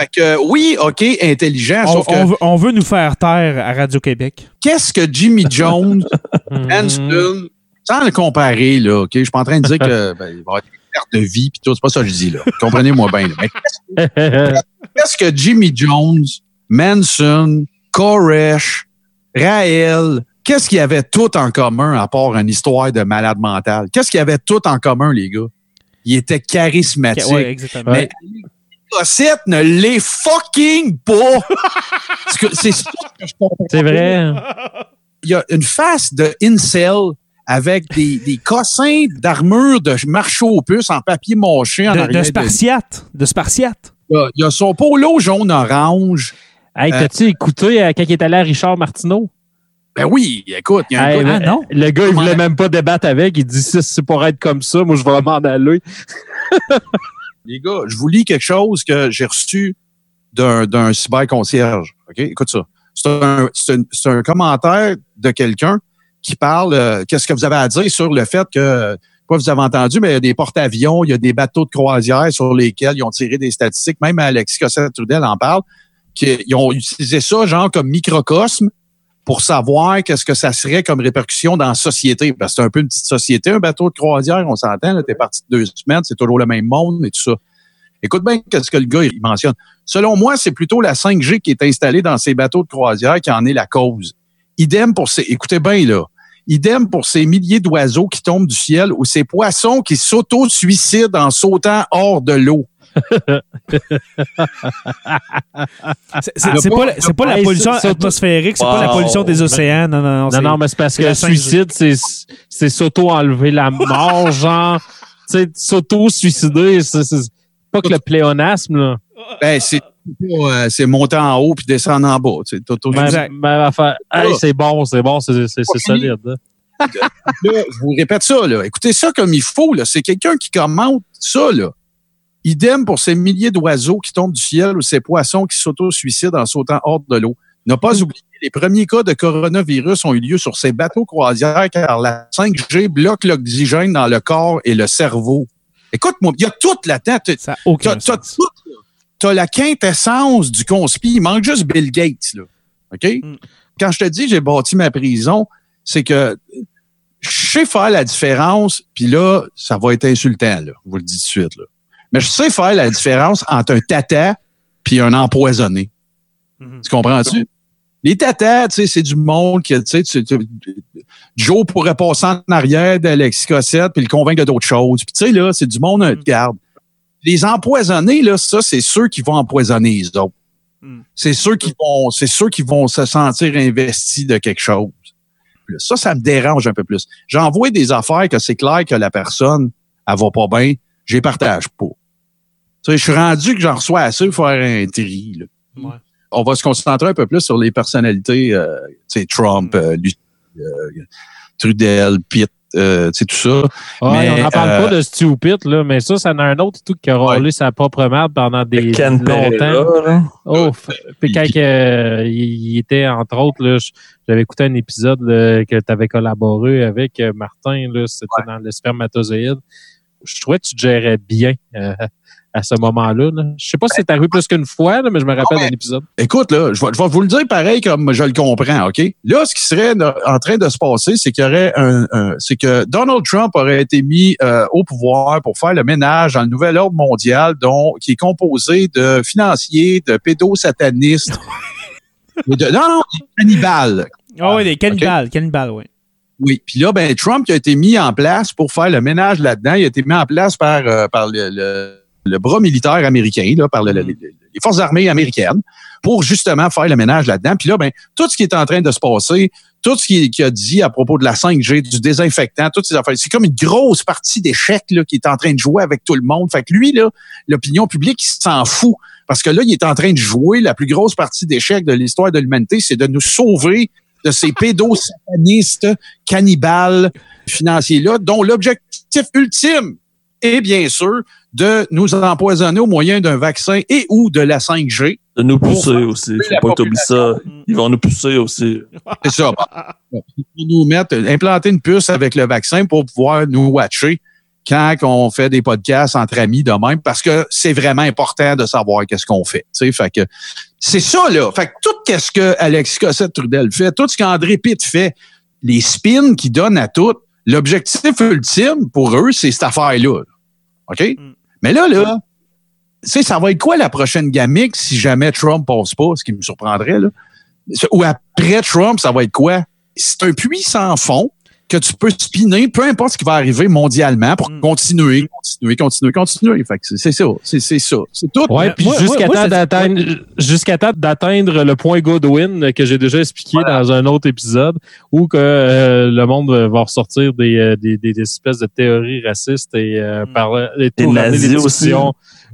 fait que oui, OK, intelligent, On, sauf que on veut, on veut nous faire taire à Radio-Québec. qu'est-ce que Jimmy Jones, Anston, sans le comparer, là, OK, je suis pas en train de dire que ben, il va y de vie puis tout, c'est pas ça que je dis, là. Comprenez-moi bien. là. Mais qu'est-ce que Jimmy Jones, Manson, Koresh, Raël, qu'est-ce qu'ils avaient tout en commun à part une histoire de malade mental? Qu'est-ce qu'ils avaient tout en commun, les gars? Ils étaient charismatiques. Ouais, exactement. Mais Cossette ne l'est fucking pas. C'est ça que je comprends. C'est vrai. Il y a une face de incel avec des, des cossins d'armure de marche aux puces en papier mâché en De, arrière. de Spartiate. De Spartiate. Il y a- il y a son polo jaune-orange. Hey, Euh, t'as-tu écouté euh, quand il est allé à Richard Martineau? Ben oui, écoute, il y a un Hey, gars- Ah, le- non? Le gars, il voulait la- même pas débattre avec. Il dit, si c'est pour être comme ça, moi, je vais m'en aller. Les gars, je vous lis quelque chose que j'ai reçu d'un, d'un cyberconcierge. OK? Écoute ça. C'est un, c'est un, c'est un commentaire de quelqu'un qui parle, euh, qu'est-ce que vous avez à dire sur le fait que, quoi vous avez entendu, mais il y a des porte-avions, il y a des bateaux de croisière sur lesquels ils ont tiré des statistiques. Même Alexis Cossette-Trudel en parle, qu'ils ont utilisé ça genre comme microcosme pour savoir qu'est-ce que ça serait comme répercussion dans la société. Parce que c'est un peu une petite société, un bateau de croisière, on s'entend, là, t'es parti de deux semaines, c'est toujours le même monde et tout ça. Écoute bien qu'est-ce que le gars il mentionne. Selon moi, c'est plutôt la 5G qui est installée dans ces bateaux de croisière qui en est la cause. Idem pour ces, écoutez bien là, idem pour ces milliers d'oiseaux qui tombent du ciel ou ces poissons qui s'auto-suicident en sautant hors de l'eau. C'est pas- pas, la- c'est pas la Hey, pollution atmosphérique, c'est pas la pollution des océans. Non, non, non. Non, c'est- non, mais c'est parce c'est que la le 5G. suicide, c'est, c'est s'auto-enlever la mort, genre, tu sais, s'auto-suicider, c'est, pas que le pléonasme, là. Ben, c'est euh, c'est monter en haut puis descendre en bas. tu sais, t'auto- Même, Exact. même affaire. Hey, c'est bon, c'est bon, c'est, solide. hein. Là, je vous répète ça, là. Écoutez ça comme il faut. C'est quelqu'un qui commente ça, là. Idem pour ces milliers d'oiseaux qui tombent du ciel ou ces poissons qui s'auto-suicident en sautant hors de l'eau. n'a pas oublié les premiers cas de coronavirus ont eu lieu sur ces bateaux croisières car la 5G bloque l'oxygène dans le corps et le cerveau. Écoute-moi, il y a tout là-dedans. T'as- Ça aucun sens. tout. T'as la quintessence du conspi. Il manque juste Bill Gates, là. OK? Mm. Quand je te dis j'ai bâti ma prison, c'est que je sais faire la différence, puis là, ça va être insultant, là. Je vous le dis tout de suite, là. Mais je sais faire la différence entre un tata puis un empoisonné. Mhm. Tu comprends-tu? Les tatas, tu sais, c'est du monde que, tu sais, Joe pourrait passer en arrière d'Alexis Cossette puis le convaincre de d'autres choses. Puis, tu sais, là, c'est du monde de garde. Les empoisonnés, là, ça, c'est ceux qui vont empoisonner les autres. Mm. C'est ceux qui vont, c'est ceux qui vont se sentir investis de quelque chose. Ça, ça me dérange un peu plus. J'envoie des affaires que c'est clair que la personne, elle va pas bien, je les partage pas. Tu sais, je suis rendu que j'en reçois assez pour faire un tri, là Ouais. on va se concentrer un peu plus sur les personnalités, euh, tu sais, Trump, Mm. euh, euh, Trudel, Pitt, euh, tu sais, tout ça. Mais, on n'en parle euh, pas de Stupid, là, mais ça, ça en a un autre tout qui a roulé sa propre merde pendant des Ken longtemps. Là. Oh, f- puis quand il, il était, entre autres, là, j'avais écouté un épisode là, que tu avais collaboré avec euh, Martin, là, c'était dans le spermatozoïde. Je trouvais que tu te gérais bien euh, à ce moment-là. Là. Je sais pas si c'est arrivé plus qu'une fois, là, mais je me rappelle d'un épisode. Écoute, là, je vais, je vais vous le dire pareil comme je le comprends, OK? Là, ce qui serait en train de se passer, c'est qu'il y aurait un, un- c'est que Donald Trump aurait été mis euh, au pouvoir pour faire le ménage dans le nouvel ordre mondial, dont qui est composé de financiers, de pédosatanistes, de- non, non, des cannibales. Ah oui, des cannibales, cannibales, oui. Oui. Puis là, ben, Trump qui a été mis en place pour faire le ménage là-dedans. Il a été mis en place par, euh, par le, le- le bras militaire américain, là, par le- le- Mm. le- les forces armées américaines, pour justement faire le ménage là-dedans. Puis là, ben, tout ce qui est en train de se passer, tout ce qu'il qu'il a dit à propos de la 5G, du désinfectant, toutes ces affaires, c'est comme une grosse partie d'échecs là, qui est en train de jouer avec tout le monde. Fait que lui, là, l'opinion publique, il s'en fout. Parce que là, il est en train de jouer la plus grosse partie d'échecs de l'histoire de l'humanité, c'est de nous sauver de ces pédosatanistes cannibales financiers-là, dont l'objectif ultime est bien sûr de nous empoisonner au moyen d'un vaccin et ou de la 5G. De nous pousser aussi. la Faut pas que t'oublies ça. Ils vont nous pousser aussi. C'est ça. Ils vont nous mettre, implanter une puce avec le vaccin pour pouvoir nous watcher quand on fait des podcasts entre amis de même, parce que c'est vraiment important de savoir qu'est-ce qu'on fait. Tu sais, fait que c'est ça, là. Fait que tout ce que Alexis Cossette Trudel fait, tout ce qu'André Pitt fait, les spins qu'ils donnent à tout, l'objectif ultime pour eux, c'est cette affaire-là. là. OK? Mais là, là, tu sais, ça va être quoi la prochaine gamique si jamais Trump passe pas, ce qui me surprendrait, là? Ou après Trump, ça va être quoi? C'est un puits sans fond que tu peux spinner, peu importe ce qui va arriver mondialement, pour Mm. continuer, continuer, continuer, continuer. Fait que c'est ça, c'est c'est ça. C'est tout. Ouais, puis jusqu'à temps d'atteindre jusqu'à temps d'atteindre le point Godwin que j'ai déjà expliqué dans un autre épisode où que euh, le monde va ressortir des, euh, des, des, des espèces de théories racistes et euh, Mm. par et Des nazis aussi.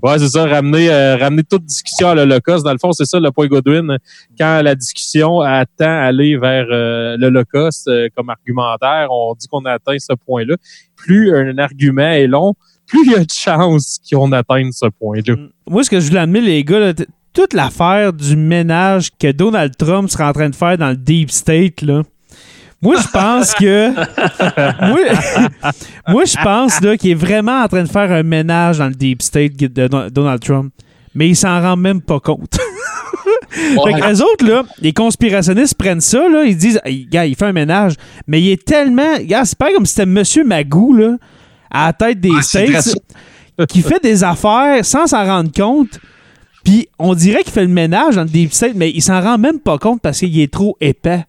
Ouais, c'est ça, ramener euh, ramener toute discussion à l'Holocauste. Dans le fond, c'est ça le point Godwin. Quand la discussion attend aller vers euh, l'Holocauste euh, comme argumentaire, on dit qu'on a atteint ce point-là. Plus un argument est long, plus il y a de chances qu'on atteigne ce point-là. Moi, ce que je voulais amener, les gars, là, toute l'affaire du ménage que Donald Trump sera en train de faire dans le Deep State, là. Moi, je pense que. moi, moi, je pense là, qu'il est vraiment en train de faire un ménage dans le Deep State de Don- Donald Trump. Mais il s'en rend même pas compte. Fait que les autres, là, les conspirationnistes prennent ça, là, ils disent, gars, il fait un ménage. Mais il est tellement. Gars, c'est pas comme si c'était Monsieur Magou, là, à la tête des Ah, States, qui fait des affaires sans s'en rendre compte. Puis on dirait qu'il fait le ménage dans le Deep State, mais il s'en rend même pas compte parce qu'il est trop épais.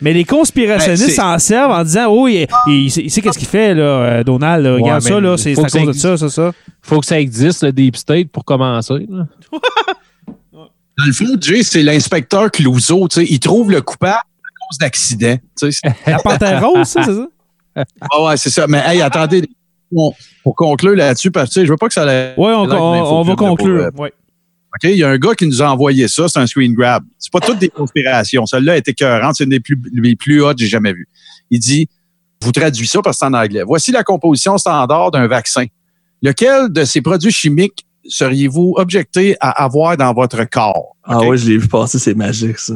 Mais les Ben, conspirationnistes c'est- s'en servent en disant Oh, il, il- il sait, il sait qu'est-ce qu'il fait, là, euh, Donald. là. Regarde ça, là, c'est à cause de ça ça, ça, ça. faut que ça existe, le Deep State, pour commencer. là. Dans le fond, Jay, c'est l'inspecteur Clouseau. Tu sais, il trouve le coupable à cause d'accident. La panthère rose, ça, c'est ça? Ah ouais, c'est ça. Mais hey, attendez, on- pour conclure là-dessus, parce que tu sais, je veux pas que ça. Ouais, on, on- va conclure. pour, Ouais. OK, il y a un gars qui nous a envoyé ça, c'est un screen grab. C'est pas toutes des conspirations. Celle-là est écœurante, c'est une des plus, les plus hautes que j'ai jamais vues. Il dit, je vous traduis ça parce que c'est en anglais. Voici la composition standard d'un vaccin. Lequel de ces produits chimiques seriez-vous objecté à avoir dans votre corps? Ah ouais, je l'ai vu passer, c'est magique, ça.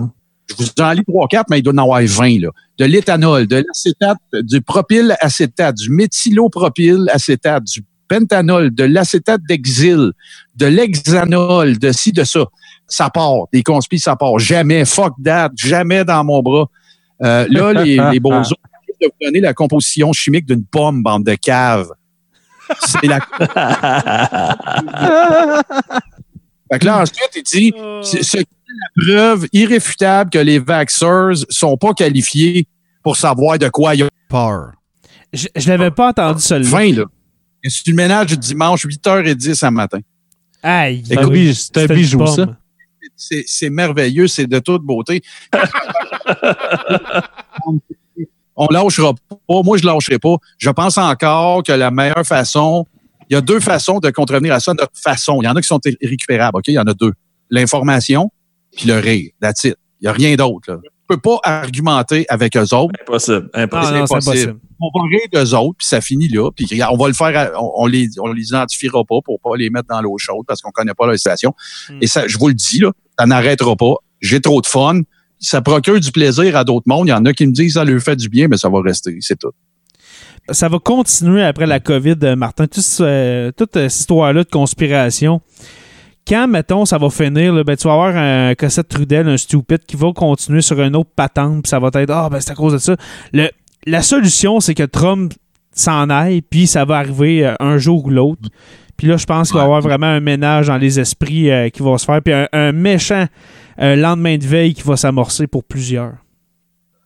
Je vous en lis 3-4, mais il doit en avoir 20, là. De l'éthanol, de l'acétate, du propylacétate, du méthylopropyl acétate, du pentanol, de l'acétate d'exil, de l'hexanol, de ci, de ça. Ça part. Des conspis, ça part. Jamais. Fuck that. Jamais dans mon bras. Euh, là, les, les beaux de vous donner la composition chimique d'une pomme, bande de cave. C'est la. fait que là, ensuite, il dit c'est ce qui est la preuve irréfutable que les vaxxers sont pas qualifiés pour savoir de quoi ils ont peur. Je, je l'avais pas entendu celui-là. 20, là. Et c'est le ménage du dimanche, 8h10 à matin. Aïe. C'est un aïe. bijou- c'est un bijou, ça. C'est c'est merveilleux, c'est de toute beauté. On lâchera pas. Moi, je lâcherai pas. Je pense encore que la meilleure façon, il y a deux façons de contrevenir à ça. Notre façon, il y en a qui sont irrécupérables, OK? Il y en a deux. L'information puis le rire. That's it. Il n'y a rien d'autre. Peut pas argumenter avec eux autres. Impossible. Impossible. non, impossible. impossible. On va rire d'eux autres, puis ça finit là. Puis on va le faire, à- on, on les, on les identifiera pas pour pas les mettre dans l'eau chaude parce qu'on connaît pas leur situation. Hmm. Et ça, je vous le dis, là, ça n'arrêtera pas. J'ai trop de fun. Ça procure du plaisir à d'autres mondes. Il y en a qui me disent ça leur fait du bien, mais ça va rester. C'est tout. ça va continuer après la COVID, Martin. Tout ce- euh, toute cette histoire-là de conspiration. Quand, mettons, ça va finir, là, ben, tu vas avoir un cassette Trudel, un stupide, qui va continuer sur une autre patente, puis ça va être Ah, ben, c'est à cause de ça. Le, la solution, c'est que Trump s'en aille, puis ça va arriver euh, un jour ou l'autre. Puis là, je pense qu'il va y avoir vraiment un ménage dans les esprits euh, qui va se faire, puis un, un méchant euh, lendemain de veille qui va s'amorcer pour plusieurs.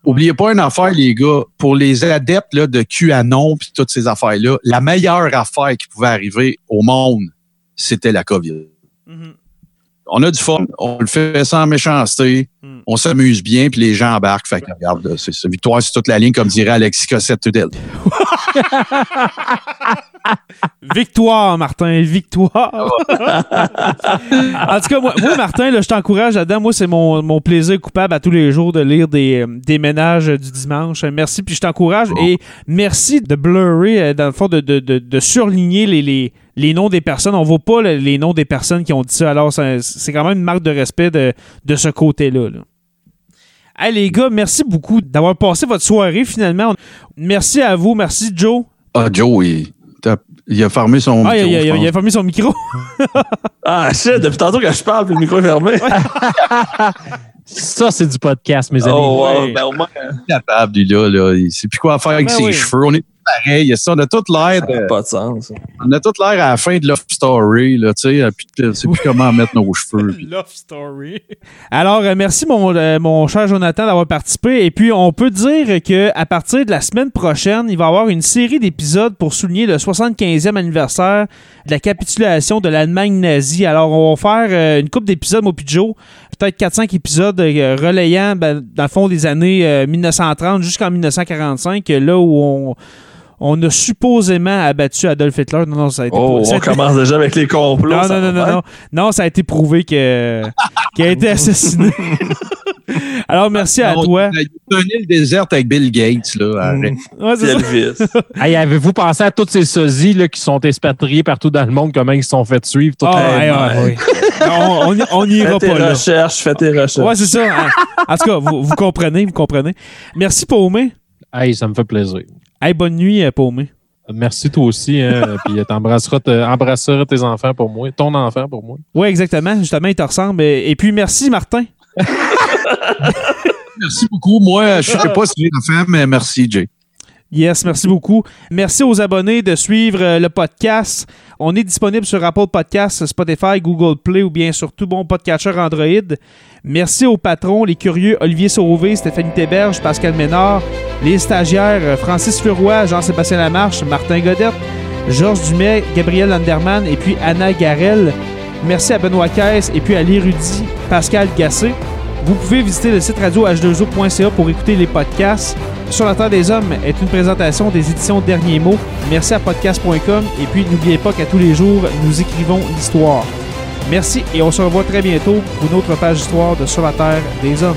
Oubliez pas une affaire, les gars. Pour les adeptes là, de QAnon puis toutes ces affaires-là, la meilleure affaire qui pouvait arriver au monde, c'était la COVID. On a du fun, on le fait sans méchanceté, Mm. on s'amuse bien, puis les gens embarquent. Fait que regarde, c'est. Victoire, c'est toute la ligne, comme dirait Alexis Cossette-Tudel. Victoire, Martin, victoire. en tout cas, moi, moi, Martin, là, je t'encourage là-dedans. Moi, c'est mon, mon plaisir coupable à tous les jours de lire des, euh, des ménages du dimanche. Merci, puis je t'encourage. Et merci de blurrer, euh, dans le fond, de, de, de, de surligner les, les, les noms des personnes. On voit pas le- les noms des personnes qui ont dit ça. Alors, c'est quand même une marque de respect de, de ce côté-là. là. Hey, les gars, merci beaucoup d'avoir passé votre soirée finalement. Merci à vous. Merci, Joe. Ah, Joe, il, t'as- il a fermé son Ah, il, micro, a- il a- il a fermé son micro. Ah, shit, depuis tantôt que je parle, puis le micro est fermé. Ça, c'est du podcast, mes amis. Oh, wow, Ouais. ben, au moins, capable, lui, là, là. Il sait plus quoi faire avec Ben ses oui. cheveux. On est pareil. Ça, on a tout l'air ça n'a de, pas de sens. on a tout l'air à la fin de Love Story, là, tu sais. Puis, on sait plus comment mettre nos cheveux. puis- Love story. Alors, euh, merci mon, euh, mon cher Jonathan d'avoir participé. Et puis, on peut dire que à partir de la semaine prochaine, il va y avoir une série d'épisodes pour souligner le 75e anniversaire de la capitulation de l'Allemagne nazie. Alors, on va faire euh, une coupe d'épisodes, puis Joe, peut-être 4-5 épisodes euh, relayant, ben, dans le fond, des années euh, 1930 jusqu'en 1945, euh, là où on... On a supposément abattu Adolf Hitler. Non, non, ça a été Oh, ça a on été- commence déjà avec les complots. non, non, non, non, non. Non, ça a été prouvé que qu'il a été assassiné. Alors, merci à Non, toi. Il a une île déserte avec Bill Gates, là. arrête. Ouais, Elvis. Hey, avez-vous pensé à tous ces sosies là, qui sont expatriés partout dans le monde, comment ils se sont fait suivre? toute Ah, la- ouais, ouais, ouais. Non, on, on- on n'ira Fais tes pas là. recherches, fais tes recherches. Ouais, c'est ça. En, en tout cas, vous, vous comprenez, vous comprenez. Merci, Paumé. Hey, ça me fait plaisir. Hey, bonne nuit, euh, Paumé. Merci toi aussi. Hein, puis t'embrasseras, te- embrasseras tes enfants pour moi, ton enfant pour moi. Oui, exactement. Justement, il te ressemble. Et, et puis, merci, Martin. Merci beaucoup. Moi, je sais pas si j'ai enfant, mais merci, Jay. Yes, merci beaucoup. Merci aux abonnés de suivre euh, le podcast. On est disponible sur Apple Podcasts, Spotify, Google Play ou bien sur tout bon podcatcher Android. Merci aux patrons, les curieux Olivier Sauvé, Stéphanie Théberge, Pascal Ménard, les stagiaires euh, Francis Furoy, Jean-Sébastien Lamarche, Martin Godette, Georges Dumais, Gabriel Landerman et puis Anna Garel. Merci à Benoît Caisse et puis à l'érudit Pascal Gassé. Vous pouvez visiter le site radio h2o.ca pour écouter les podcasts. Sur la Terre des Hommes est une présentation des éditions Derniers mots. Merci à podcast.com et puis n'oubliez pas qu'à tous les jours, nous écrivons l'histoire. Merci et on se revoit très bientôt pour une autre page d'histoire de Sur la Terre des Hommes.